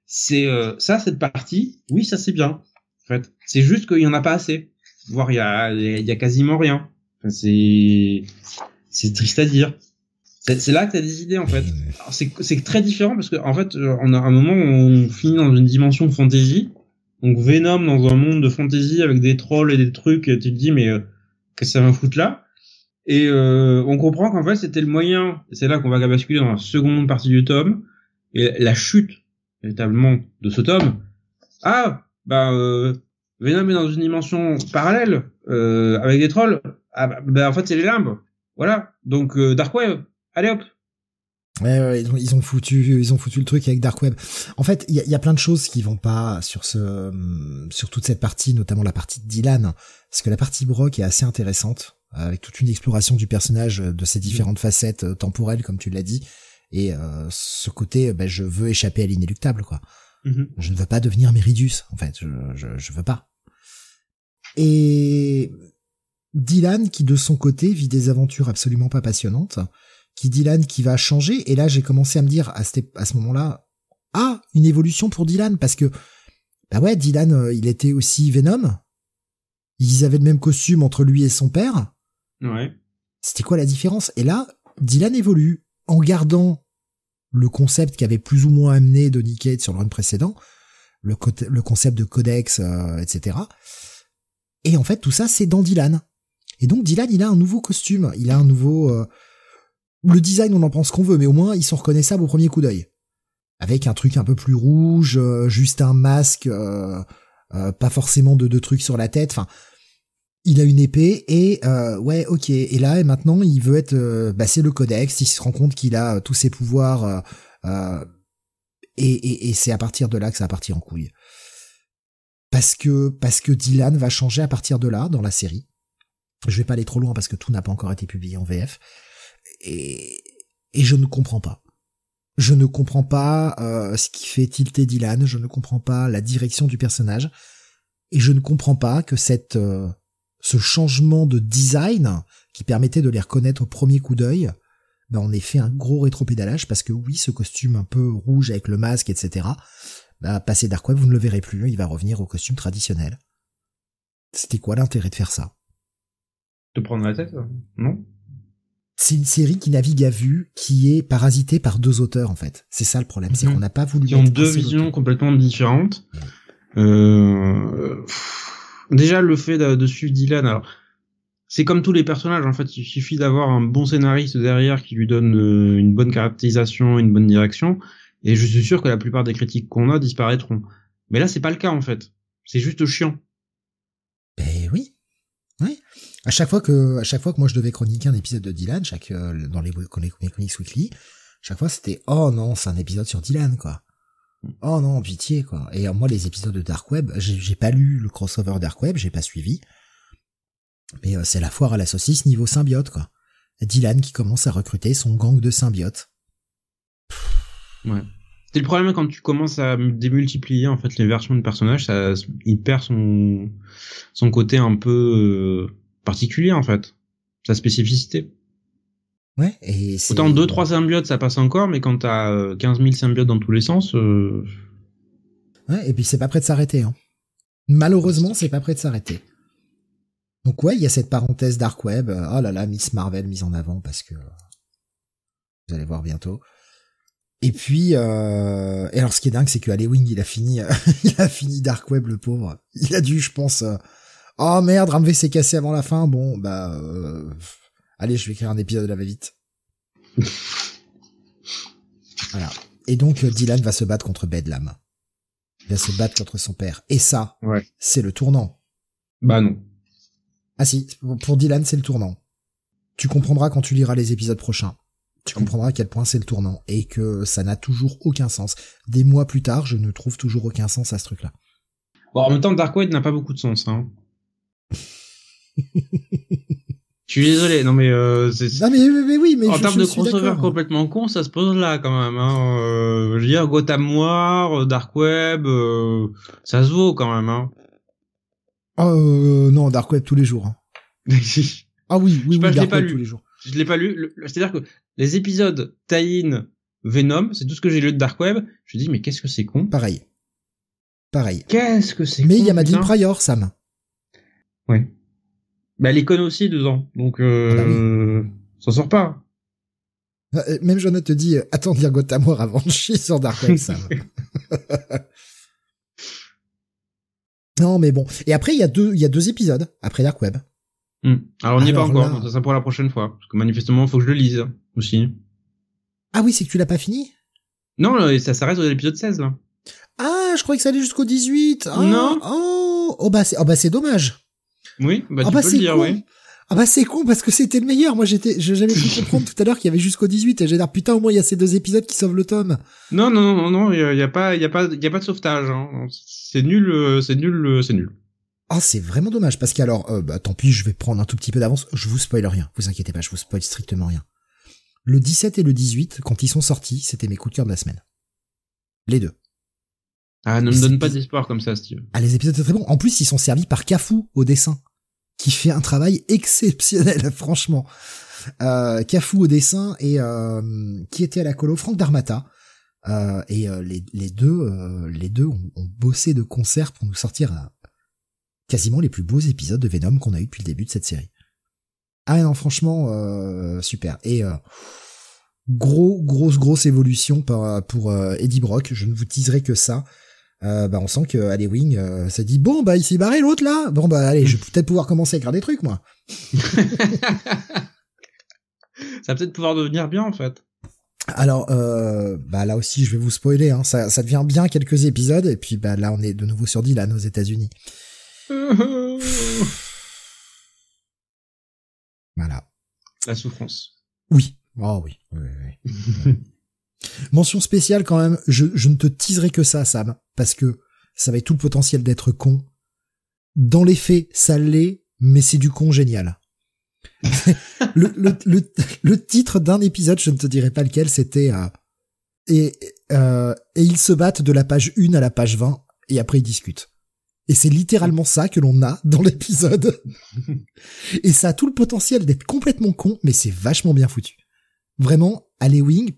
C'est ça, cette partie. Oui, ça c'est bien. En fait, c'est juste qu'il y en a pas assez. Voire il y a, il y a quasiment rien. Enfin, c'est c'est triste à dire. C'est là que t'as des idées en fait. C'est c'est très différent parce que en fait, euh, on a un moment où on finit dans une dimension fantasy. Donc Venom dans un monde de fantasy avec des trolls et des trucs. Et tu te dis mais euh, qu'est-ce que ça va foutre là? Et euh, on comprend qu'en fait c'était le moyen, c'est là qu'on va basculer dans la seconde partie du tome, et la chute véritablement de ce tome. Ah, bah euh, Venom est dans une dimension parallèle euh, avec des trolls. Ah bah, en fait c'est les limbes. Voilà. Donc euh, Dark Web, allez hop. Ouais, ouais, ils ont, foutu, ils ont foutu le truc avec Dark Web. En fait, il y a, y a plein de choses qui vont pas sur ce, sur toute cette partie, notamment la partie de Dylan, parce que la partie Brock est assez intéressante, avec toute une exploration du personnage de ses différentes facettes euh, temporelles, comme tu l'as dit, et euh, ce côté, ben, je veux échapper à l'inéluctable, quoi. Mhm. Je ne veux pas devenir Meridius, en fait, je, je, je veux pas. Et Dylan, qui de son côté vit des aventures absolument pas passionnantes, qui Dylan qui va changer, et là j'ai commencé à me dire à, ce- à ce moment-là, ah, une évolution pour Dylan, parce que, bah ouais, Dylan, euh, il était aussi Venom, ils avaient le même costume entre lui et son père, Ouais. c'était quoi la différence? Et là, Dylan évolue en gardant le concept qu'avait plus ou moins amené Donny Cates sur le run précédent, le, concept de codex, euh, etc. Et en fait, tout ça, c'est dans Dylan. Et donc, Dylan, il a un nouveau costume, il a un nouveau... euh, Le design, on en pense qu'on veut, mais au moins, ils sont reconnaissables au premier coup d'œil. Avec un truc un peu plus rouge, euh, juste un masque, euh, pas forcément de, de trucs sur la tête, enfin il a une épée et euh, ouais ok. Et là maintenant il veut être euh, bah c'est le codex. Il se rend compte qu'il a euh, tous ses pouvoirs euh, et, et, c'est à partir de là que ça va partir en couille. Parce que parce que Dylan va changer à partir de là dans la série. Je vais pas aller trop loin parce que tout n'a pas encore été publié en VF et et je ne comprends pas. Je ne comprends pas ce qui fait tilter Dylan. Je ne comprends pas la direction du personnage. Et je ne comprends pas que cette ce changement de design qui permettait de les reconnaître au premier coup d'œil, bah, on ait fait un gros rétropédalage parce que oui, ce costume un peu rouge avec le masque, etc. Bah, passé Dark Web, vous ne le verrez plus, il va revenir au costume traditionnel. C'était quoi l'intérêt de faire ça? De prendre la tête, non? C'est une série qui navigue à vue, qui est parasitée par deux auteurs en fait. C'est ça le problème, c'est Mhm. qu'on n'a pas voulu. Qui ont deux visions complètement différentes. Euh, déjà, le fait de, suivre Dylan, alors, c'est comme tous les personnages, en fait, il suffit d'avoir un bon scénariste derrière qui lui donne euh, une bonne caractérisation, une bonne direction, et je suis sûr que la plupart des critiques qu'on a disparaîtront. Mais là, c'est pas le cas, en fait. C'est juste chiant. Ben oui. Oui. À chaque fois que, à chaque fois que moi je devais chroniquer un épisode de Dylan, chaque, euh, dans les, les, Weekly, chaque fois c'était, oh non, c'est un épisode sur Dylan, quoi. Oh non, pitié, quoi. Et moi, les épisodes de Dark Web, j'ai j'ai pas lu le crossover Dark Web, j'ai pas suivi. Mais euh, c'est la foire à la saucisse niveau symbiote, quoi. Dylan qui commence à recruter son gang de symbiotes. Ouais. C'est le problème quand tu commences à démultiplier en fait les versions de personnages, ça, il perd son son côté un peu euh, particulier en fait, sa spécificité. Ouais, et c'est... Autant deux trois symbiotes ça passe encore, mais quand t'as euh, 15 000 symbiotes dans tous les sens, euh... Ouais, et puis c'est pas prêt de s'arrêter. Hein. Malheureusement, c'est pas prêt de s'arrêter. Donc ouais, il y a cette parenthèse Dark Web. euh, Oh là là, Miss Marvel mise en avant parce que vous allez voir bientôt. Et puis, euh... et alors ce qui est dingue, c'est que Wing, il a fini, il a fini Dark Web, le pauvre. Il a dû, je pense. euh, Oh merde, Ramvé s'est cassé avant la fin. Bon, bah, euh... allez, je vais écrire un épisode de la va-vite. voilà. Et donc euh, Dylan va se battre contre Bedlam. Il va se battre contre son père. Et ça, Ouais. c'est le tournant. bah non. Ah si, pour Dylan, c'est le tournant. Tu comprendras quand tu liras les épisodes prochains. Tu comprendras à quel point c'est le tournant et que ça n'a toujours aucun sens. Des mois plus tard, je ne trouve toujours aucun sens à ce truc-là. Bon, en même temps, Darkwood n'a pas beaucoup de sens. Hein. Je suis désolé, non mais euh, c'est Non mais, mais, mais oui, mais en je, termes je de crossover complètement con, ça se pose là quand même. Hein. Euh, je veux dire, Gotham Noir, euh, Dark Web, euh, ça se vaut quand même. Hein. Euh, non, Dark Web tous les jours. hein. Ah oui, oui, pas, oui, je Dark pas Web lu. tous les jours. je l'ai pas lu. C'est-à-dire que les épisodes Tie-in, Venom, c'est tout ce que j'ai lu de Dark Web. Je me dis mais qu'est-ce que c'est con? Pareil. Pareil. Qu'est-ce que c'est Mais il y a Madeleine. Pryor, Sam. Ouais. Bah elle est conne aussi dedans, donc euh, Ah bah ça sort pas. Euh, Même Jonathan te dit, euh, attends de lire Gotham War avant de chier sur Dark Web, non, mais bon. Et après, il y a deux, il y a deux épisodes après Dark Web. Hmm. Alors on n'y est pas encore, là- ça sera pour la prochaine fois. Parce que manifestement, faut que je le lise aussi. Ah oui, c'est que tu l'as pas fini? Non, là, ça s'arrête à l'épisode 16 là. Ah, je croyais que ça allait jusqu'au 18. Ah, Non. Oh, oh bah c'est, oh bah c'est dommage. Oui, bah ah tu bah peux c'est le dire, con. oui. Ah bah c'est con parce que c'était le meilleur. Moi j'étais, j'avais pu comprendre tout à l'heure qu'il y avait jusqu'au 18 et j'ai dit putain au moins il y a ces deux épisodes qui sauvent le tome. Non, non, non, non, il y, a- pas, y a pas, y a pas de sauvetage. Hein. C'est nul, euh, c'est nul, euh, c'est nul. Ah c'est vraiment dommage parce qu'alors, euh, bah tant pis, je vais prendre un tout petit peu d'avance. Je vous spoil rien. Vous inquiétez pas, je vous spoil strictement rien. Le 17 et le 18, quand ils sont sortis, c'était mes coups de cœur de la semaine. Les deux. Ah, ne me donne pas d'espoir comme ça, Steve. Ah, les épisodes étaient très bons. En plus, ils sont servis par Cafou au dessin, qui fait un travail exceptionnel, franchement. Euh, Cafou au dessin et euh, qui était à la colo, Franck Darmata. Euh, et euh, les, deux, les deux ont, bossé de concert pour nous sortir quasiment les plus beaux épisodes de Venom qu'on a eu depuis le début de cette série. Ah non, franchement, super. Et gros, grosse, grosse évolution pour euh, Eddie Brock. Je ne vous teaserai que ça. Euh, bah on sent que Wing euh, s'est dit bon bah il s'est barré l'autre là. Bon bah allez je vais peut-être pouvoir commencer à écrire des trucs moi. Ça va peut-être pouvoir devenir bien en fait. alors euh, bah là aussi je vais vous spoiler hein, ça, ça devient bien quelques épisodes et puis bah là on est de nouveau sur Dylan aux États-Unis. Voilà. La souffrance. oui. Oh oui, oui, oui. mention spéciale quand même je, ne te teaserai que ça Sam parce que ça avait tout le potentiel d'être con dans les faits ça l'est mais c'est du con génial le, le, le, titre d'un épisode, je ne te dirai pas lequel, c'était euh, et, euh, et ils se battent de la page 1 à la page 20 et après ils discutent. Et c'est littéralement ça que l'on a dans l'épisode. et ça a tout le potentiel d'être complètement con, mais c'est vachement bien foutu. Vraiment, Alley Wing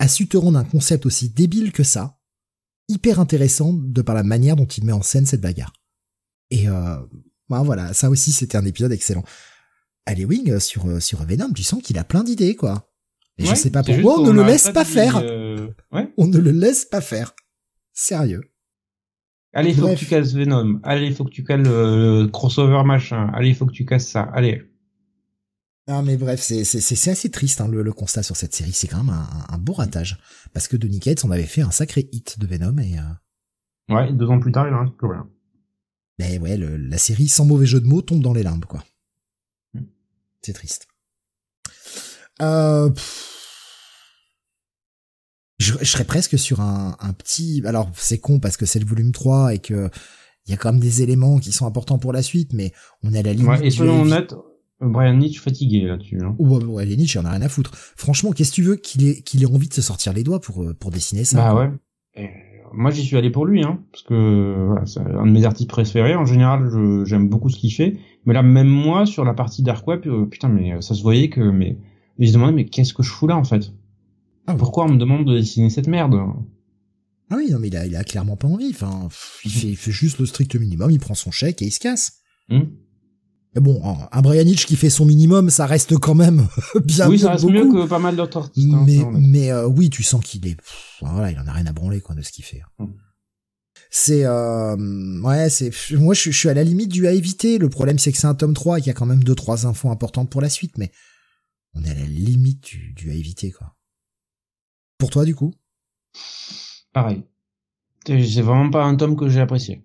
a su te rendre un concept aussi débile que ça, hyper intéressant de par la manière dont il met en scène cette bagarre. Et euh, ben voilà, ça aussi c'était un épisode excellent. Alley Wing euh, sur euh, sur Venom, tu sens qu'il a plein d'idées quoi. Et je sais pas pourquoi on ne le laisse pas faire. euh, Ouais. On ne le laisse pas faire. Sérieux. Allez, faut que tu casses Venom. Allez, faut que tu le, le crossover machin. Allez, faut que tu casses ça. Allez. Non mais bref, c'est assez triste hein, le, le constat sur cette série. C'est quand même un, un beau ratage parce que Donny Cates on avait fait un sacré hit de Venom et euh, Ouais, deux ans plus tard, il en reste plus rien. mais ouais, le- la série sans mauvais jeu de mots tombe dans les limbes quoi. Hmm. C'est triste. Euh, je, je serais presque sur un, un petit. Alors c'est con parce que c'est le volume 3 et que il y a quand même des éléments qui sont importants pour la suite, mais on est à la limite. Ouais, et du Brian Nietzsche fatigué là-dessus. Hein. Ouais, ouais, les Nietzsche, il en a rien à foutre. Franchement, qu'est-ce que tu veux qu'il ait, qu'il ait envie de se sortir les doigts pour, euh, pour dessiner ça? Bah ouais. Et moi, j'y suis allé pour lui, hein, parce que voilà, c'est un de mes artistes préférés. En général, je- j'aime beaucoup ce qu'il fait. Mais là, même moi, sur la partie Dark Web, euh, putain, mais euh, ça se voyait que, mais, il se demandait, mais qu'est-ce que je fous là, en fait? Ah. Pourquoi on me demande de dessiner cette merde? Ah oui, non, mais il a, il a clairement pas envie. Enfin, il fait, il fait juste le strict minimum, il prend son chèque et il se casse. Hum Mais bon, un- Brian Hitch qui fait son minimum, ça reste quand même bien Oui, ça reste beaucoup. mieux que pas mal d'autres artistes. hein, mais mais euh, oui, tu sens qu'il est, pff, voilà, il en a rien à branler quoi de ce qu'il fait. Mm. C'est euh, ouais, c'est moi je, suis- je suis à la limite du à éviter. Le problème c'est que c'est un tome 3 et qu'il y a quand même deux trois infos importantes pour la suite, mais on est à la limite du, du à éviter quoi. Pour toi du coup? Pareil. C'est c'est vraiment pas un tome que j'ai apprécié.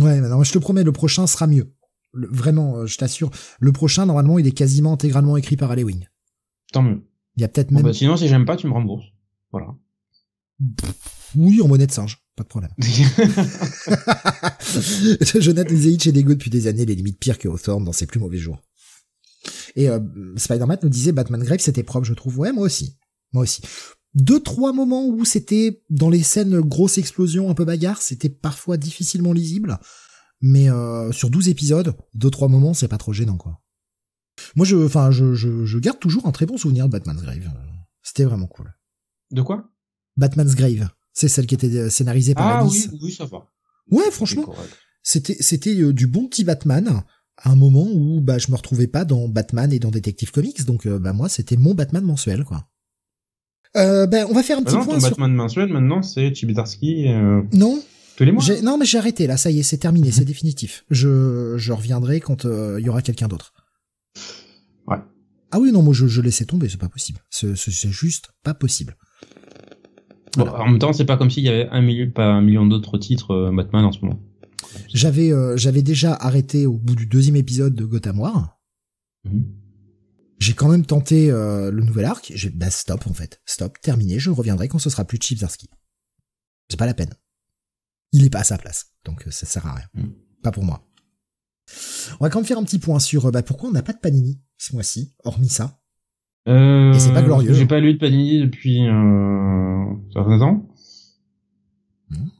Ouais, mais non, je te promets, le prochain sera mieux. Le- vraiment, euh, je t'assure. Le prochain, normalement, il est quasiment intégralement écrit par Wing. Tant mieux. Il y a peut-être même, bah, sinon, si j'aime pas, tu me rembourses. Voilà. oui, en monnaie de singe, pas de problème. Jonathan Zeitch est dégueu depuis des années, les limites pires que Hawthorne dans ses plus mauvais jours. Et euh, Spider-Man nous disait Batman Grave c'était propre, je trouve. Ouais, moi aussi. Moi aussi. Deux, trois moments où c'était dans les scènes grosse explosion, un peu bagarre, c'était parfois difficilement lisible. Mais euh, sur 12 épisodes, deux, trois moments, c'est pas trop gênant, quoi. Moi, je, enfin, je, je, je garde toujours un très bon souvenir de Batman's Grave. C'était vraiment cool. De quoi? Batman's Grave, c'est celle qui était euh, scénarisée par Ah Alice. oui, oui, ça va. Ouais, franchement, c'était c'était euh, du bon petit Batman à un moment où bah je me retrouvais pas dans Batman et dans Detective Comics donc bah moi c'était mon Batman mensuel quoi. Euh, ben on va faire un Ah petit non, point ton sur Batman mensuel, maintenant, c'est euh, non tous les mois. j'ai non mais j'ai arrêté là ça y est c'est terminé c'est définitif je je reviendrai quand euh, il y aura quelqu'un d'autre. Ouais. Ah oui non moi je je laissais tomber c'est pas possible c'est juste pas possible. Bon, en même temps, c'est pas comme s'il y avait un million, pas un million d'autres titres euh, Batman en ce moment. J'avais euh, j'avais déjà arrêté au bout du deuxième épisode de Gotham War. Mhm. J'ai quand même tenté euh, le nouvel arc. J'ai bah stop en fait, stop, terminé. Je reviendrai quand ce sera plus Chip Zarsky. C'est pas la peine. Il est pas à sa place, donc euh, ça sert à rien. Mm. Pas pour moi. On va quand même faire un petit point sur euh, bah, pourquoi on n'a pas de Panini ce mois-ci, hormis ça. Euh, Et c'est pas glorieux. J'ai pas lu de Panini depuis euh, certain temps. Mhm.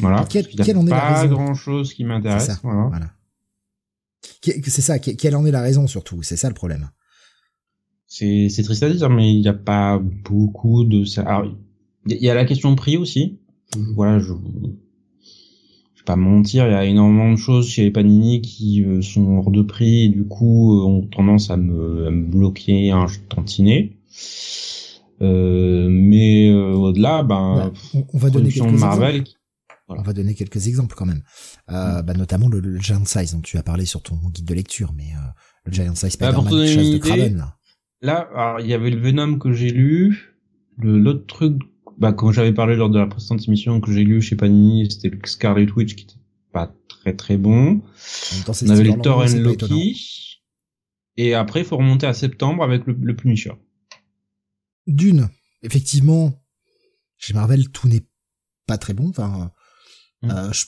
Voilà. Quel- quelle en est la pas raison grand chose qui C'est m'intéresse. ça. Voilà. C'est ça. que- Quelle en est la raison surtout? C'est ça le problème. C'est c'est triste à dire, mais il n'y a pas beaucoup de ça. Alors, il y a- il y a la question de prix aussi. Voilà, je je vais pas mentir, il y a énormément de choses chez les Panini qui euh, sont hors de prix et du coup euh, ont tendance à me, à me bloquer un tantinet. Euh, mais euh, au-delà, ben, Ouais, on, va donner quelques de Marvel. exemples. On va donner quelques exemples quand même. Mm. Euh, bah, notamment le, le Giant Size dont tu as parlé sur ton guide de lecture, mais euh, le Giant Size Bah, Spider-Man chasse de Kraven là. Il y avait le Venom que j'ai lu. Le l'autre truc, bah, comme j'avais parlé lors de la précédente émission que j'ai lu chez Panini, c'était le Scarlet Witch qui était pas très très bon. Temps, On avait les Thor and. Loki. Et après, il faut remonter à septembre avec le, le Punisher. D'une, effectivement, chez Marvel, tout n'est pas très bon. Enfin, Mm. euh, je,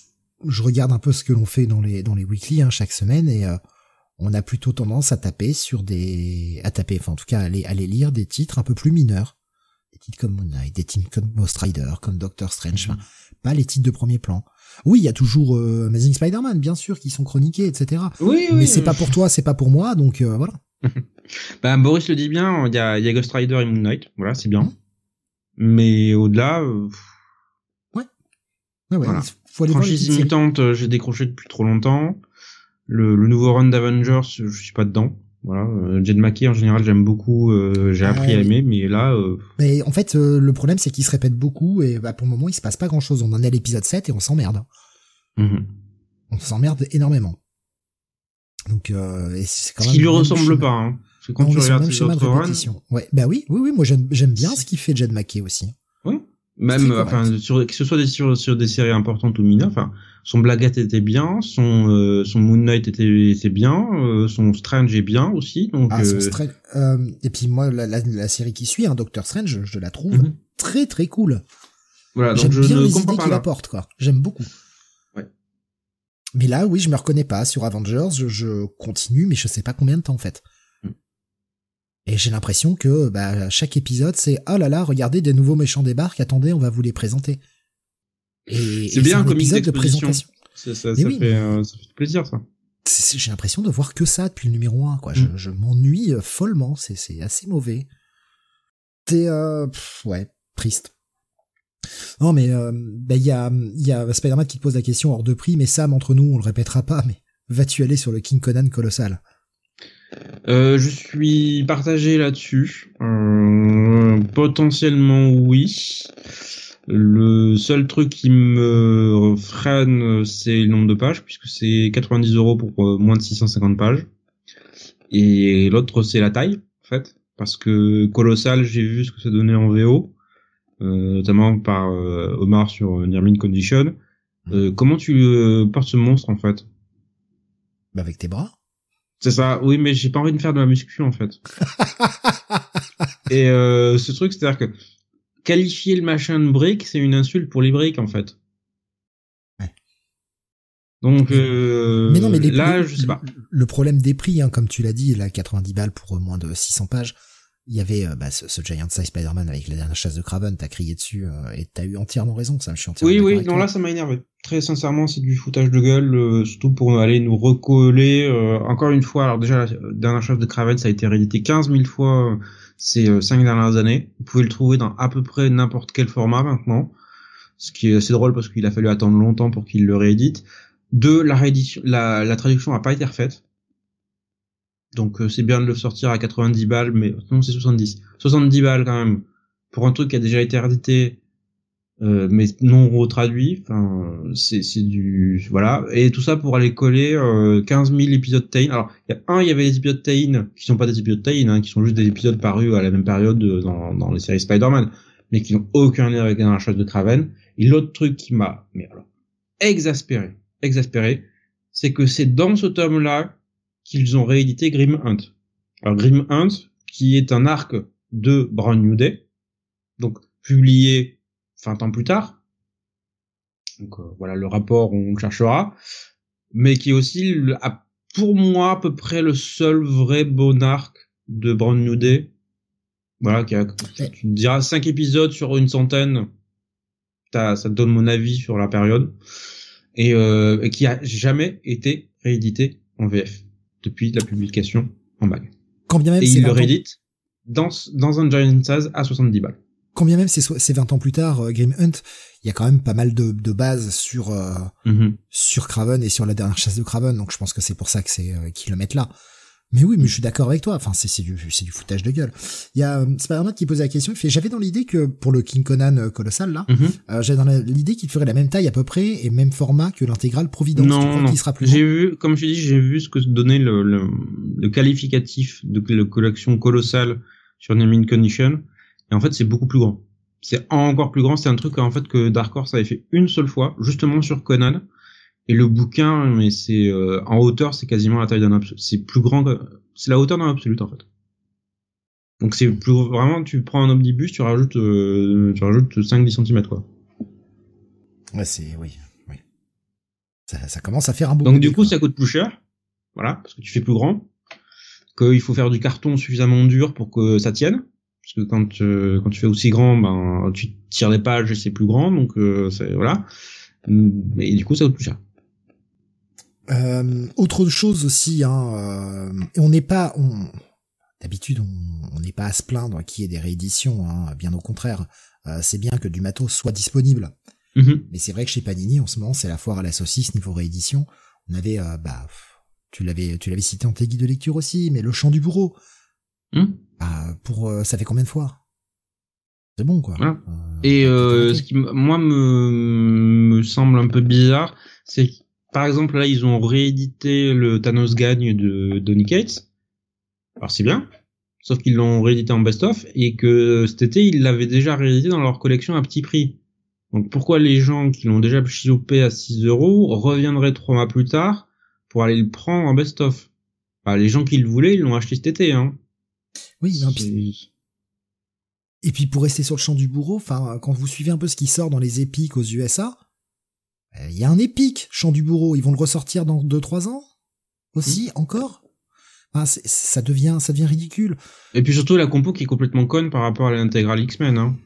je regarde un peu ce que l'on fait dans les dans les weekly hein, chaque semaine et euh, on a plutôt tendance à taper sur des à taper, enfin en tout cas à aller, à aller lire des titres un peu plus mineurs, titres comme Moon Knight, des titres comme Ghost Rider, comme Doctor Strange, enfin, pas les titres de premier plan. Oui, il y a toujours euh, Amazing Spider-Man, bien sûr, qui sont chroniqués, etc. Oui, Mais c'est pas pour toi, c'est pas pour moi, donc euh, voilà. Bah, Boris le dit bien, il y a, y a Ghost Rider et Moon Knight, voilà, c'est bien. Mais au-delà, euh, Ouais, ouais, Voilà. faut aller voir les franchise imitante, euh, j'ai décroché depuis trop longtemps. Le, le nouveau run d'Avengers, je suis pas dedans. Voilà, euh, Jed McKay en général j'aime beaucoup, euh, j'ai Ah, appris à aimer, mais là, euh, Mais en fait, euh, le problème, c'est qu'il se répète beaucoup et bah, pour le moment, il se passe pas grand chose. On en est à l'épisode 7 et on s'emmerde. mhm. On s'emmerde énormément. Donc, euh, et c'est quand ce même qui lui ressemble pas. Hein. Que quand Non, tu regardes ses autres runs. Ouais, bah oui, oui, oui, moi j'aime, bien ce qu'il fait Jed McKay aussi. Même, enfin, sur, que ce soit des, sur, sur des séries importantes ou mineures, enfin, son Blackgate était bien, son, euh, son Moon Knight était, était bien, euh, son Strange est bien aussi, donc, Ah, son euh, Strange- et puis moi, la, la, la série qui suit, hein, Doctor Strange, je, la trouve Mhm. très très cool. voilà, donc J'aime je bien ne les comprends idées pas qu'il apporte, quoi. J'aime beaucoup. Ouais. Mais là, oui, je me reconnais pas sur Avengers. Je, je continue, mais je sais pas combien de temps en fait. Et j'ai l'impression que bah, chaque épisode, c'est oh là là, regardez, des nouveaux méchants débarquent. Attendez, on va vous les présenter. Et C'est bien un épisode de présentation. Ça, ça, Mais ça oui, fait, euh, ça fait plaisir, ça. J'ai l'impression de voir que ça depuis le numéro 1, quoi. Je, Mm. je m'ennuie euh, follement. C'est assez mauvais. C'est euh, ouais, triste. Non, mais euh, bah, il y a, il y a Spider-Man qui te pose la question hors de prix, mais Sam, entre nous, on le répétera pas, mais vas-tu aller sur le King Conan colossal? Euh, je suis partagé là-dessus. Euh, potentiellement oui. Le seul truc qui me freine, c'est le nombre de pages, puisque c'est 90 euros pour euh, moins de 650 pages. Et l'autre, c'est la taille, en fait, parce que colossal, j'ai vu ce que ça donnait en VO, euh, notamment par euh, Omar sur Near Mint Condition. Euh, comment tu portes ce monstre, en fait? Bah, avec tes bras. C'est ça, oui, mais j'ai pas envie de faire de la muscu en fait. Et euh, ce truc, c'est-à-dire que qualifier le machin de brique, c'est une insulte pour les briques en fait. Ouais. Donc euh, mais non, mais les, là, le, je sais pas. Le problème des prix, hein, comme tu l'as dit, là, 90 balles pour euh, moins de 600 pages. Il y avait euh, bah, ce, ce Giant Size Spider-Man avec la dernière chasse de Craven, t'as crié dessus euh, et t'as eu entièrement raison, ça, je suis entièrement Oui, oui, non, toi. là, ça m'a énervé. Très sincèrement, c'est du foutage de gueule, euh, surtout pour aller nous recoller. euh, encore une fois, alors déjà, la dernière chef de Craven, ça a été réédité 15 000 fois euh, ces cinq dernières années. Vous pouvez le trouver dans à peu près n'importe quel format maintenant. Ce qui est assez drôle parce qu'il a fallu attendre longtemps pour qu'il le réédite. Deux, la réédition, la, la traduction a pas été refaite. Donc euh, c'est bien de le sortir à 90 balles, mais non c'est 70. 70 balles quand même pour un truc qui a déjà été réédité, euh, mais non retraduit. Enfin c'est c'est du voilà et tout ça pour aller coller euh, 15 000 épisodes Tain. Alors il y a un, il y avait des épisodes Tain qui sont pas des épisodes Tain, hein, qui sont juste des épisodes parus à la même période euh, dans dans les séries Spider-Man, mais qui n'ont aucun lien avec la chasse de Craven. Et l'autre truc qui m'a mais exaspéré, exaspéré, c'est que c'est dans ce tome-là qu'ils ont réédité Grim Hunt. Alors Grim Hunt, qui est un arc de Brand New Day, donc publié 20 ans plus tard. Donc euh, voilà le rapport, on le cherchera, mais qui est aussi à- pour moi à peu près le seul vrai bon arc de Brand New Day. Voilà, qui a, tu me diras 5 épisodes sur une centaine. Ça te donne mon avis sur la période et, euh, et qui a jamais été réédité en VF depuis la publication en mag. Quand bien même Et il le 20 ans- réédite dans, dans un Giant Size à 70 balles. quand bien même c'est so- c'est 20 ans plus tard, euh, Grim Hunt, il y a quand même pas mal de, de bases sur euh, sur Craven et sur la dernière chasse de Craven, donc je pense que c'est pour ça que c'est euh, qu'ils le mettent là. Mais oui, mais je suis d'accord avec toi. Enfin, c'est c'est du c'est du foutage de gueule. Il y a euh, Spider-Man qui posait la question. Il fait j'avais dans l'idée que pour le King Conan euh, colossal là, Mhm. euh, j'avais dans l'idée qu'il ferait la même taille à peu près et même format que l'intégrale Providence. Non, non. sera plus J'ai vu, comme je dit, j'ai vu ce que donnait le, le, le qualificatif de la collection colossale sur Naming Condition. Et en fait, c'est beaucoup plus grand. C'est encore plus grand. C'est un truc, en fait, que Dark Horse avait fait une seule fois, justement sur Conan. Et le bouquin, mais c'est, euh, en hauteur, c'est quasiment la taille d'un absolu. C'est plus grand c'est la hauteur d'un absolute, en fait. Donc c'est plus, vraiment, tu prends un omnibus, tu rajoutes, euh, tu rajoutes 5-10 cm, quoi. Ouais, c'est oui, oui. Ça, ça commence à faire un beau. Donc bébé, du coup, quoi. ça coûte plus cher, voilà, parce que tu fais plus grand, qu'il faut faire du carton suffisamment dur pour que ça tienne, parce que quand euh, quand tu fais aussi grand, ben tu tires les pages et c'est plus grand, donc euh, c'est voilà. Mais du coup, ça coûte plus cher. Euh, autre chose aussi, hein, euh, on n'est pas, on, d'habitude on n'est pas à se plaindre qu'il y ait des rééditions, hein, bien au contraire. Euh, c'est bien que du matos soit disponible. Mhm. Mais c'est vrai que chez Panini, en ce moment, c'est la foire à la saucisse niveau réédition. On avait, euh, bah, tu l'avais, tu l'avais cité en tes guides de lecture aussi, mais le chant du bourreau. Mhm. Bah, pour, euh, ça fait combien de fois C'est bon, quoi. Voilà. Euh, Et euh, ce qui, moi, me, me semble un peu bizarre, c'est que, par exemple, là, ils ont réédité le Thanos Gagne de Donny Cates. Alors, c'est bien. Sauf qu'ils l'ont réédité en best-of et que cet été, ils l'avaient déjà réédité dans leur collection à petit prix. Donc, pourquoi les gens qui l'ont déjà chopé à 6 euros reviendraient trois mois plus tard pour aller le prendre en best-of? Bah, les gens qui le voulaient, ils l'ont acheté cet été, hein. Oui, non, Et puis pour rester sur le champ du bourreau, enfin, quand vous suivez un peu ce qui sort dans les épiques aux USA, il y a un épique champ du bourreau. Ils vont le ressortir dans 2-3 ans aussi, encore? Enfin, c'est- ça devient, ça devient ridicule. Et puis surtout la compo qui est complètement conne par rapport à l'intégrale X-Men, hein,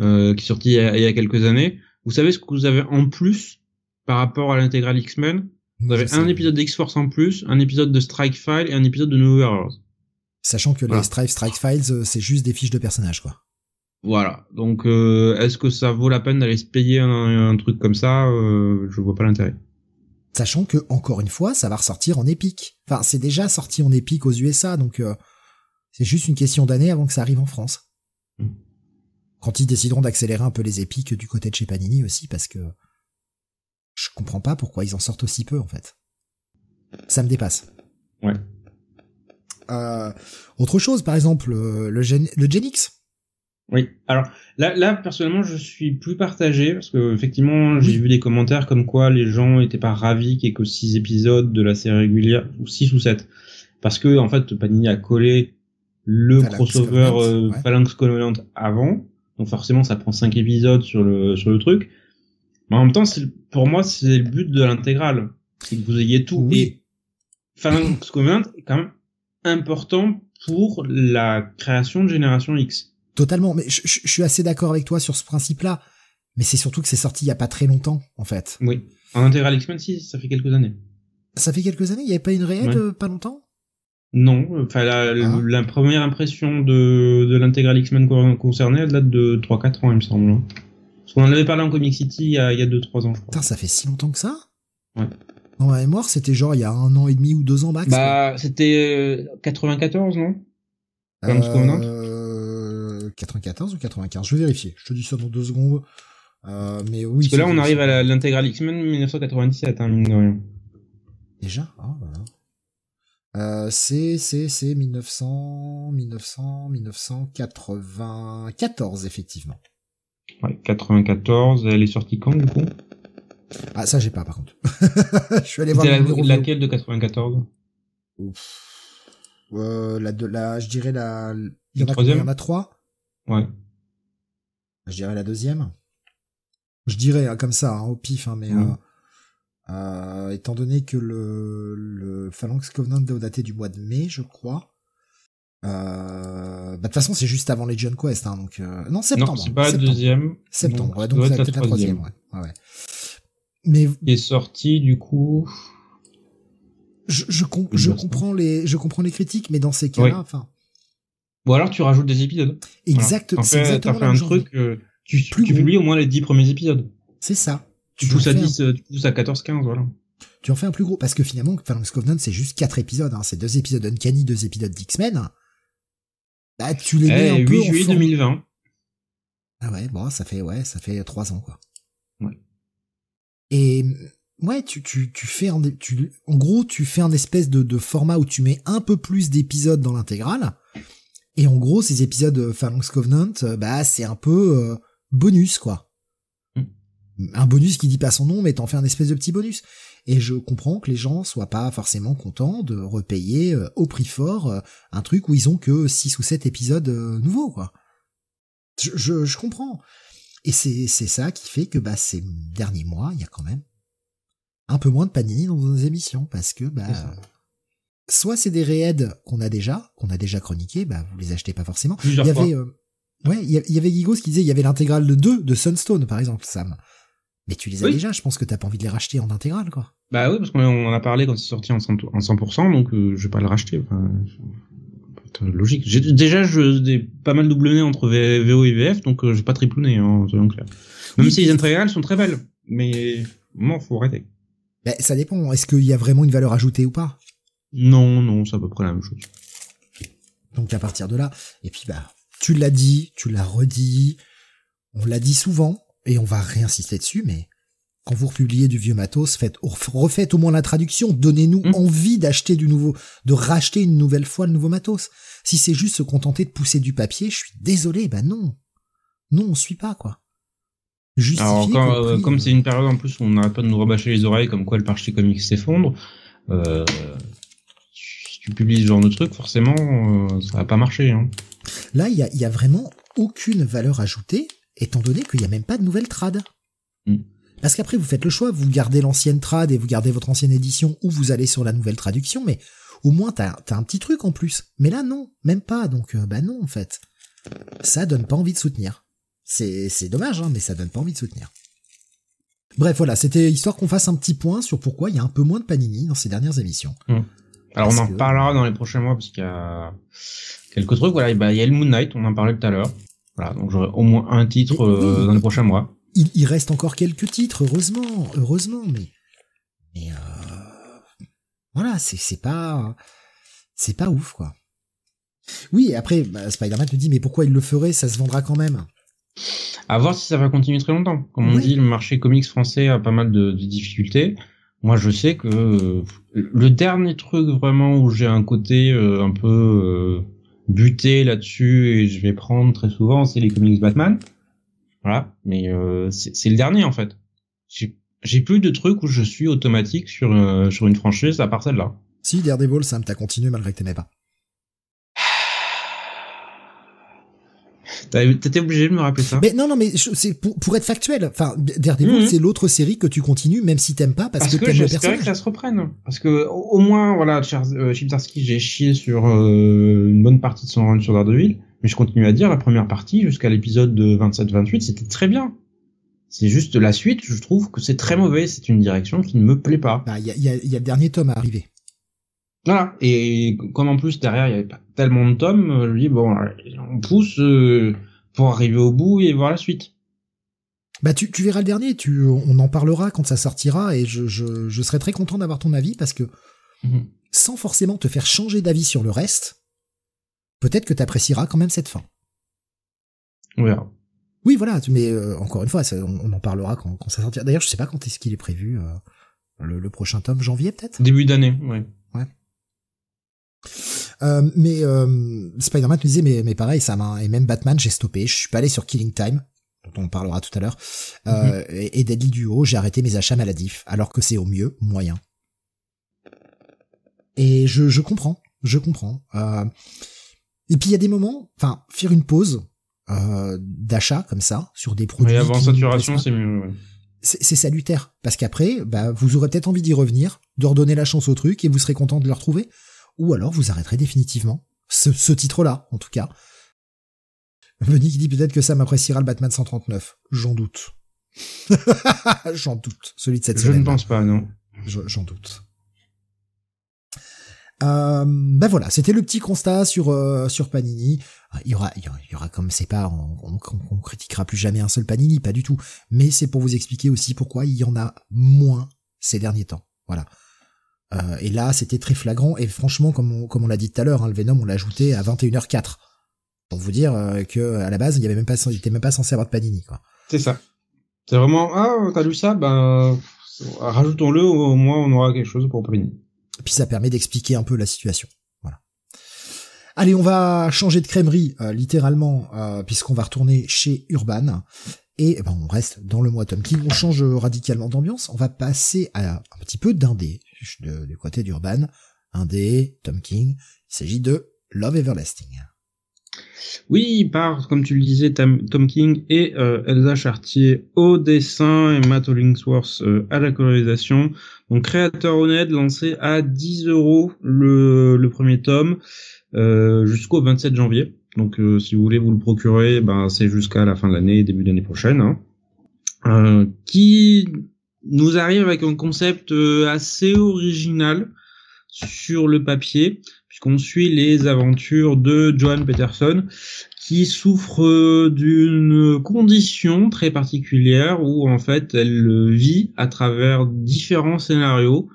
euh, qui est sortie il y, a, il y a quelques années. Vous savez ce que vous avez en plus par rapport à l'intégrale X-Men? Vous avez un épisode d'X-Force en plus, un épisode de Strike File et un épisode de New Heroes. Sachant que Voilà. les Strike Files, euh, c'est juste des fiches de personnages, quoi. Voilà. Donc euh, est-ce que ça vaut la peine d'aller se payer un, un truc comme ça euh, Je vois pas l'intérêt. Sachant que, encore une fois, ça va ressortir en épique. Enfin, c'est déjà sorti en épique aux USA, donc euh, c'est juste une question d'année avant que ça arrive en France. Mm. Quand ils décideront d'accélérer un peu les épiques du côté de chez Panini aussi, parce que je comprends pas pourquoi ils en sortent aussi peu, en fait. Ça me dépasse. Ouais. Euh, autre chose, par exemple, le, Gen le Genix. Oui. Alors là, là personnellement, je suis plus partagé parce que effectivement, j'ai vu des commentaires comme quoi les gens étaient pas ravis qu'il y ait que 6 épisodes de la série régulière ou 6 ou 7 parce que en fait Panini a collé le Phalanx crossover euh, ouais. Phalanx Covenant avant. Donc forcément, ça prend 5 épisodes sur le sur le truc. Mais en même temps, pour moi, c'est le but de l'intégrale, c'est que vous ayez tout Oui. et Phalanx Covenant est quand même important pour la création de Génération X. Totalement, mais je, je- je suis assez d'accord avec toi sur ce principe-là. Mais c'est surtout que c'est sorti il y a pas très longtemps, en fait. Oui. En intégral X-Men, si, ça fait quelques années. Ça fait quelques années, il y avait pas une réelle Ouais. euh, pas longtemps? Non, enfin la, Ah. la première impression de, de l'intégral X-Men con- concerné, elle date de 3-4 ans, il me semble. hein. Parce qu'on en avait parlé en Comic City il y a, il y a 2-3 ans, je crois. Putain, ça fait si longtemps que ça? Ouais. Dans ma mémoire, c'était genre il y a un an et demi ou deux ans max. Bah, c'était euh, 94, non? Quoi. Phalanx Covenant euh, 94 ou 95 Je vais vérifier. Je te dis ça dans deux secondes. Euh, mais oui. Parce que là, on arrive à la- l'intégral X-Men 1997, hein, mine de rien. Déjà? Ah, voilà. Euh, c'est, c'est, c'est 1900, 1900, 1994, effectivement. Ouais, 94, elle est sortie quand, du coup? Ah, ça, j'ai pas, par contre. Je suis allé voir la- laquelle de 94 Euh, la, de, la, je dirais la, il y en a Il y en a trois Ouais. Je dirais la deuxième. Je dirais hein, comme ça, hein, au pif, hein, mais euh, euh, étant donné que le, le Phalanx Covenant doit dater du mois de mai, je crois. Euh, bah, de toute façon, c'est juste avant Legion Quest, hein, donc euh, non septembre. Non, c'est pas la deuxième. Septembre, ouais, ça donc c'est peut-être la troisième. ouais. Ouais, ouais. Mais Qui est sortie, du coup... je, je, com- Je comprends les, je comprends les critiques, mais dans ces cas-là, enfin, Ou alors tu rajoutes des épisodes. exact, Voilà. Fais- exactement T'as fait un truc, euh, tu, Plus tu gros. publies au moins les 10 premiers épisodes. C'est ça. Tu pousses à fais un- 10, euh, tu pousses à 14, 15, voilà. tu en fais un plus gros parce que finalement Phalanx Covenant c'est juste quatre épisodes hein. c'est deux épisodes Uncanny deux épisodes d'X-Men bah tu les mets Eh, un peu 8 en juillet forme. 2020. ah ouais bon ça fait ouais ça fait trois ans quoi Ouais. et ouais tu tu tu fais un tu en gros tu fais un espèce de de format où tu mets un peu plus d'épisodes dans l'intégrale et en gros ces épisodes euh, Phalanx Covenant euh, bah c'est un peu euh, bonus quoi un bonus qui dit pas son nom, mais t'en fais un espèce de petit bonus. Et je comprends que les gens soient pas forcément contents de repayer euh, au prix fort euh, un truc où ils ont que 6 ou 7 épisodes euh, nouveaux, quoi. Je, je, je comprends. Et c'est, c'est ça qui fait que bah, ces derniers mois, il y a quand même un peu moins de panini dans nos émissions, parce que bah. Soit c'est des réaids qu'on a déjà, qu'on a déjà chroniqués, bah vous les achetez pas forcément. Plusieurs Il y fois. avait, euh, ouais, il y avait Gigos qui disait, il y avait l'intégrale de 2 de Sunstone, par exemple, Sam. Mais tu les as Oui. déjà, je pense que t'as pas envie de les racheter en intégrale, quoi. Bah oui, parce qu'on en a parlé quand c'est sorti en 100%, en 100% donc euh, je vais pas le racheter. Enfin, logique. J'ai déjà j'ai pas mal double nez entre VO et VF, donc euh, j'ai pas triple nez, hein, soyons clairs. Même Oui. si les intégrales sont très belles, mais non, faut arrêter. Ben, ça dépend. Est-ce qu'il y a vraiment une valeur ajoutée ou pas? Non, non, c'est à peu près la même chose. Donc à partir de là, et puis bah, tu l'as dit, tu l'as redit, on l'a dit souvent, et on va réinsister dessus, mais quand vous republiez du vieux matos, faites, refaites au moins la traduction, donnez-nous Mm. envie d'acheter du nouveau, de racheter une nouvelle fois le nouveau matos. Si c'est juste se contenter de pousser du papier, je suis désolé, bah non. Non, on suit pas, quoi. Justifier Alors, quand, euh, comme euh, c'est une période en plus où on n'arrête pas de nous rabâcher les oreilles comme quoi le marché comics s'effondre, euh, tu publies ce genre de truc, forcément, euh, ça va pas marcher. Hein. Là, il y a, il y a vraiment aucune valeur ajoutée, étant donné qu'il n'y a même pas de nouvelle trad. Mm. Parce qu'après, vous faites le choix, vous gardez l'ancienne trad et vous gardez votre ancienne édition, ou vous allez sur la nouvelle traduction, mais au moins, t'as as un petit truc en plus. Mais là, non, même pas, donc euh, bah non, en fait. Ça donne pas envie de soutenir. C'est c'est dommage, hein, mais ça donne pas envie de soutenir. Bref, voilà, c'était histoire qu'on fasse un petit point sur pourquoi il y a un peu moins de Panini dans ces dernières émissions. Alors Parce on en que- reparlera dans les prochains mois parce qu'il y a quelques trucs. Voilà, et bah, il y a le Moon Knight, on en parlait tout à l'heure. Voilà, donc j'aurai au moins un titre euh, Oui. dans les prochains mois. il, il reste encore quelques titres, heureusement, heureusement, mais mais euh, voilà, c'est c'est pas c'est pas ouf quoi. Oui, après bah, Spider-Man te dit mais pourquoi il le ferait, ça se vendra quand même. À voir si ça va continuer très longtemps. Comme on dit, le marché comics français a pas mal de, de difficultés. Moi, je sais que euh, le dernier truc vraiment où j'ai un côté euh, un peu euh, buté là-dessus et je vais prendre très souvent, c'est les comics Batman. Voilà, mais c'est le dernier en fait. J'ai plus de trucs où je suis automatique sur sur une franchise à part celle-là. Si Daredevil, Sam, t'as continué malgré que t'aimais pas. T'étais obligé de me rappeler ça. Mais non, non, mais c'est pour, pour être factuel. Enfin, Daredevil, Mhm. c'est l'autre série que tu continues, même si t'aimes pas, parce, Parce que, que, j'espérais que ça se reprenne. Parce que au moins, voilà, euh, Chip Zdarsky, j'ai chié sur euh, une bonne partie de son run sur Daredevil, mais je continue à dire la première partie jusqu'à l'épisode de 27-28, c'était très bien. C'est juste la suite, je trouve que c'est très mauvais, c'est une direction qui ne me plaît pas. Bah, il y a, y, a, y a le dernier tome à arriver. Voilà. Et comme en plus derrière il y avait pas tellement de tomes, euh, je dis bon, euh, on pousse euh, pour arriver au bout et voir la suite. Bah, tu, tu verras le dernier, tu, on en parlera quand ça sortira, et je, je, je serai très content d'avoir ton avis, parce que Mhm. sans forcément te faire changer d'avis sur le reste, peut-être que t'apprécieras quand même cette fin. On verra. Oui, voilà, tu- mais euh, encore une fois, ça, on, on en parlera quand, quand ça sortira. D'ailleurs, je sais pas quand est-ce qu'il est prévu, euh, le, le prochain tome, janvier peut-être? Début d'année, ouais. Euh, mais euh, Spider-Man me disait, mais, mais pareil, ça m'a et même Batman, j'ai stoppé. Je suis pas allé sur Killing Time, dont on parlera tout à l'heure, euh, et, et Deadly Duo, j'ai arrêté mes achats maladifs, alors que c'est au mieux moyen. Et je, je comprends, je comprends. Et puis il y a des moments, enfin, faire une pause d'achat comme ça sur des produits. Et avant saturation, c'est mieux. Ouais. c'est salutaire parce qu'après, bah, vous aurez peut-être envie d'y revenir, de redonner la chance au truc et vous serez content de le retrouver, ou alors vous arrêterez définitivement ce, ce titre-là, en tout cas. Qui dit peut-être que Sam appréciera le Batman 139. J'en doute. J'en doute. Celui de cette Je semaine. ne pense pas, non. Je- J'en doute. Euh, ben voilà, c'était le petit constat sur euh, sur Panini. Euh, Il y aura, il y aura, il y aura comme c'est pas, on, on, on critiquera plus jamais un seul Panini, pas du tout. Mais c'est pour vous expliquer aussi pourquoi il y en a moins ces derniers temps. Voilà. Euh, et là, c'était très flagrant. Et franchement, comme on, comme on l'a dit tout à l'heure, hein, le Venom, on l'a ajouté à 21h04 pour vous dire euh, que à la base, il y avait même pas, il était même pas censé avoir de Panini. Quoi. C'est ça. C'est vraiment, ah, t'as lu ça, ben, rajoutons-le, au moins on aura quelque chose pour Panini. Et puis ça permet d'expliquer un peu la situation. Voilà. Allez, on va changer de crèmerie, euh, littéralement, euh, puisqu'on va retourner chez Urban. Et eh ben, on reste dans le mois Tom King. On change radicalement d'ambiance. On va passer à un petit peu d'indé du côté d'Urban. Indé, Tom King. Il s'agit de Love Everlasting. Oui, par, comme tu le disais, Tom King et euh, Elsa Chartier au dessin et Matt Hollingsworth euh, à la colorisation. Donc créateur honnête lancé à 10 euros le, premier tome euh, jusqu'au 27 janvier. Donc si vous voulez vous le procurer, ben c'est jusqu'à la fin de l'année, début d'année prochaine. hein. Qui nous arrive avec un concept euh, assez original sur le papier, puisqu'on suit les aventures de Johan Peterson, qui souffre d'une condition très particulière où en fait elle vit à travers différents scénarios.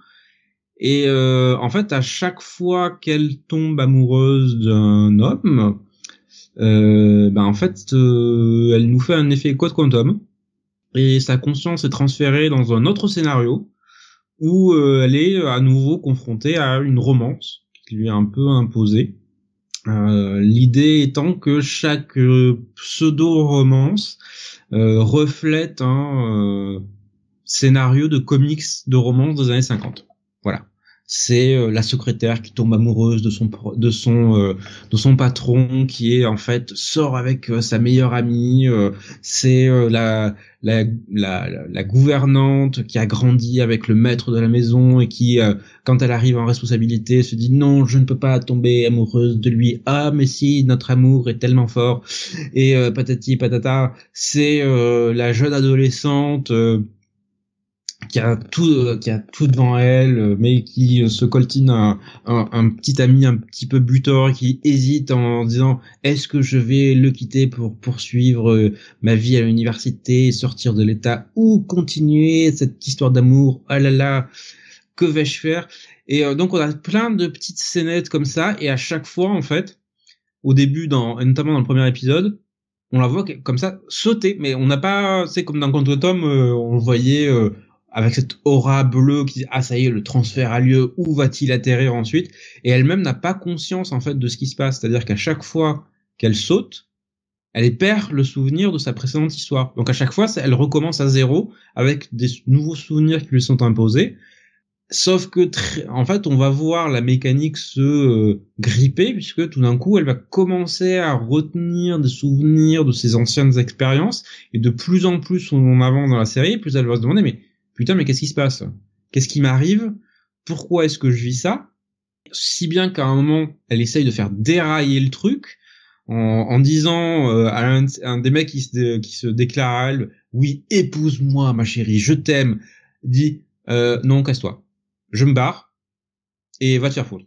Et euh, en fait à chaque fois qu'elle tombe amoureuse d'un homme, euh, ben en fait euh, elle nous fait un effet code quantum et sa conscience est transférée dans un autre scénario où euh, elle est à nouveau confrontée à une romance qui lui est un peu imposée. Euh, L'idée étant que chaque euh, pseudo-romance euh, reflète un scénario de comics de romance des années 50. C'est euh, la secrétaire qui tombe amoureuse de son de son euh, de son patron qui est en fait sort avec euh, sa meilleure amie c'est la, la, la la gouvernante qui a grandi avec le maître de la maison et qui quand elle arrive en responsabilité se dit non je ne peux pas tomber amoureuse de lui. Ah mais si notre amour est tellement fort. Et patati patata c'est la jeune adolescente qui a tout euh, qui a tout devant elle euh, mais qui euh, se coltine un, un, petit ami un petit peu butor qui hésite en disant est-ce que je vais le quitter pour poursuivre ma vie à l'université sortir de l'état ou continuer cette histoire d'amour? Ah là là que vais-je faire? Et donc on a plein de petites scénettes comme ça et à chaque fois en fait au début dans notamment dans le premier épisode on la voit comme ça sauter mais on n'a pas c'est comme dans Contre Tom on voyait avec cette aura bleue qui dit ah ça y est le transfert a lieu où va-t-il atterrir ensuite? Et elle-même n'a pas conscience en fait de ce qui se passe. C'est-à-dire qu'à chaque fois qu'elle saute elle perd le souvenir de sa précédente histoire. Donc à chaque fois elle recommence à zéro avec des nouveaux souvenirs qui lui sont imposés. Sauf que en fait on va voir la mécanique se euh, gripper puisque tout d'un coup elle va commencer à retenir des souvenirs de ses anciennes expériences. Et de plus en plus on avance dans la série plus elle va se demander mais putain mais qu'est-ce qui se passe? Qu'est-ce qui m'arrive? Pourquoi est-ce que je vis ça? Si bien qu'à un moment, elle essaye de faire dérailler le truc en, disant euh, à un, des mecs qui se, qui se déclare à elle, oui, épouse-moi ma chérie, je t'aime, dit, euh, non, casse-toi, je me barre et va te faire foutre.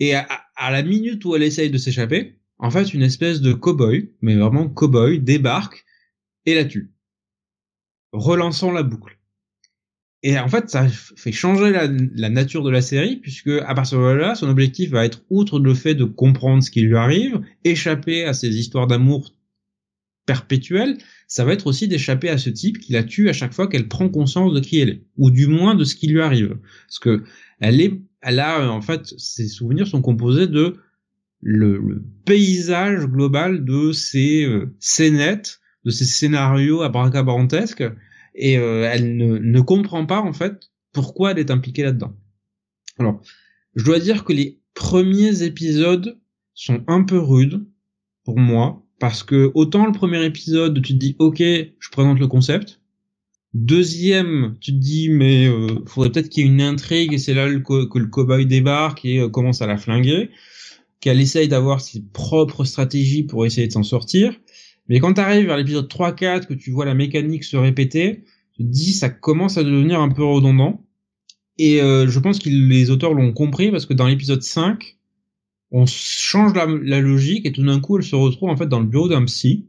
et à, à, la minute où elle essaye de s'échapper, en fait, une espèce de cow-boy, mais vraiment cow-boy, débarque et la tue relançant la boucle. Et en fait, ça fait changer la, nature de la série, puisque à partir de là, son objectif va être, outre le fait de comprendre ce qui lui arrive, échapper à ces histoires d'amour perpétuelles, ça va être aussi d'échapper à ce type qui la tue à chaque fois qu'elle prend conscience de qui elle est, ou du moins de ce qui lui arrive. Parce que elle est, elle a, en fait, ses souvenirs sont composés de le, paysage global de ces euh, scénettes de ces scénarios abracadabrantesques et euh, elle ne, ne comprend pas en fait pourquoi elle est impliquée là-dedans. Alors, je dois dire que les premiers épisodes sont un peu rudes pour moi parce que autant le premier épisode tu te dis ok je présente le concept deuxième tu te dis mais euh, faudrait peut-être qu'il y ait une intrigue et c'est là que le cowboy débarque et euh, commence à la flinguer qu'elle essaye d'avoir ses propres stratégies pour essayer de s'en sortir mais quand tu arrives vers l'épisode 3-4, que tu vois la mécanique se répéter, tu te dis ça commence à devenir un peu redondant. Et euh, je pense que les auteurs l'ont compris parce que dans l'épisode 5, on change la, logique et tout d'un coup elle se retrouve en fait dans le bureau d'un psy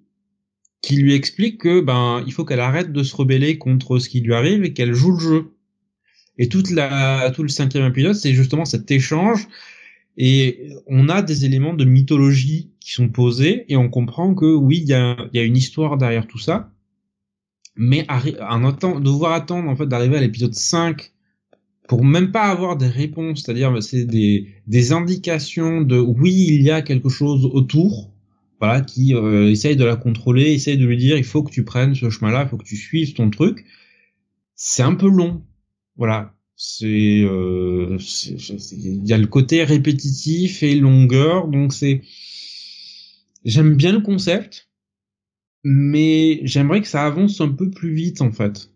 qui lui explique que ben il faut qu'elle arrête de se rebeller contre ce qui lui arrive et qu'elle joue le jeu. Et toute la tout le cinquième épisode c'est justement cet échange et on a des éléments de mythologie qui sont posés et on comprend que oui, il y a, y a, une histoire derrière tout ça. Mais en attend, devoir attendre en fait d'arriver à l'épisode 5 pour même pas avoir des réponses, c'est-à-dire c'est des, des indications de oui, il y a quelque chose autour, voilà, qui euh, essaye de la contrôler, essaye de lui dire il faut que tu prennes ce chemin-là, il faut que tu suives ton truc. C'est un peu long, voilà c'est euh, il y a le côté répétitif et longueur donc c'est j'aime bien le concept mais j'aimerais que ça avance un peu plus vite en fait.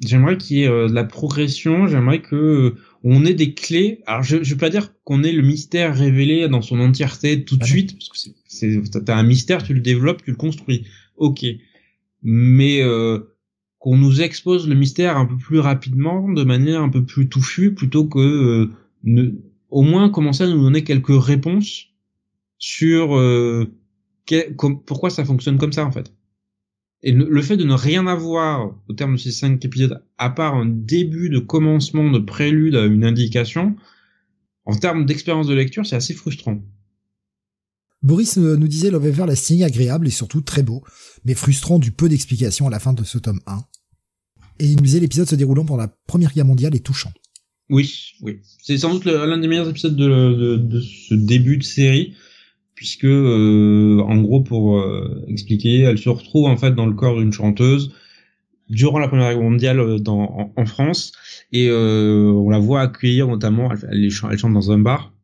J'aimerais qu'il y ait euh, de la progression j'aimerais que euh, on ait des clés. Alors je, je veux pas dire qu'on ait le mystère révélé dans son entièreté tout de suite parce que c'est t'as un mystère tu le développes tu le construis. Ok. Mais euh, qu'on nous expose le mystère un peu plus rapidement, de manière un peu plus touffue, plutôt que euh, ne, au moins commencer à nous donner quelques réponses sur euh, pourquoi ça fonctionne comme ça en fait. Et le, fait de ne rien avoir au terme de ces cinq épisodes, à part un début de commencement, de prélude à une indication, en termes d'expérience de lecture, c'est assez frustrant. Boris nous disait Love Everlasting agréable et surtout très beau, mais frustrant du peu d'explications à la fin de ce tome 1. Et il nous disait l'épisode se déroulant pendant la Première Guerre mondiale est touchant. Oui, oui. C'est sans doute l'un des meilleurs épisodes de, de, ce début de série, puisque, euh, en gros, pour euh, expliquer, elle se retrouve en fait dans le corps d'une chanteuse durant la Première Guerre mondiale euh, dans, en, France, et on la voit accueillir notamment, elle, chante dans un bar,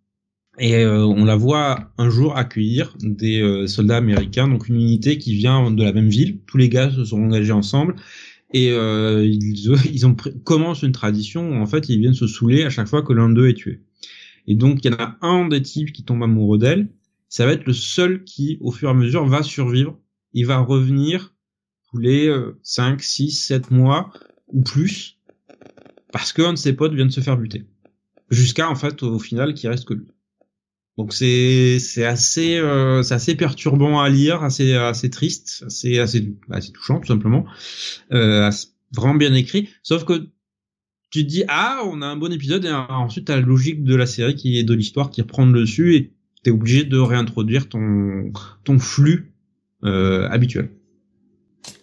et on la voit un jour accueillir des soldats américains, donc une unité qui vient de la même ville. Tous les gars se sont engagés ensemble et euh, ils, ils ont commencent une tradition où en fait ils viennent se saouler à chaque fois que l'un d'eux est tué. Et donc il y en a un des types qui tombe amoureux d'elle, ça va être le seul qui au fur et à mesure va survivre, il va revenir tous les 5, 6, 7 mois ou plus parce qu'un de ses potes vient de se faire buter. Jusqu'à en fait au final qui reste que lui. Donc c'est c'est assez euh, c'est assez perturbant à lire, assez assez triste, assez assez assez touchant tout simplement, euh, vraiment bien écrit. Sauf que tu te dis ah on a un bon épisode et ensuite t'as la logique de la série qui est de l'histoire qui reprend le dessus et t'es obligé de réintroduire ton ton flux euh, habituel.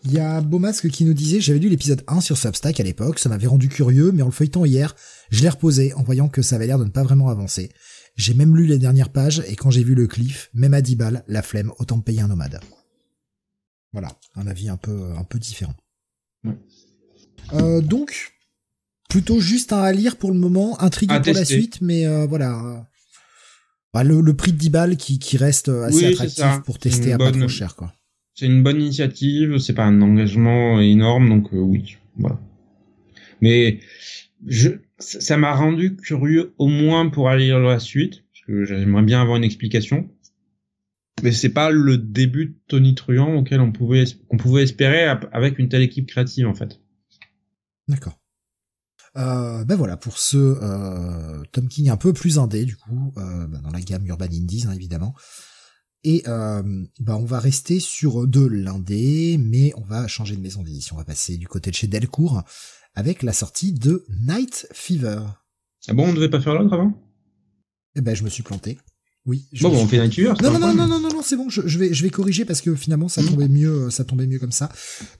Il y a Beaumasque qui nous disait j'avais lu l'épisode 1 sur Substack à l'époque, ça m'avait rendu curieux, mais en le feuilletant hier, je l'ai reposé en voyant que ça avait l'air de ne pas vraiment avancer. J'ai même lu les dernières pages et quand j'ai vu le cliff, même à 10 balles, la flemme, autant payer un nomade. Voilà, un avis un peu, un peu différent. Euh, donc, plutôt juste un à lire pour le moment, intrigué pour la suite, mais euh, voilà. Bah, le, prix de 10 balles qui, qui reste assez attractif pour tester à pas trop cher, quoi. C'est une bonne initiative, c'est pas un engagement énorme, donc euh, oui, voilà. Mais je, ça m'a rendu curieux au moins pour aller lire la suite, parce que j'aimerais bien avoir une explication. Mais c'est pas le début de Tony Truant auquel on pouvait qu'on pouvait espérer avec une telle équipe créative en fait. D'accord. Euh, ben voilà pour ce euh, Tom King un peu plus indé du coup euh, ben dans la gamme Urban Indies hein, évidemment et euh, ben on va rester sur de l'indé mais on va changer de maison d'édition on va passer du côté de chez Delcourt avec la sortie de Night Fever. Ah bon, on devait pas faire l'autre avant? Eh ben, je me suis planté. Oui. bon, bon on fait Night Fever. Non, non, non, non, non, non, non, c'est bon. Je, je, vais, je vais corriger parce que finalement, ça hmm. tombait mieux, ça tombait mieux comme ça.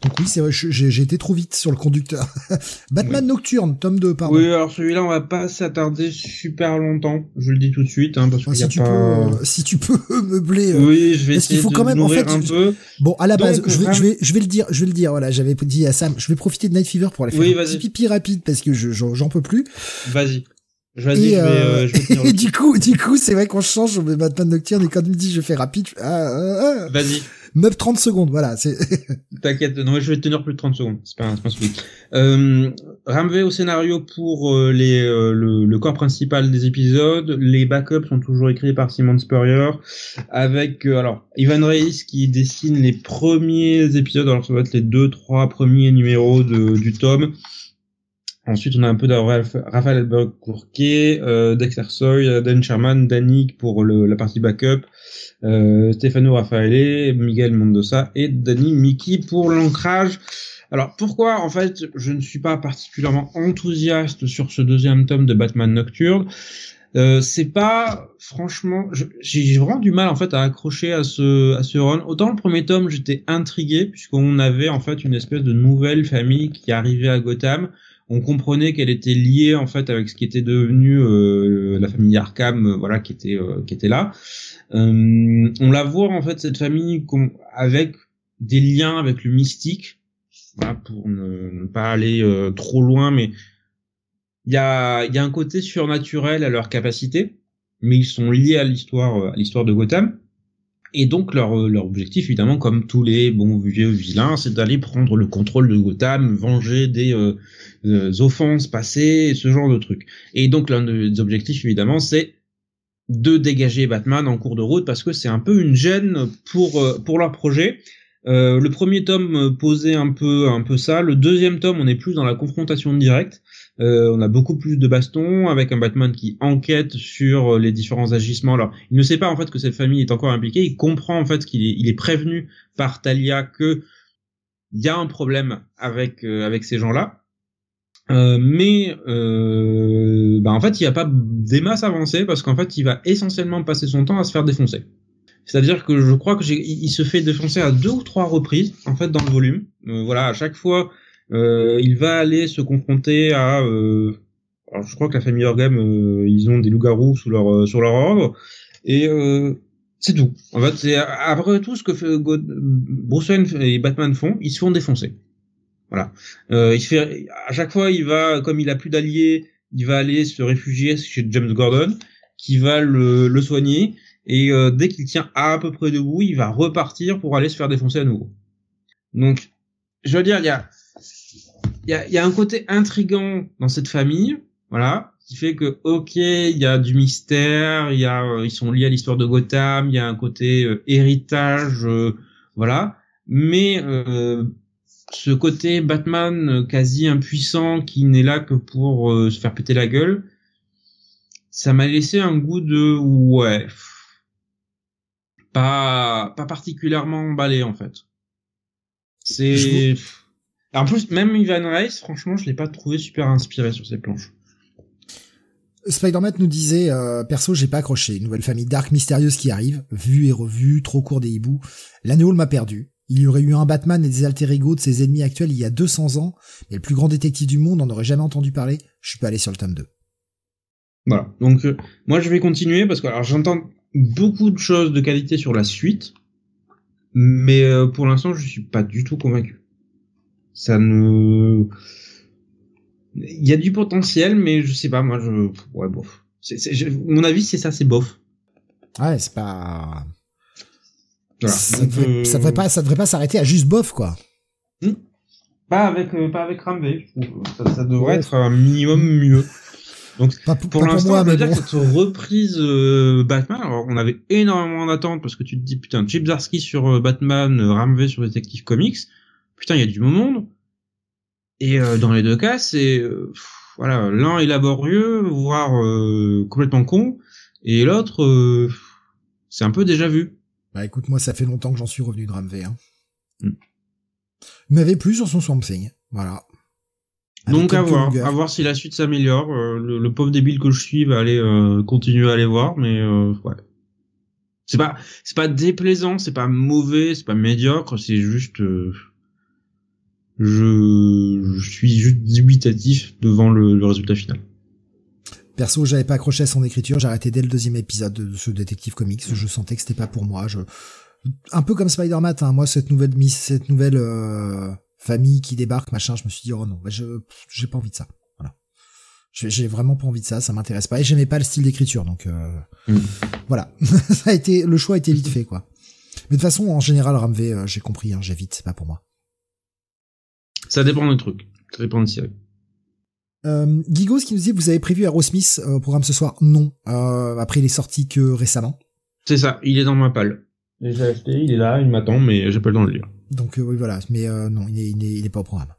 Donc oui, c'est vrai, j'ai été trop vite sur le conducteur. Batman Nocturne, tome 2, pardon. Oui, alors celui-là, on va pas s'attarder super longtemps. Je le dis tout de suite, hein, parce que si, tu peux, euh, si tu peux meubler. Euh, oui, je vais essayer faut de quand même, en fait, un peu. Bon, à la base, je, vais, je vais, je vais le dire, je vais le dire. Voilà, j'avais dit à Sam, je vais profiter de Night Fever pour aller faire un petit pipi rapide parce que j'en peux plus. Vas-y. Vas-y, je vais, euh, je vais et du coup, du coup, c'est vrai qu'on change, on met Batman Nocturne et quand il me dit je fais rapide, ah, ah, ah. Vas-y. Meuf 30 secondes, voilà, c'est. T'inquiète, non, je vais tenir plus de 30 secondes. C'est pas, c'est pas un Euh, Ramvé au scénario pour euh, les, euh, le, le, corps principal des épisodes. Les backups sont toujours écrits par Simon Spurrier avec, euh, alors, Ivan Reis qui dessine les premiers épisodes. Alors, ça va être les deux, trois premiers numéros de, du tome. Ensuite, on a un peu de Raphaël Albuquerque, euh, Dexter Soy, Dan Sherman, Danik pour le, la partie backup, euh, Stefano Raffaele, Miguel Mendoza et Danny Miki pour l'ancrage. Alors pourquoi en fait je ne suis pas particulièrement enthousiaste sur ce deuxième tome de Batman Nocturne? Euh, c'est pas franchement j'ai vraiment du mal en fait à accrocher à ce à ce run. Autant le premier tome j'étais intrigué puisqu'on avait en fait une espèce de nouvelle famille qui arrivait à Gotham on comprenait qu'elle était liée en fait avec ce qui était devenu euh, la famille Arkham, euh, voilà, qui était euh, qui était là. on la voit en fait cette famille avec des liens avec le mystique, pour ne, pas aller trop loin, mais il y a il y a un côté surnaturel à leur capacité, mais ils sont liés à l'histoire à l'histoire de Gotham. Et donc leur, euh, leur objectif, évidemment, comme tous les bons vieux vilains, c'est d'aller prendre le contrôle de Gotham, venger des euh, euh, offenses passées, ce genre de trucs. Et donc l'un des objectifs, évidemment, c'est de dégager Batman en cours de route parce que c'est un peu une gêne pour pour leur projet. le premier tome posait un peu un peu ça. Le deuxième tome, on est plus dans la confrontation directe Euh, on a beaucoup plus de bastons avec un Batman qui enquête sur les différents agissements. Alors, il ne sait pas en fait que cette famille est encore impliquée. Il comprend en fait qu'il est, prévenu par Talia que il y a un problème avec avec ces gens-là. Euh, mais euh, bah en fait, il n'y a pas des masses avancées parce qu'en fait, il va essentiellement passer son temps à se faire défoncer. C'est-à-dire que je crois que j'ai, il se fait défoncer à deux ou trois reprises en fait dans le volume. Euh, voilà, à chaque fois, euh, il va aller se confronter à. Euh, alors je crois que la famille Orgam, ils ont des loups-garous sous leur sur leur ordre et c'est tout. En fait, c'est après tout ce que fait Bruce Wayne et Batman font, ils se font défoncer. Voilà. Euh, il fait à chaque fois, il va, comme il a plus d'alliés, il va aller se réfugier chez James Gordon, qui va le, le soigner. Et euh, dès qu'il tient à, peu près debout, il va repartir pour aller se faire défoncer à nouveau. Donc, je veux dire, il y a, y a, y a un côté intrigant dans cette famille, voilà, qui fait que ok, il y a du mystère, il y a, euh, ils sont liés à l'histoire de Gotham, il y a un côté euh, héritage, voilà, mais ce côté Batman euh, quasi impuissant qui n'est là que pour euh, se faire péter la gueule, ça m'a laissé un goût de ouais, pas pas particulièrement emballé en fait. C'est en plus même Ivan Rice, franchement, je l'ai pas trouvé super inspiré sur ses planches. Spider-Man nous disait euh, perso j'ai pas accroché nouvelle famille dark mystérieuse qui arrive vue et revue trop court des hiboux la m'a perdu il y aurait eu un Batman et des alter ego de ses ennemis actuels il y a 200 ans, mais le plus grand détective du monde n'en aurait jamais entendu parler. Je suis pas allé sur le tome 2. Voilà. Donc, euh, moi, je vais continuer parce que, alors, j'entends beaucoup de choses de qualité sur la suite, mais euh, pour l'instant, je suis pas du tout convaincu. Ça ne, il y a du potentiel, mais je sais pas, moi, je, ouais, bof. mon avis, c'est ça, c'est bof. Ouais, c'est pas, ça, devrait, ça devrait pas, ça devrait pas s'arrêter à juste bof, quoi. Hmm. Pas avec, euh, pas avec Ramvé, je trouve. Ça, ça devrait être un minimum mieux. Donc, pour, l'instant, on dire cette reprise euh, Batman, alors on avait énormément d'attentes parce que tu te dis, putain, Chip Zarsky sur euh, Batman, Ramvé sur Detective Comics, putain, il y a du monde. Et dans les deux cas, c'est, voilà, l'un est laborieux, voire complètement con, et l'autre, c'est un peu déjà vu. Bah écoute, moi ça fait longtemps que j'en suis revenu de Ramvé. Hein. Mm. Il m'avait plu sur son Swamp Thing. Voilà. Donc à voir, à voir si la suite s'améliore. Euh, le, pauvre débile que je suis va aller euh, continuer à aller voir, mais euh, ouais. C'est pas, c'est pas déplaisant, c'est pas mauvais, c'est pas médiocre, c'est juste, je, je suis juste dubitatif devant le résultat final. Perso, j'avais pas accroché à son écriture, j'ai arrêté dès le deuxième épisode de ce détective comics. Je sentais que c'était pas pour moi. Je... Un peu comme Spider-Man, hein. moi cette nouvelle cette nouvelle euh, famille qui débarque, machin, je me suis dit oh non, bah, je j'ai pas envie de ça. Voilà, j'ai vraiment pas envie de ça, ça m'intéresse pas et j'aimais pas le style d'écriture, donc euh, mm. voilà, ça a été le choix a été vite fait quoi. Mais de toute façon, en général, Ramvé, euh, j'ai compris, hein, j'évite, c'est pas pour moi. Ça dépend du truc, ça dépend de série. Euh, Gigos qui nous dit vous avez prévu Aerosmith euh, au programme ce soir Non. Euh, après il est sorti que récemment. C'est ça, il est dans ma palle. J'ai acheté, il est là, il m'attend, mais j'ai pas le temps de le lire. Donc euh, oui voilà, mais euh, non, il est, il, est, il est pas au programme.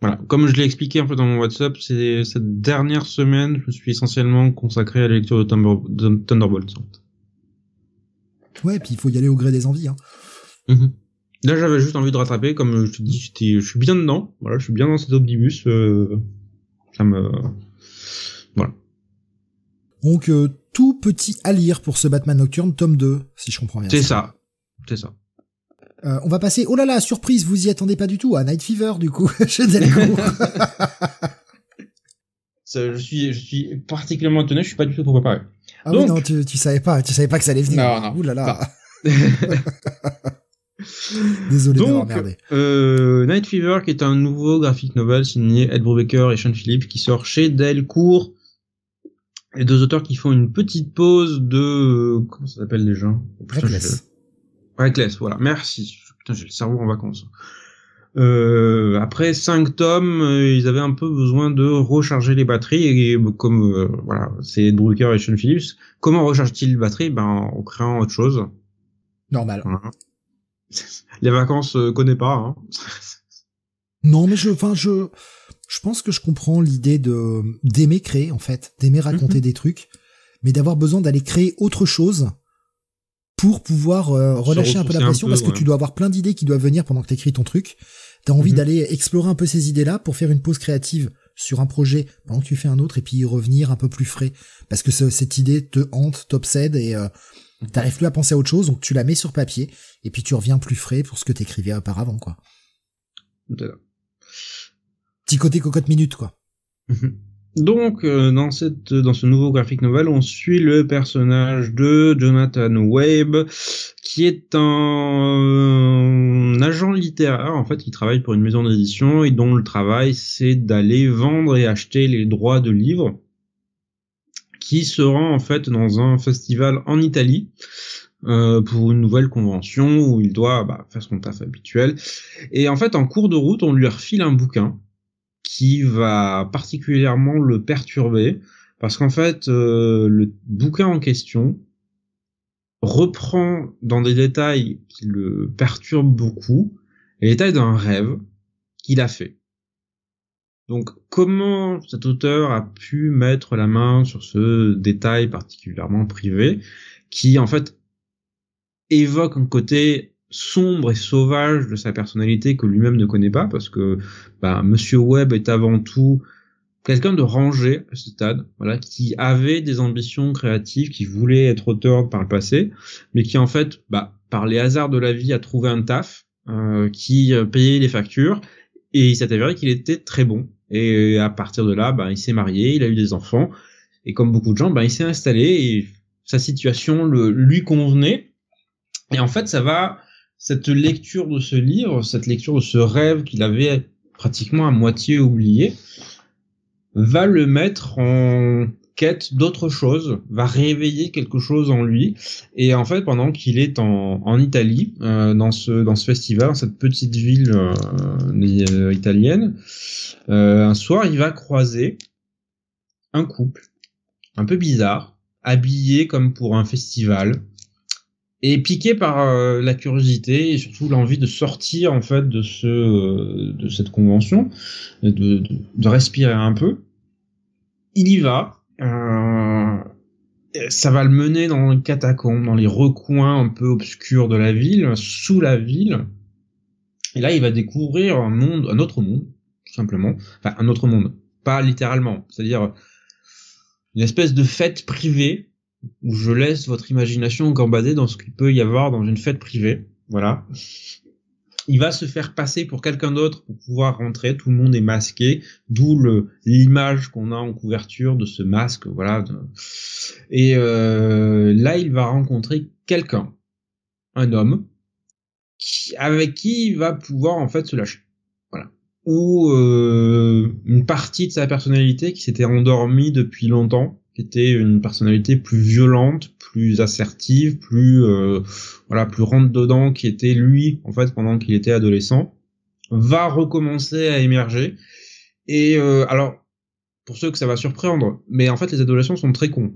Voilà, comme je l'ai expliqué un peu dans mon WhatsApp, c'est cette dernière semaine, je me suis essentiellement consacré à la lecture de, Thunderbolt. Ouais, puis il faut y aller au gré des envies. Hein. Mm-hmm. Là, j'avais juste envie de rattraper, comme je te dis, je suis bien dedans. Voilà, je suis bien dans cet omnibus. Euh, ça me voilà. Donc euh, tout petit à lire pour ce Batman Nocturne tome 2 si je comprends bien. C'est ça. C'est ça. Euh, on va passer, oh là là, surprise, vous y attendez pas du tout, à Night Fever, du coup, chez Delcourt. je suis, je suis particulièrement étonné, je suis pas du tout préparé. Ah oui, non, tu, tu savais pas, tu savais pas que ça allait venir. Non, non. Ouh là là. Désolé merdé. Euh, Night Fever, qui est un nouveau graphic novel signé Ed Brubaker et Sean Phillips, qui sort chez Delcourt. Les deux auteurs qui font une petite pause de... Comment ça s'appelle déjà? Reckless. Reckless, voilà. Merci. Putain, j'ai le cerveau en vacances. Euh, après cinq tomes, euh, ils avaient un peu besoin de recharger les batteries et comme euh, voilà, c'est Ed Brubaker et Sean Phillips, comment recharge-t-il les batteries? Ben en créant autre chose. Normal les vacances, euh, connais pas. Hein. non, mais je, enfin, je, je pense que je comprends l'idée de d'aimer créer en fait, d'aimer raconter Mhm. des trucs, mais d'avoir besoin d'aller créer autre chose pour pouvoir euh, relâcher un peu la pression peu, parce que ouais. tu dois avoir plein d'idées qui doivent venir pendant que t'écris ton truc. T'as envie Mhm. d'aller explorer un peu ces idées-là pour faire une pause créative sur un projet pendant que tu fais un autre et puis y revenir un peu plus frais parce que ce- cette idée te hante, t'obsède et euh, t'arrives plus à penser à autre chose donc tu la mets sur papier et puis tu reviens plus frais pour ce que t'écrivais auparavant quoi. Petit côté cocotte minute quoi. Donc, euh, dans cette, dans ce nouveau graphic novel, on suit le personnage de Jonathan Webb, qui est un, agent littéraire, en fait, qui travaille pour une maison d'édition et dont le travail, c'est d'aller vendre et acheter les droits de livres, qui se rend, en fait, dans un festival en Italie, euh, pour une nouvelle convention où il doit bah, faire son taf habituel. Et en fait, en cours de route, on lui refile un bouquin qui va particulièrement le perturber parce qu'en fait euh, le bouquin en question reprend dans des détails qui le perturbent beaucoup les détails d'un rêve qu'il a fait. Donc comment cet auteur a pu mettre la main sur ce détail particulièrement privé qui en fait évoque un côté sombre et sauvage de sa personnalité que lui-même ne connaît pas parce que bah, Monsieur Webb est avant tout quelqu'un de rangé à ce stade, voilà, qui avait des ambitions créatives, qui voulait être auteur par le passé, mais qui en fait, bah, par les hasards de la vie, a trouvé un taf euh, qui euh, payait les factures et il s'est avéré qu'il était très bon. Et à partir de là, bah, il s'est marié, il a eu des enfants et comme beaucoup de gens, bah, il s'est installé et sa situation le, lui convenait. Et en fait, ça va cette lecture de ce livre, cette lecture de ce rêve qu'il avait pratiquement à moitié oublié, va le mettre en quête d'autre chose, va réveiller quelque chose en lui. Et en fait, pendant qu'il est en, en Italie, euh, dans ce dans ce festival, dans cette petite ville euh, euh, italienne, euh, un soir, il va croiser un couple un peu bizarre, habillé comme pour un festival, et piqué par euh, la curiosité et surtout l'envie de sortir en fait de ce de cette convention, de, de, de, respirer un peu. Il y va. Euh, ça va le mener dans les catacombes, dans les recoins un peu obscurs de la ville, sous la ville. Et là, il va découvrir un monde, un autre monde, tout simplement. Enfin, un autre monde, pas littéralement. C'est-à-dire une espèce de fête privée où je laisse votre imagination gambader dans ce qu'il peut y avoir dans une fête privée. Voilà. Il va se faire passer pour quelqu'un d'autre pour pouvoir rentrer. Tout le monde est masqué, d'où l'image qu'on a en couverture de ce masque. Voilà. Et euh, là, il va rencontrer quelqu'un, un homme, avec qui il va pouvoir en fait se lâcher. Voilà. Ou euh, une partie de sa personnalité qui s'était endormie depuis longtemps qui était une personnalité plus violente, plus assertive, plus euh, voilà, plus rentre dedans, qui était lui en fait pendant qu'il était adolescent, va recommencer à émerger. Et euh, alors pour ceux que ça va surprendre, mais en fait les adolescents sont très cons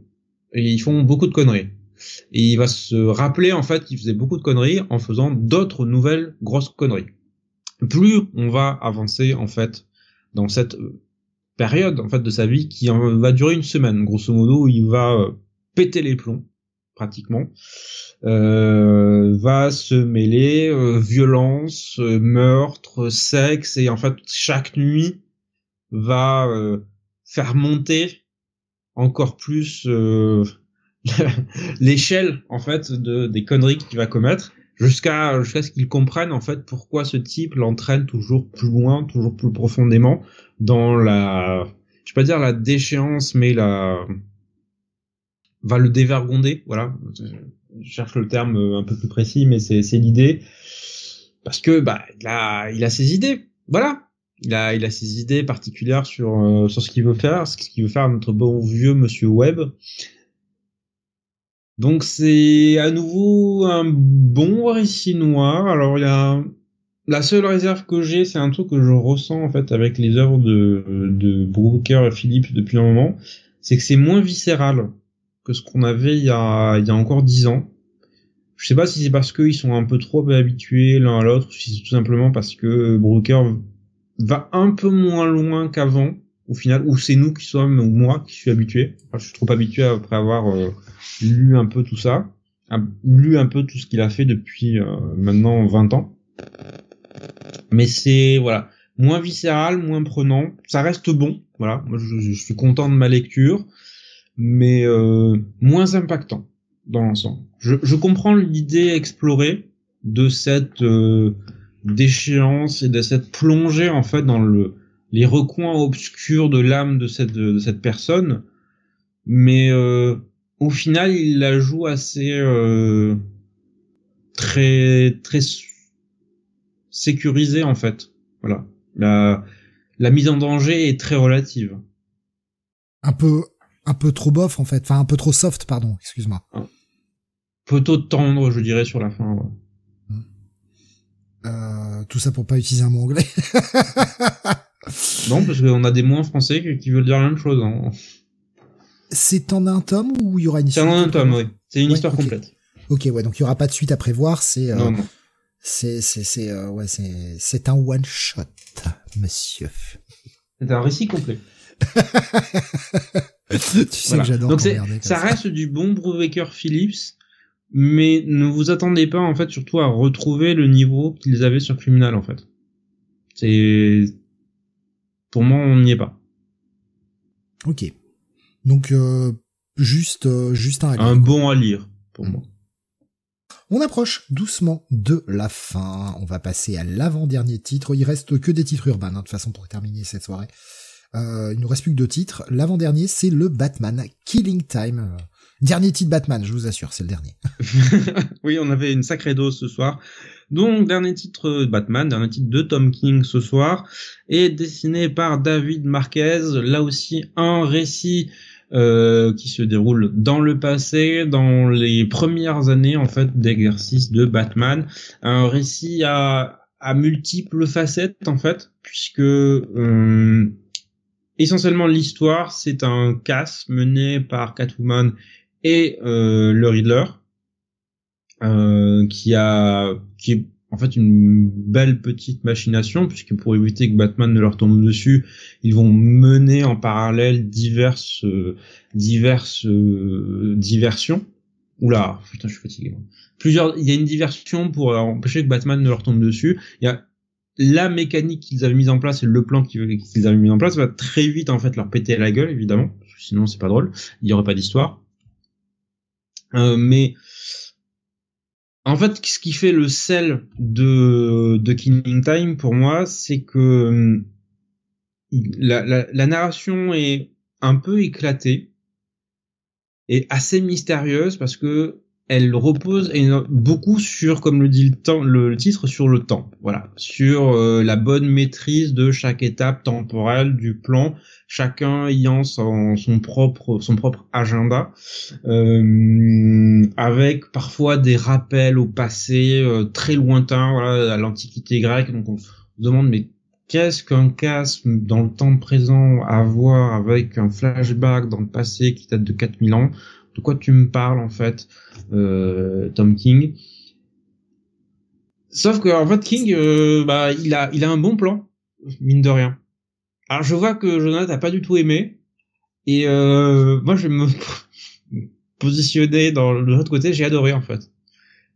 et ils font beaucoup de conneries. Et il va se rappeler en fait qu'il faisait beaucoup de conneries en faisant d'autres nouvelles grosses conneries. Plus on va avancer en fait dans cette période en fait de sa vie qui va durer une semaine. Grosso modo il va euh, péter les plombs pratiquement. Euh, va se mêler euh, violence meurtre sexe et en fait chaque nuit va euh, faire monter encore plus euh, l'échelle en fait de des conneries qu'il va commettre jusqu'à jusqu'à ce qu'il comprenne en fait pourquoi ce type l'entraîne toujours plus loin toujours plus profondément dans la je vais pas dire la déchéance mais la va le dévergonder voilà. Je cherche le terme un peu plus précis mais c'est c'est l'idée. Parce que bah il a il a ses idées voilà. Il a il a ses idées particulières sur euh, sur ce qu'il veut faire ce qu'il veut faire notre bon vieux monsieur Webb donc c'est à nouveau un bon récit noir alors il y a la seule réserve que j'ai, c'est un truc que je ressens en fait avec les œuvres de, de Brooker et Philippe depuis un moment, c'est que c'est moins viscéral que ce qu'on avait il y a, il y a encore dix ans. Je sais pas si c'est parce qu'ils sont un peu trop habitués l'un à l'autre, si c'est tout simplement parce que Brooker va un peu moins loin qu'avant au final, ou c'est nous qui sommes, ou moi qui suis habitué. je suis trop habitué après avoir euh, lu un peu tout ça, lu un peu tout ce qu'il a fait depuis euh, maintenant 20 ans. Mais c'est voilà, moins viscéral, moins prenant. Ça reste bon, voilà. Moi, je, suis content de ma lecture, mais euh, moins impactant dans l'ensemble. Je, je, comprends l'idée explorée de cette déchéance et de cette plongée en fait dans le les recoins obscurs de l'âme de cette de cette personne, mais euh, au final il la joue assez euh, très très sécurisée en fait. Voilà, la la mise en danger est très relative. Un peu un peu trop bof en fait, enfin un peu trop soft pardon, excuse-moi. Plutôt tendre je dirais sur la fin. Ouais. Euh, tout ça pour pas utiliser un mot anglais. non, parce qu'on a des mots en français qui veulent dire la même chose. Hein. C'est en un tome ou il y aura une histoire C'est en un tome, oui. C'est une histoire complète. Ok, ouais, donc il y aura pas de suite à prévoir. C'est euh, c'est c'est c'est euh, ouais c'est un one shot, monsieur. C'est un récit complet. tu sais que j'adore. Donc ça reste du bon Brubaker Phillips mais ne vous attendez pas en fait surtout à retrouver le niveau qu'ils avaient sur Criminal en fait. C'est pour moi on n'y est pas. Ok. Donc euh, juste euh, juste un un bon à lire pour moi. On approche doucement de la fin. On va passer à l'avant-dernier titre. Il reste que des titres urbains, hein, de toute façon, pour terminer cette soirée. Euh, il nous reste plus que deux titres. L'avant-dernier, c'est le Batman Killing Time. Dernier titre Batman, je vous assure, c'est le dernier. oui, on avait une sacrée dose ce soir. Donc, dernier titre Batman, dernier titre de Tom King ce soir, et dessiné par David Marquez. Là aussi, un récit euh, qui se déroule dans le passé, dans les premières années en fait d'exercice de Batman. Un récit à, à multiples facettes en fait, puisque euh, essentiellement l'histoire c'est un casse mené par Catwoman et euh, le Riddler, euh, qui a qui est en fait une belle petite machination puisque pour éviter que Batman ne leur tombe dessus, ils vont mener en parallèle diverses diverses diversions. Oula, putain, je suis fatigué. Plusieurs, il y a une diversion pour empêcher que Batman ne leur tombe dessus. Il y a la mécanique qu'ils avaient mise en place et le plan qu'ils avaient mis en place va très vite en fait leur péter la gueule évidemment, sinon c'est pas drôle, il y aurait pas d'histoire. Euh, mais en fait, ce qui fait le sel de, de Killing Time pour moi, c'est que la, la, narration est un peu éclatée et assez mystérieuse parce que elle repose beaucoup sur, comme le dit le, titre, sur le temps. Voilà, sur euh, la bonne maîtrise de chaque étape temporelle du plan, chacun ayant son, propre agenda, euh, avec parfois des rappels au passé euh, très lointain, à l'Antiquité grecque. Donc on se demande mais qu'est-ce qu'un casque dans le temps présent à voir avec un flashback dans le passé qui date de 4000 ans? De quoi tu me parles en fait, euh, Tom King? Sauf que en fait King, euh, bah il a il a un bon plan, mine de rien. Alors je vois que Jonathan a pas du tout aimé et euh, moi je vais me positionner dans l'autre côté, j'ai adoré en fait.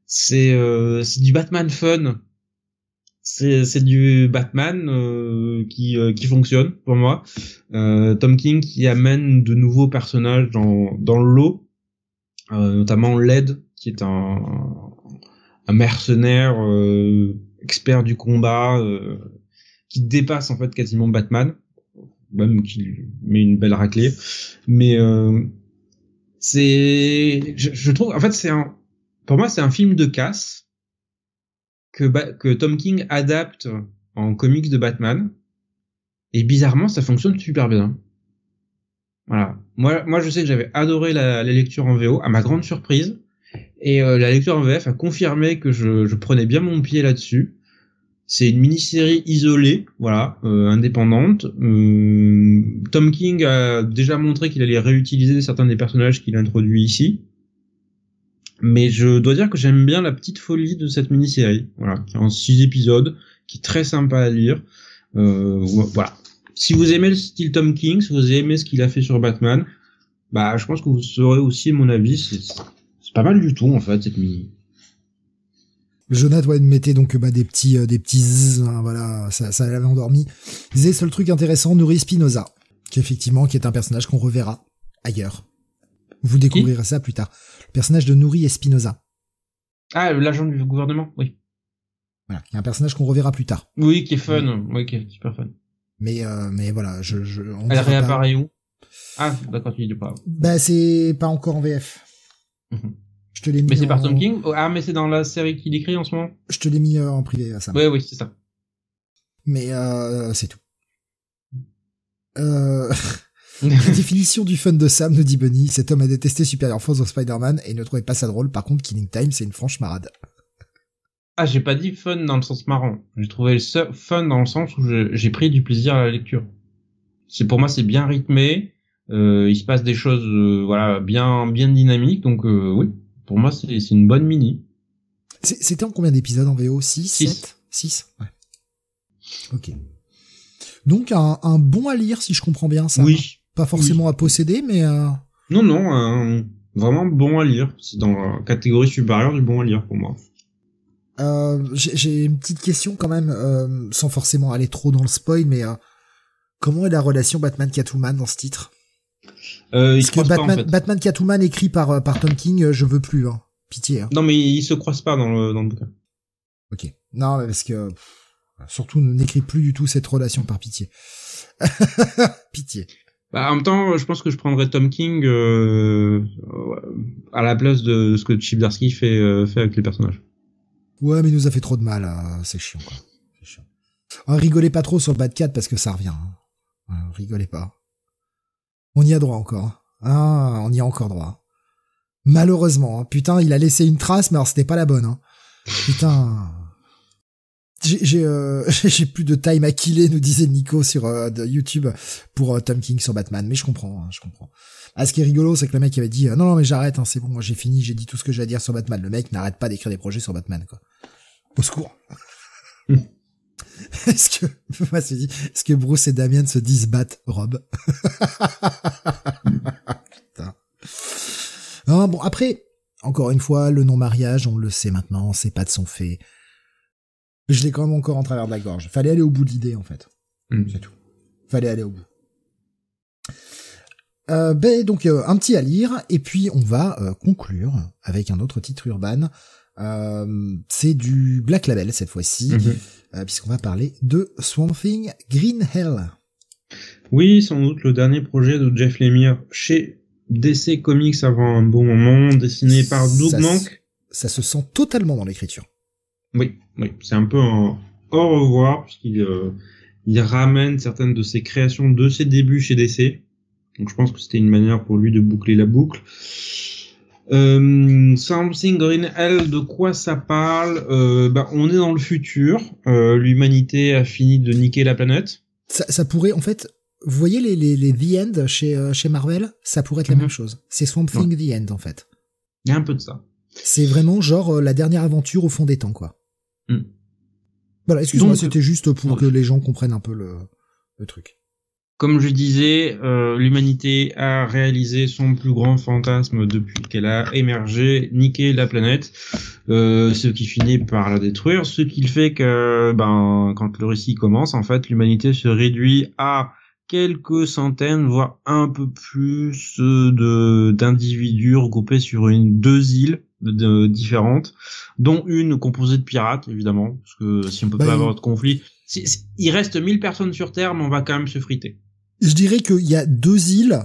C'est c'est du Batman fun. C'est c'est du Batman qui qui fonctionne pour moi. Tom King qui amène de nouveaux personnages dans dans le lot euh, notamment Led, qui est un, un mercenaire euh, expert du combat, euh, qui dépasse en fait quasiment Batman, même qui met une belle raclée. Mais c'est, je, je, trouve, en fait, c'est un, pour moi, c'est un film de casse que, que Tom King adapte en comics de Batman. Et bizarrement, ça fonctionne super bien. Voilà. Moi, moi, je sais que j'avais adoré la, la, lecture en VO, à ma grande surprise. Et euh, la lecture en VF a confirmé que je, je prenais bien mon pied là-dessus. C'est une mini-série isolée, voilà, euh, indépendante. Euh, Tom King a déjà montré qu'il allait réutiliser certains des personnages qu'il a introduits ici. Mais je dois dire que j'aime bien la petite folie de cette mini-série, voilà, qui est en six épisodes, qui est très sympa à lire. Euh, voilà. Si vous aimez le style Tom King, si vous aimez ce qu'il a fait sur Batman, bah je pense que vous saurez aussi mon avis. C'est pas mal du tout en fait cette mini. Jonathan ouais, mettait donc bah, des petits euh, des petits zzz, hein, voilà ça, ça l'avait endormi. Il disait seul truc intéressant Nouri Spinoza qui effectivement qui est un personnage qu'on reverra ailleurs. Vous découvrirez ça plus tard. Le personnage de Nouri Espinoza. Ah, l'agent du gouvernement, oui. Voilà, il y a un personnage qu'on reverra plus tard. Oui, qui est fun, oui, qui est super fun. Mais euh, mais voilà, je je. Elle réapparaît où? Ah, d'accord, tu dis pas. Bah c'est pas encore en VF. Mhm. Je te l'ai mis. Mais c'est par Tom King? Oh, ah, mais c'est dans la série qu'il écrit en ce moment? Je te l'ai mis euh, en privé à ça. Oui, oui, c'est ça. Mais euh, c'est tout. Euh... La définition du fun de Sam, nous dit Bunny, cet homme a détesté Superior Force of Spider-Man et ne trouvait pas ça drôle. Par contre, Killing Time, c'est une franche marade. Ah, j'ai pas dit fun dans le sens marrant. J'ai trouvé le fun dans le sens où j'ai pris du plaisir à la lecture. C'est pour moi, c'est bien rythmé. Euh, il se passe des choses, euh, voilà, bien, bien dynamiques. Donc euh, oui, pour moi, c'est une bonne mini. C'était en combien d'épisodes en VO 6 7 6 Ouais. Ok. Donc un, un, bon à lire si je comprends bien ça. Oui. Pas forcément à posséder, mais... Euh... Non, non, vraiment bon à lire. C'est dans la catégorie supérieure du bon à lire pour moi. Euh, J'ai une petite question quand même, euh, sans forcément aller trop dans le spoil, mais euh, comment est la relation Batman-Catwoman dans ce titre? Parce que Batman, Batman Catwoman écrit par par Tom King, je veux plus, hein. pitié. Hein. Non mais ils se croisent pas dans le dans le bouquin. Ok. Non parce que surtout n'écrit plus du tout cette relation par pitié. pitié. Bah, en même temps, je pense que je prendrais Tom King euh, à la place de ce que Chip Darsky fait, euh, fait avec les personnages. Ouais, mais il nous a fait trop de mal, c'est chiant quoi. C'est chiant. Rigolez pas trop sur le Bad Cat parce que ça revient. Hein. rigolez pas. On y a droit encore. Ah, on y a encore droit. Malheureusement, hein. putain, il a laissé une trace, mais alors c'était pas la bonne. Hein. Putain. J'ai euh, plus de time à killer, nous disait Nico sur euh, YouTube pour euh, Tom King sur Batman, mais je comprends, hein, je comprends. Ah, ce qui est rigolo, c'est que le mec avait dit non non mais j'arrête, hein, c'est bon, moi j'ai fini, j'ai dit tout ce que j'ai à dire sur Batman. Le mec n'arrête pas d'écrire des projets sur Batman quoi. Au secours. est-ce que est-ce que Bruce et Damien se disent bat Rob? Putain. Non, bon après, encore une fois, le non mariage, on le sait maintenant, c'est pas de son fait je l'ai quand même encore en travers de la gorge. Fallait aller au bout de l'idée, en fait. Mm. C'est tout. Fallait aller au bout. Euh, ben, donc euh, un petit à lire et puis on va euh, conclure avec un autre titre urbain. C'est du Black Label cette fois-ci, mm-hmm. puisqu'on va parler de Swamp Thing Green Hell. Oui, sans doute le dernier projet de Jeff Lemire chez DC Comics avant un bon moment, dessiné par Doug Monk. Ça se sent totalement dans l'écriture. Oui, oui, c'est un peu un au revoir puisqu'il il ramène certaines de ses créations de ses débuts chez DC. Donc je pense que c'était une manière pour lui de boucler la boucle. Euh, Something Green Hell, de quoi ça parle? Euh, bah, On est dans le futur. Euh, L'humanité a fini de niquer la planète. Ça, ça, pourrait, en fait, vous voyez les, les, les The End chez, euh, chez Marvel? Ça pourrait être la mhm. même chose. C'est Swamp Thing The End, en fait. Il y a un peu de ça. C'est vraiment genre la dernière aventure au fond des temps, quoi. Hmm. Voilà, excuse-moi, c'était juste pour que les gens comprennent un peu le, le truc. Comme je disais, euh, l'humanité a réalisé son plus grand fantasme depuis qu'elle a émergé, niqué la planète, euh, ce qui finit par la détruire, ce qui fait que, ben, quand le récit commence, en fait, l'humanité se réduit à quelques centaines, voire un peu plus de d'individus regroupés sur une deux îles de, différentes, dont une composée de pirates, évidemment, parce que si on peut bah, pas avoir de conflit, il reste 1000 personnes sur Terre, mais on va quand même se friter. Je dirais qu'il y a deux îles,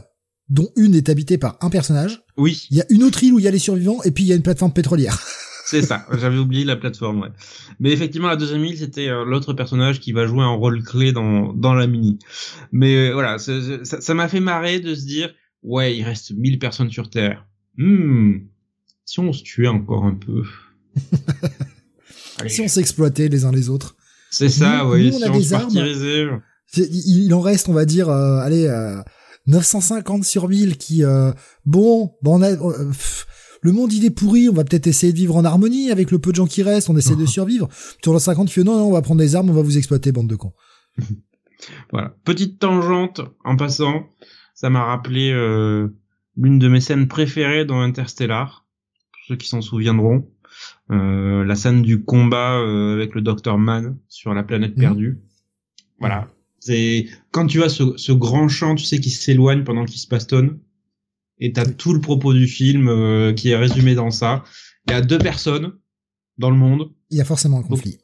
dont une est habitée par un personnage. Oui. Il y a une autre île où il y a les survivants, et puis il y a une plateforme pétrolière. C'est ça, j'avais oublié la plateforme, ouais. Mais effectivement, la deuxième île, c'était euh, l'autre personnage qui va jouer un rôle clé dans, dans la mini. Mais euh, voilà, ça m'a fait marrer de se dire, ouais, il reste 1000 personnes sur Terre. Hmm, si on se tuait encore un peu. si on s'exploitait les uns les autres. C'est ça, oui. si on, se Il, en reste, on va dire, euh, allez, 950 sur 1000 qui, bon, bon, on a, le monde il est pourri, on va peut-être essayer de vivre en harmonie avec le peu de gens qui restent, on essaie de survivre. Sur le 50 tu fais non, non, on va prendre des armes, on va vous exploiter, bande de cons. voilà. Petite tangente en passant, ça m'a rappelé euh, l'une de mes scènes préférées dans Interstellar, pour ceux qui s'en souviendront. Euh, la scène du combat euh, avec le docteur Mann sur la planète Mhm. perdue. Voilà. C'est quand tu as ce, ce grand champ, tu sais, qui s'éloigne pendant qu'il se bastonne, et t'as tout le propos du film euh, qui est résumé dans ça. Il y a deux personnes dans le monde. Il y a forcément un conflit.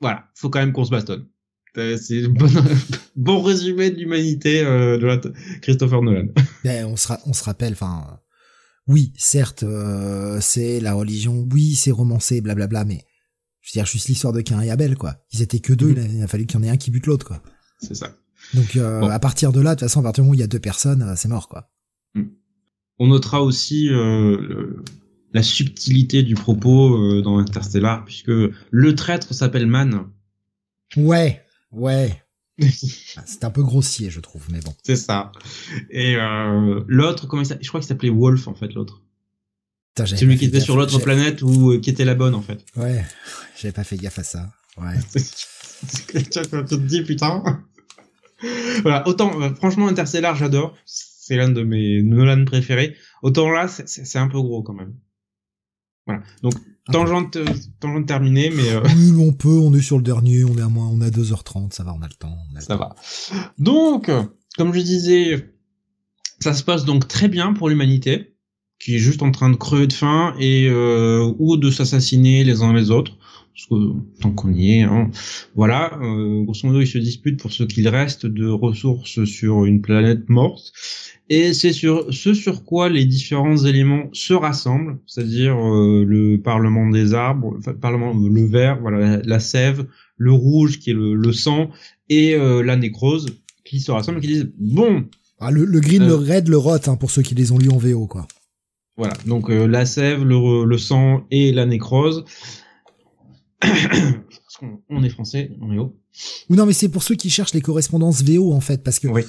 Voilà, faut quand même qu'on se bastonne. C'est le bon, bon résumé de l'humanité euh, de la Christopher Nolan. Ben, on se, ra- on se rappelle, enfin, oui, certes, euh, c'est la religion, oui, c'est romancé, blablabla, mais je veux dire, juste l'histoire de Cain et Abel, quoi. Ils étaient que deux, Mhm. il, a, il a fallu qu'il y en ait un qui bute l'autre, quoi. C'est ça. Donc, euh, Bon. à partir de là, de toute façon, à partir du moment où il y a deux personnes, euh, c'est mort, quoi. On notera aussi euh, le- la subtilité du propos euh, dans Interstellar, puisque le traître s'appelle Man. Ouais, ouais. C'est un peu grossier, je trouve, mais bon. C'est ça. Et euh, l'autre, comment il Je crois qu'il s'appelait Wolf, en fait, l'autre. Celui qui était sur l'autre planète ou euh, qui était la bonne, en fait. Ouais, j'avais pas fait gaffe à ça. Ouais. tu te dis, putain. voilà, autant, euh, franchement, Interstellar, j'adore. C'est l'un de mes Nolan préférés. Autant là, c'est- un peu gros quand même. Voilà. Donc, tangente, euh, tangente terminée, mais euh, Oui, mais on peut, on est sur le dernier, on est à moins, on est à 2h30, ça va, on a le temps. on a le ça temps. va. Donc, comme je disais, ça se passe donc très bien pour l'humanité, qui est juste en train de crever de faim et euh, ou de s'assassiner les uns les autres. Parce que tant qu'on y est, hein, voilà. Euh, grosso modo, ils se disputent pour ce qu'il reste de ressources sur une planète morte. Et c'est sur ce sur quoi les différents éléments se rassemblent, c'est-à-dire euh, le parlement des arbres, enfin, parlement le vert, voilà, la, la sève, le rouge qui est le, le sang et euh, la nécrose qui se rassemblent et qui disent bon, Ah, le, le green, Euh. le red, le rot, hein, pour ceux qui les ont lus en VO, quoi. voilà, donc euh, la sève, le, le sang et la nécrose. Parce qu'on on est français, on est haut. Ou non, mais c'est pour ceux qui cherchent les correspondances VO, en fait, parce que Oui.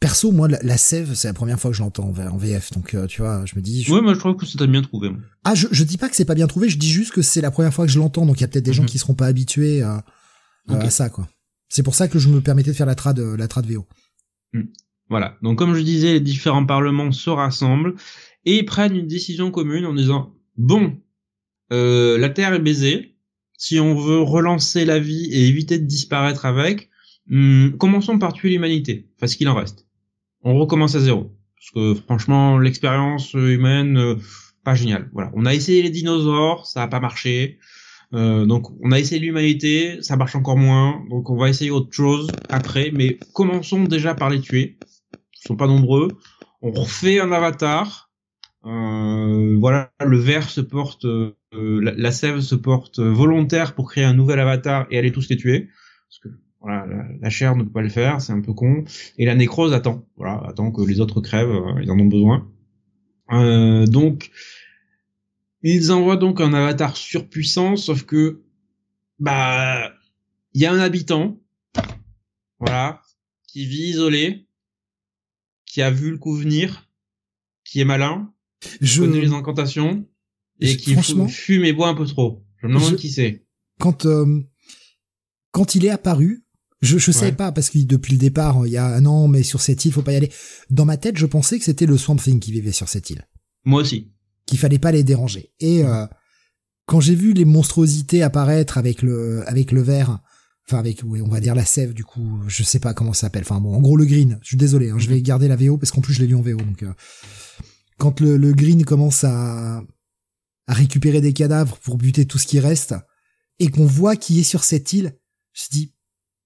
perso, moi, la, la sève, c'est la première fois que je l'entends en, VF, donc euh, tu vois, je me dis. je- Ouais, moi je trouve que c'était bien trouvé. moi. Ah, je, je dis pas que c'est pas bien trouvé, je dis juste que c'est la première fois que je l'entends, donc il y a peut-être des gens Mhm. qui seront pas habitués à, ça, quoi. C'est pour ça que je me permettais de faire la trad, euh, la trad VO. Voilà. Donc comme je disais, les différents parlements se rassemblent et prennent une décision commune en disant bon, euh, la Terre est baisée. Si on veut relancer la vie et éviter de disparaître avec, hum, commençons par tuer l'humanité. Enfin, ce qu'il en reste. On recommence à zéro. Parce que franchement, l'expérience humaine, euh, pas géniale. Voilà. On a essayé les dinosaures, ça a pas marché. Euh, donc on a essayé l'humanité, ça marche encore moins. Donc on va essayer autre chose après. Mais commençons déjà par les tuer. Ils sont pas nombreux. On refait un avatar. Euh, voilà, le vert se porte, euh, la, sève se porte volontaire pour créer un nouvel avatar et aller tous les tuer. Parce que voilà, la, la chair ne peut pas le faire, c'est un peu con. Et la nécrose attend, voilà, attend que les autres crèvent, euh, ils en ont besoin. Euh, donc, ils envoient donc un avatar surpuissant, sauf que, bah, il y a un habitant, voilà, qui vit isolé, qui a vu le coup venir, qui est malin, Je, connaît les incantations, et qui franchement- fu- fume et boit un peu trop. Je me demande Je- qui c'est. quand, euh, quand il est apparu, je, je savais Ouais. pas, parce que depuis le départ, il y a un an, mais sur cette île, faut pas y aller. Dans ma tête, je pensais que c'était le Swamp Thing qui vivait sur cette île. Moi aussi. qu'il fallait pas les déranger. Et euh, quand j'ai vu les monstruosités apparaître avec le avec le verre, enfin avec oui, on va dire la sève du coup, je sais pas comment ça s'appelle. Enfin bon, en gros le green. Je suis désolé, hein, je vais garder la VO parce qu'en plus je l'ai lu en VO. Donc euh, quand le, le green commence à à récupérer des cadavres pour buter tout ce qui reste et qu'on voit qui est sur cette île, je dis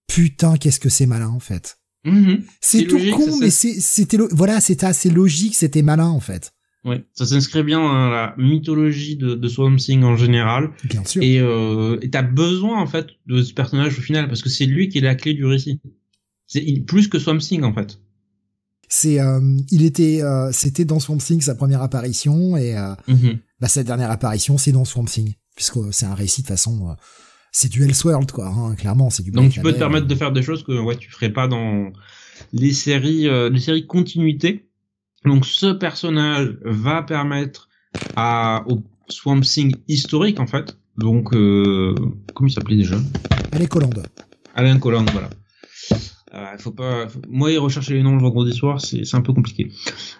putain qu'est-ce que c'est malin en fait. Mhm. C'est tout logique, con, mais c'était voilà, c'était assez logique, c'était malin en fait. Ouais. Ça s'inscrit bien dans la mythologie de, de Swamp Thing en général. Bien sûr. Et euh, t'as besoin en fait de ce personnage au final parce que c'est lui qui est la clé du récit. C'est plus que Swamp Thing en fait. C'est, euh, il était, euh, c'était dans Swamp Thing sa première apparition et euh, bah, sa dernière apparition c'est dans Swamp Thing puisque c'est un récit de façon, euh, c'est du Elseworld quoi, hein, clairement c'est du. Donc tu peux te permettre de faire des choses que ouais tu ferais pas dans les séries euh, les séries continuité. Donc ce personnage va permettre à au Swamp Thing historique en fait. Donc euh, comment il s'appelait déjà? Allez Colande. Alain Colland, voilà. Faut pas, moi, rechercher les noms le vendredi soir, c'est un peu compliqué.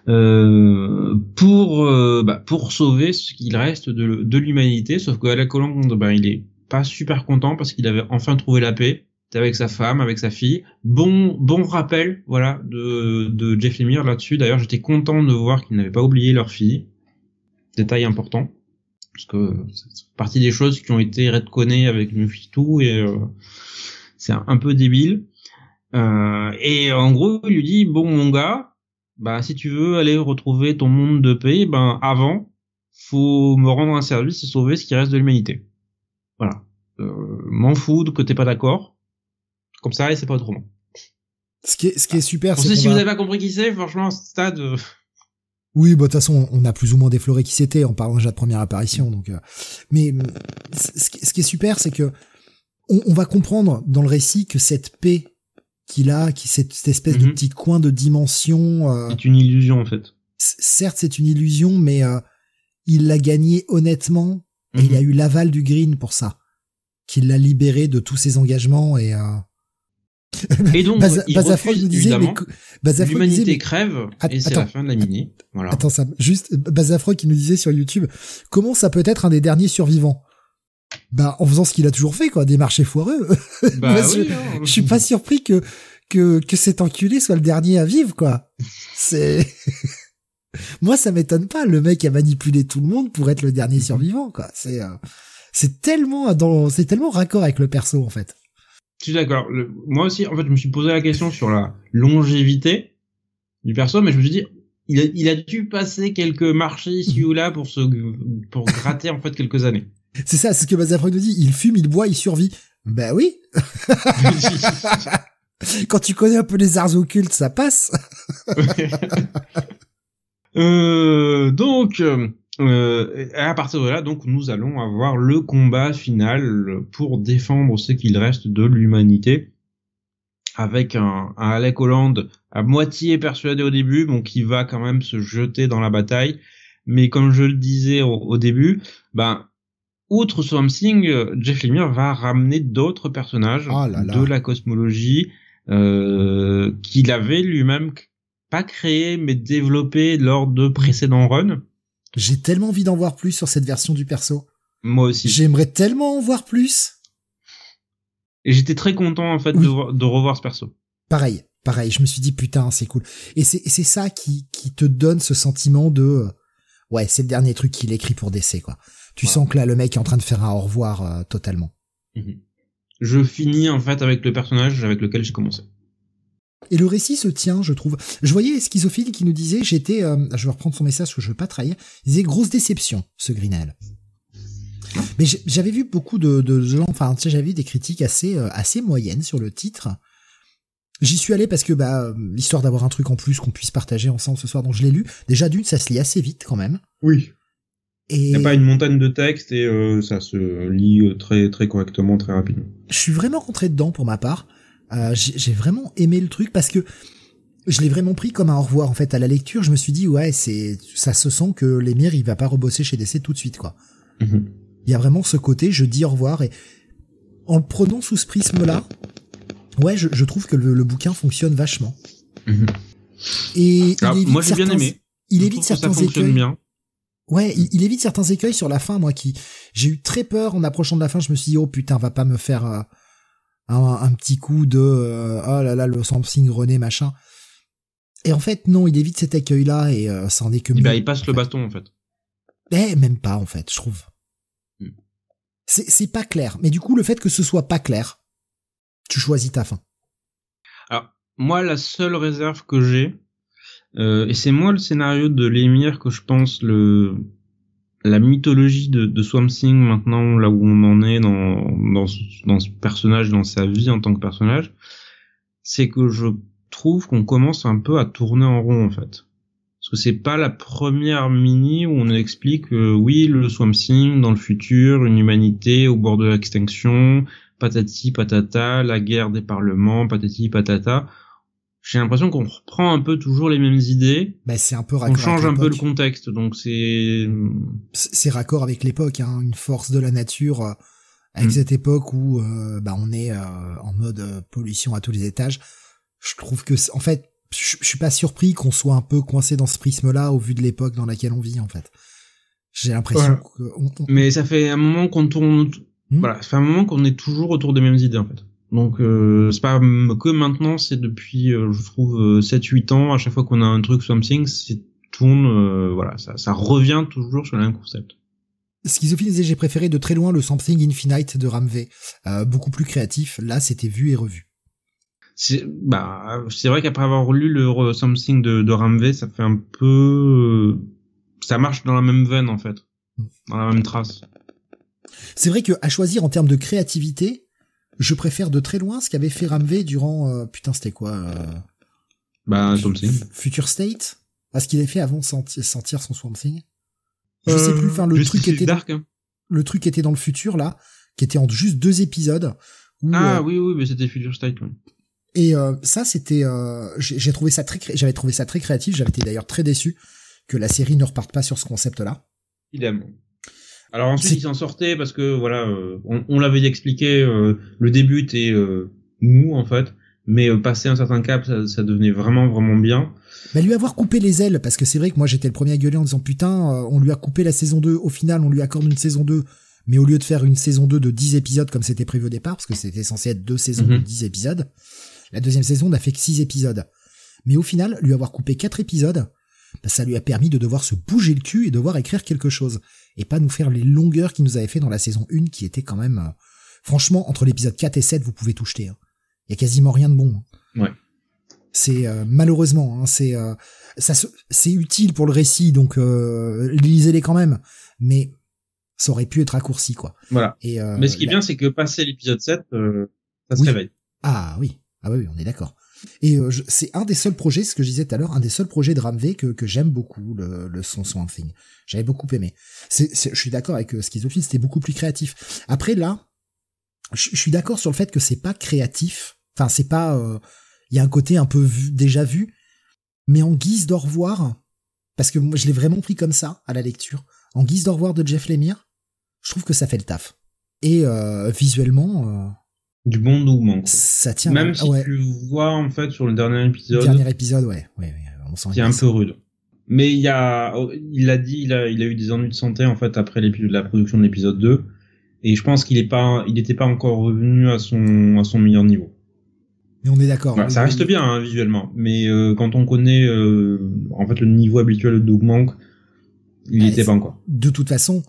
Euh, pour euh, bah, pour sauver ce qu'il reste de, de l'humanité, sauf que Alain Colland, bah, il est pas super content parce qu'il avait enfin trouvé la paix avec sa femme, avec sa fille. Bon, bon rappel, voilà, de, de Jeff Lemire là-dessus. D'ailleurs, j'étais content de voir qu'ils n'avaient pas oublié leur fille. Détail important. Parce que c'est partie des choses qui ont été redconnées avec tout et euh, c'est un, peu débile. Euh, et en gros, il lui dit, bon, mon gars, bah, si tu veux aller retrouver ton monde de paix, ben, avant, faut me rendre un service et sauver ce qui reste de l'humanité. Voilà. Euh, m'en fous que t'es pas d'accord comme ça, et c'est pas autrement. Ce qui est, ce qui est super, c'est si vous avez pas compris qui c'est, franchement, stade. Euh, oui, bah de toute façon, on a plus ou moins défloré qui c'était en parlant déjà de première apparition. Donc, euh, mais ce qui est super, c'est que on, va comprendre dans le récit que cette paix qu'il a, qui cette, cette espèce de mhm. petit coin de dimension, euh, c'est une illusion en fait. Certes, c'est une illusion, mais il l'a gagné honnêtement et il a mhm. eu l'aval du Green pour ça, qu'il l'a libéré de tous ses engagements et et donc, Baz il nous disait, l'humanité crève et c'est la fin de la mini. Voilà. Attends, ça, juste Bazafro qui nous disait sur YouTube, comment ça peut être un des derniers survivants? Bah, en faisant ce qu'il a toujours fait, quoi, des marchés foireux. Bah, oui, je, hein. je, suis pas surpris que que que cet enculé soit le dernier à vivre, quoi. C'est moi, ça m'étonne pas. Le mec a manipulé tout le monde pour être le dernier survivant, quoi. C'est euh, c'est tellement dans c'est tellement raccord avec le perso, en fait. Je suis d'accord. Moi aussi, en fait, je me suis posé la question sur la longévité du perso, mais je me suis dit, il a, il a dû passer quelques marchés ici ou là pour se, pour gratter en fait quelques années. C'est ça, c'est ce que Bazafroy nous dit. Il fume, il boit, il survit. Ben oui. Quand tu connais un peu les arts occultes, ça passe. euh, donc, euh, à partir de là, donc, nous allons avoir le combat final pour défendre ce qu'il reste de l'humanité, avec un, un Alec Holland à moitié persuadé au début, donc qui va quand même se jeter dans la bataille. Mais comme je le disais au, début, ben, outre Swamp Thing, Jeff Lemire va ramener d'autres personnages oh de la cosmologie euh, qu'il avait lui-même pas créé mais développé lors de précédents runs. J'ai tellement envie d'en voir plus sur cette version du perso. Moi aussi. J'aimerais tellement en voir plus. Et j'étais très content en fait de, de, revoir ce perso. Pareil, pareil. Je me suis dit putain, c'est cool. Et c'est c'est ça qui qui te donne ce sentiment de euh, ouais, c'est le dernier truc qu'il écrit pour DC quoi. Tu sens que là le mec est en train de faire un au revoir euh, totalement. Mhm. Je finis en fait avec le personnage avec lequel j'ai commencé. Et le récit se tient, je trouve. Je voyais Schizophile qui nous disait, j'étais, euh, je vais reprendre son message parce que je veux pas trahir, il disait grosse déception, ce Greenell. Mais j'avais vu beaucoup de, de gens, enfin, tu sais, j'avais vu des critiques assez, euh, assez moyennes sur le titre. J'y suis allé parce que, bah, histoire d'avoir un truc en plus qu'on puisse partager ensemble ce soir, donc je l'ai lu. Déjà d'une, ça se lit assez vite quand même. Oui. Et... Il n'y a pas une montagne de texte et euh, ça se lit très très correctement, très rapidement. Je suis vraiment rentré dedans pour ma part. Euh, j'ai vraiment aimé le truc parce que je l'ai vraiment pris comme un au revoir en fait à la lecture. Je me suis dit ouais c'est ça se sent que l'émir il va pas rebosser chez DC tout de suite quoi. Mhm. Il y a vraiment ce côté je dis au revoir et en le prenant sous ce prisme là, ouais je, je trouve que le, bouquin fonctionne vachement. Mhm. Et il évite moi j'ai bien aimé. Il évite certains écueils. Bien. Ouais, il, il, évite certains écueils sur la fin moi qui j'ai eu très peur en approchant de la fin. Je me suis dit oh putain va pas me faire euh, un, petit coup de euh, oh là là le something René machin. Et en fait non, il évite cet accueil là et euh, ça en est que. Bah, il passe le bâton en fait. Eh même pas en fait, je trouve. Hmm. C'est pas clair, mais du coup le fait que ce soit pas clair, tu choisis ta fin. Alors moi la seule réserve que j'ai, et c'est moi le scénario de l'émir que je pense le la mythologie de, de Swamp maintenant là où on en est dans, dans, dans ce personnage dans sa vie en tant que personnage. C'est que je trouve qu'on commence un peu à tourner en rond en fait. Parce que c'est pas la première mini où on explique que oui le Swamp Thing dans le futur une humanité au bord de l'extinction patati patata la guerre des parlements patati patata j'ai l'impression qu'on reprend un peu toujours les mêmes idées. Bah, c'est un peu On change un peu le contexte, donc c'est. C'est raccord avec l'époque, hein. Une force de la nature, euh, avec Mm. cette époque où euh, bah on est euh, en mode euh, pollution à tous les étages. Je trouve que en fait, je je suis pas surpris qu'on soit un peu coincé dans ce prisme-là au vu de l'époque dans laquelle on vit en fait. J'ai l'impression Voilà. que on- on- Mais ça fait un moment qu'on tourne, Hmm? voilà, ça fait un moment qu'on est toujours autour des mêmes idées en fait. Donc euh, c'est pas que maintenant, c'est depuis, euh, je trouve, 7-8 ans, à chaque fois qu'on a un truc something, c'est tourne, euh, voilà, ça, ça revient toujours sur le même concept. Schizophile disait j'ai préféré de très loin le Something Infinite de Ramvé, euh, beaucoup plus créatif. Là, c'était vu et revu. C'est bah, c'est vrai qu'après avoir lu le something de, de Ramvé, ça fait un peu, euh, ça marche dans la même veine en fait, dans la même trace. C'est vrai que à choisir en termes de créativité, je préfère de très loin ce qu'avait fait Ramvé durant euh, putain c'était quoi euh, Bah something. F- Future State? Parce qu'il avait fait avant Senti- sentir son Swamp Thing. Je sais Euh, plus. Enfin le truc était Dark. hein. le truc était dans le futur là, qui était en juste deux épisodes. où, Ah euh, oui oui, mais c'était Future State. ouais. Et euh, ça, c'était, euh, j'ai trouvé ça très, j'avais trouvé ça très créatif. J'avais été d'ailleurs très déçu que la série ne reparte pas sur ce concept-là. Idem. Alors ensuite, il s'en sortait parce que voilà, euh, on, on l'avait expliqué, euh, le début était euh, mou en fait, mais passer un certain cap, ça, ça devenait vraiment vraiment bien. Mais lui avoir coupé les ailes, parce que c'est vrai que moi j'étais le premier à gueuler en disant putain, on lui a coupé la saison 2. Au final, on lui accorde une saison 2. Mais au lieu de faire une saison 2 de 10 épisodes comme c'était prévu au départ, parce que c'était censé être deux saisons de Mhm. 10 épisodes, la deuxième saison n'a fait que 6 épisodes. Mais au final, lui avoir coupé 4 épisodes, bah, ça lui a permis de devoir se bouger le cul et devoir écrire quelque chose. Et pas nous faire les longueurs qu'il nous avait fait dans la saison 1 qui était quand même... euh, Franchement, entre l'épisode 4 et 7, vous pouvez tout jeter. hein. Il y a quasiment rien de bon. hein. Ouais. C'est euh, malheureusement, hein, c'est euh, ça, c'est utile pour le récit, donc lisez-les quand même. Mais ça aurait pu être raccourci, quoi. Voilà. Et mais ce qui est bien, c'est que passé l'épisode 7, euh, ça se réveille. Ah oui, ah oui, on est d'accord. Et euh, c'est un des seuls projets, ce que je disais tout à l'heure, un des seuls projets de Ramvé que, que j'aime beaucoup, le, le son Swamp Thing. J'avais beaucoup aimé. C'est, je suis d'accord avec euh, c'était beaucoup plus créatif. Après là, je, suis d'accord sur le fait que c'est pas créatif. Enfin, c'est pas. euh, Il y a un côté un peu vu, déjà vu, mais en guise d'au revoir, parce que moi je l'ai vraiment pris comme ça à la lecture, en guise d'au revoir de Jeff Lemire, je trouve que ça fait le taf. Et euh, visuellement, euh, Du bon mouvement. ça tient. Même ah si ouais. tu vois en fait sur le dernier épisode, Dernier épisode, ouais, ouais, ouais, on sent qui est un peu rude. Mais il y a, il a dit, il a, il a eu des ennuis de santé en fait après la production de l'épisode 2, et je pense qu'il est pas, il était pas encore revenu à son, à son meilleur niveau. Mais on est d'accord. Voilà, ça reste bien hein, visuellement, mais euh, quand on connaît euh, en fait le niveau habituel de Doug Monk, il Ouais, était pas encore. De toute façon,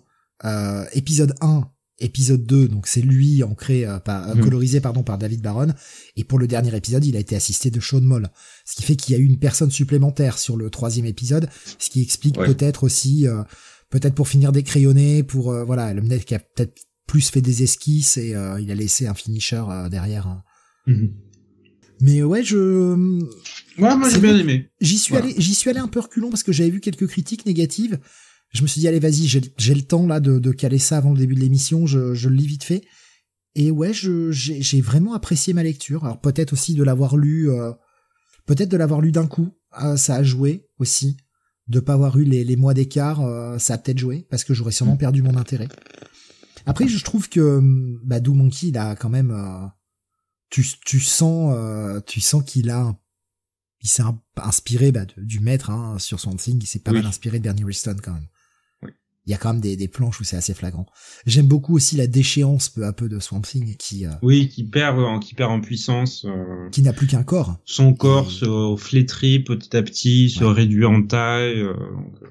euh, épisode 1, épisode 2, donc c'est lui ancré, euh, par, euh, Mhm. colorisé pardon par David Baron, et pour le dernier épisode, il a été assisté de Sean Moll, ce qui fait qu'il y a eu une personne supplémentaire sur le troisième épisode, ce qui explique Ouais. peut-être aussi, euh, peut-être pour finir des crayonnés, pour euh, voilà, le mec qui a peut-être plus fait des esquisses et il a laissé un finisher derrière. hein. Mais ouais, je Ouais, moi j'ai bien aimé. J'y suis Voilà. allé, j'y suis allé un peu reculon parce que j'avais vu quelques critiques négatives. Je me suis dit allez vas-y, j'ai, le temps là de, de caler ça avant le début de l'émission, je, je le lis vite fait. Et ouais, je, j'ai, vraiment apprécié ma lecture. Alors peut-être aussi de l'avoir lu, euh, peut-être de l'avoir lu d'un coup, euh, ça a joué aussi. De pas avoir eu les, les mois d'écart, euh, ça a peut-être joué parce que j'aurais sûrement perdu mon intérêt. Après, je trouve que hum, bah, Monkey, il a quand même, euh, tu, tu sens, euh, tu sens qu'il a un il s'est inspiré bah, de- du maître hein, sur Swamp Thing, il s'est pas Oui. mal inspiré de Bernie Wriston quand même. Il y a quand même des, des planches où c'est assez flagrant. J'aime beaucoup aussi la déchéance peu à peu de Swamp Thing qui euh, Oui, qui perd, en, qui perd en puissance. euh, qui n'a plus qu'un corps. son corps Et- se flétrit petit à petit, se réduit en taille. euh, euh,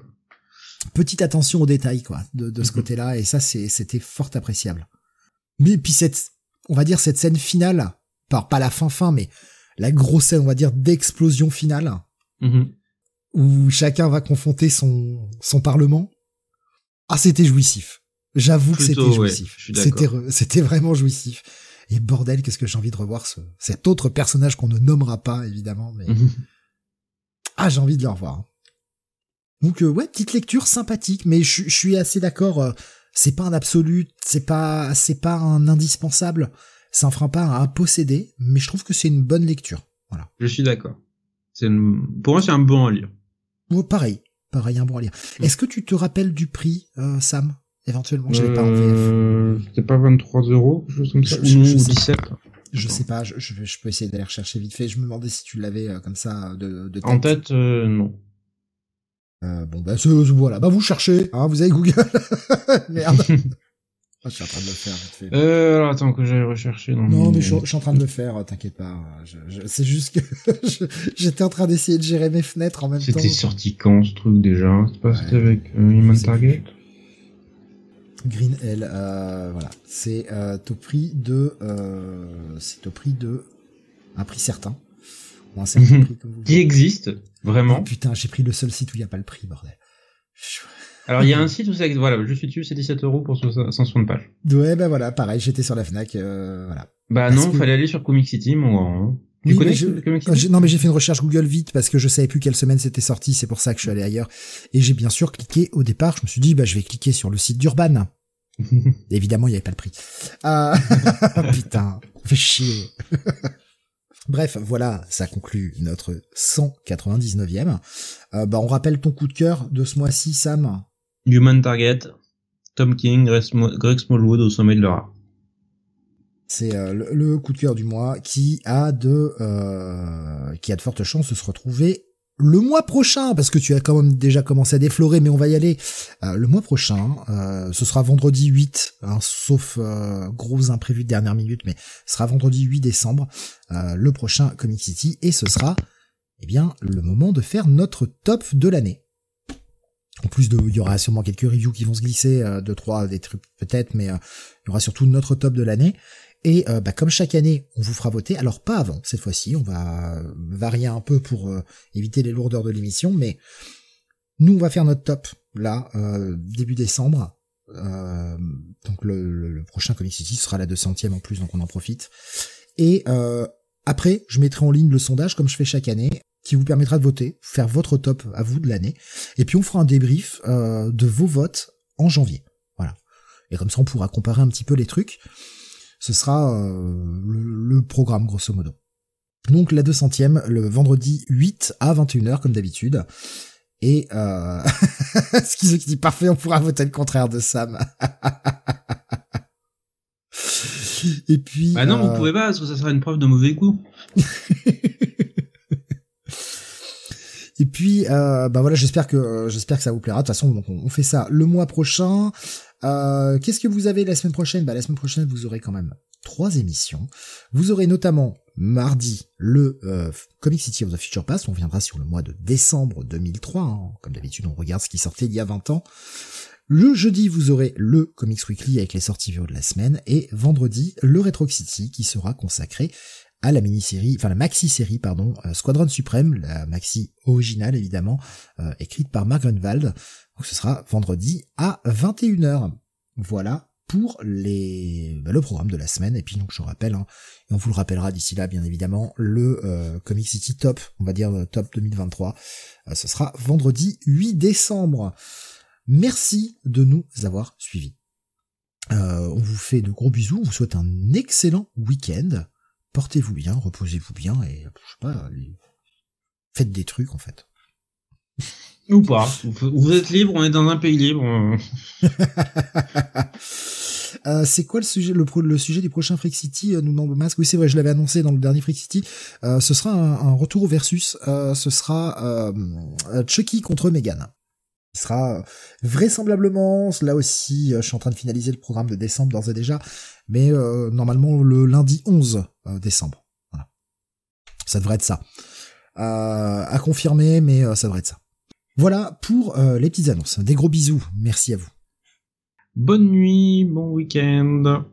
Petite attention aux détails quoi de, de ce Mhm. côté-là et ça c'est c'était fort appréciable. Mais puis cette on va dire cette scène finale, pas pas la fin fin mais la grosse scène on va dire d'explosion finale où chacun va confronter son son parlement. Ah, c'était jouissif. J'avoue que c'était jouissif. c'était c'était vraiment jouissif. Et bordel, qu'est-ce que j'ai envie de revoir ce cet autre personnage qu'on ne nommera pas évidemment, mais Mhm. ah, j'ai envie de le revoir. Donc euh, ouais, petite lecture sympathique, mais je suis assez d'accord. euh, c'est pas un absolu, c'est pas c'est pas un indispensable. Ça en fera pas un posséder, mais je trouve que c'est une bonne lecture. Voilà. Je suis d'accord. C'est une- Pour moi, c'est un bon à lire. Pareil, pareil, un bon à lire. Mm. Est-ce que tu te rappelles du prix, euh, Sam éventuellement? Je l'ai pas en VF. Euh, C'était pas 23 euros, quelque chose comme ça, Je- ou je sais 17. Je sais pas, je, je, peux essayer d'aller rechercher vite fait. Je me demandais si tu l'avais euh, comme ça de, de tête. En tête, euh, non. Euh, bon, bah, c'est- voilà. Bah, vous cherchez, hein, vous avez Google. Merde. Ah, je suis en train de le faire vite fait. Euh, attends que j'aille rechercher. Dans Non, mes- mais je, je suis en train de le faire, euh, t'inquiète pas. Je, je- c'est juste que j'étais en train d'essayer de gérer mes fenêtres en même temps. C'était sorti quand ce truc déjà? C'est pas Ouais. c'était avec euh, Human Target? Green Hell, euh, voilà. C'est euh, au prix de, euh, c'est au prix de un prix certain. Ou un certain prix comme vous Qui existe vraiment? Oh, putain, j'ai pris le seul site où il n'y a pas le prix, bordel. Je- Alors il y a un site où ça voilà, je suis dessus, c'est 17 euros pour 160 pages. Ouais, bah voilà, pareil, j'étais sur la Fnac, euh, voilà. Bah Parce non, que- fallait aller sur Comic City, moi. Tu Oui, connais mais je- Comic City non mais j'ai fait une recherche Google vite parce que je savais plus quelle semaine c'était sorti, c'est pour ça que je suis allé ailleurs. Et j'ai bien sûr cliqué au départ, je me suis dit bah je vais cliquer sur le site d'Urban. Évidemment il n'y avait pas le prix. Ah, putain, fait chier. Bref, voilà, ça conclut notre 199e. Euh, bah on rappelle ton coup de cœur de ce mois-ci, Sam. Human Target, Tom King, Greg Smallwood au sommet de leur. C'est euh, le, coup de cœur du mois qui a de euh, qui a de fortes chances de se retrouver le mois prochain parce que tu as quand même déjà commencé à déflorer mais on va y aller Euh, le mois prochain ce sera vendredi 8 hein, sauf gros imprévu de dernière minute mais ce sera vendredi 8 décembre le prochain Comic City et ce sera eh bien le moment de faire notre top de l'année en plus de, il y aura sûrement quelques reviews qui vont se glisser, euh, deux trois des trucs peut-être, mais euh, il y aura surtout notre top de l'année. Et euh, bah, comme chaque année, on vous fera voter. Alors pas avant cette fois-ci, on va varier un peu pour euh, éviter les lourdeurs de l'émission, mais nous on va faire notre top là euh, début décembre. Euh, donc le, prochain Comic City sera la 200e en plus, donc on en profite. Et euh, après, je mettrai en ligne le sondage comme je fais chaque année, qui vous permettra de voter, faire votre top à vous de l'année. Et puis on fera un débrief euh, de vos votes en janvier. Voilà. Et comme ça, on pourra comparer un petit peu les trucs. Ce sera euh, le, le programme, grosso modo. Donc la 200e, le vendredi 8 à 21h, comme d'habitude. Et euh... Schizo qui dit parfait, on pourra voter le contraire de Sam. Et puis... Bah non, euh, vous pouvez pas, parce que ça sera une preuve de mauvais goût. Et puis, euh, bah voilà, j'espère que euh, j'espère que ça vous plaira. De toute façon, on, fait ça le mois prochain. Euh, Qu'est-ce que vous avez la semaine prochaine? Bah la semaine prochaine, vous aurez quand même trois émissions. Vous aurez notamment mardi le euh, Comic City of the Future Past. On viendra sur le mois de décembre 2003. hein. Comme d'habitude, on regarde ce qui sortait il y a 20 ans. Le jeudi, vous aurez le Comics Weekly avec les sorties vidéo de la semaine. Et vendredi, le Retro City qui sera consacré à la mini-série, enfin la maxi-série, pardon, euh, Squadron Suprême, la maxi originale évidemment, euh, écrite par Mark Grunwald. Donc ce sera vendredi à 21h. Voilà pour les bah, le programme de la semaine. Et puis donc je rappelle, hein, et on vous le rappellera d'ici là bien évidemment, le euh, Comic City Top, on va dire Top 2023, euh, ce sera vendredi 8 décembre. Merci de nous avoir suivis. On vous fait de gros bisous, on vous souhaite un excellent week-end. Portez-vous bien, reposez-vous bien et je sais pas, faites des trucs en fait. Ou pas. Vous êtes libre, on est dans un pays libre. euh. C'est quoi le sujet, le, pro- le sujet du prochain Freak City euh, nous demande Masque Oui, c'est vrai, je l'avais annoncé dans le dernier Freak City. Euh, ce sera un, un retour au versus. Euh, ce sera Chucky contre Megan. Ce sera vraisemblablement, là aussi, euh, je suis en train de finaliser le programme de décembre d'ores et déjà, mais euh, normalement le lundi 11 euh, décembre. Voilà. Ça devrait être ça. À confirmer, mais ça devrait être ça. Voilà pour les petites annonces. Des gros bisous. Merci à vous. Bonne nuit, bon week-end.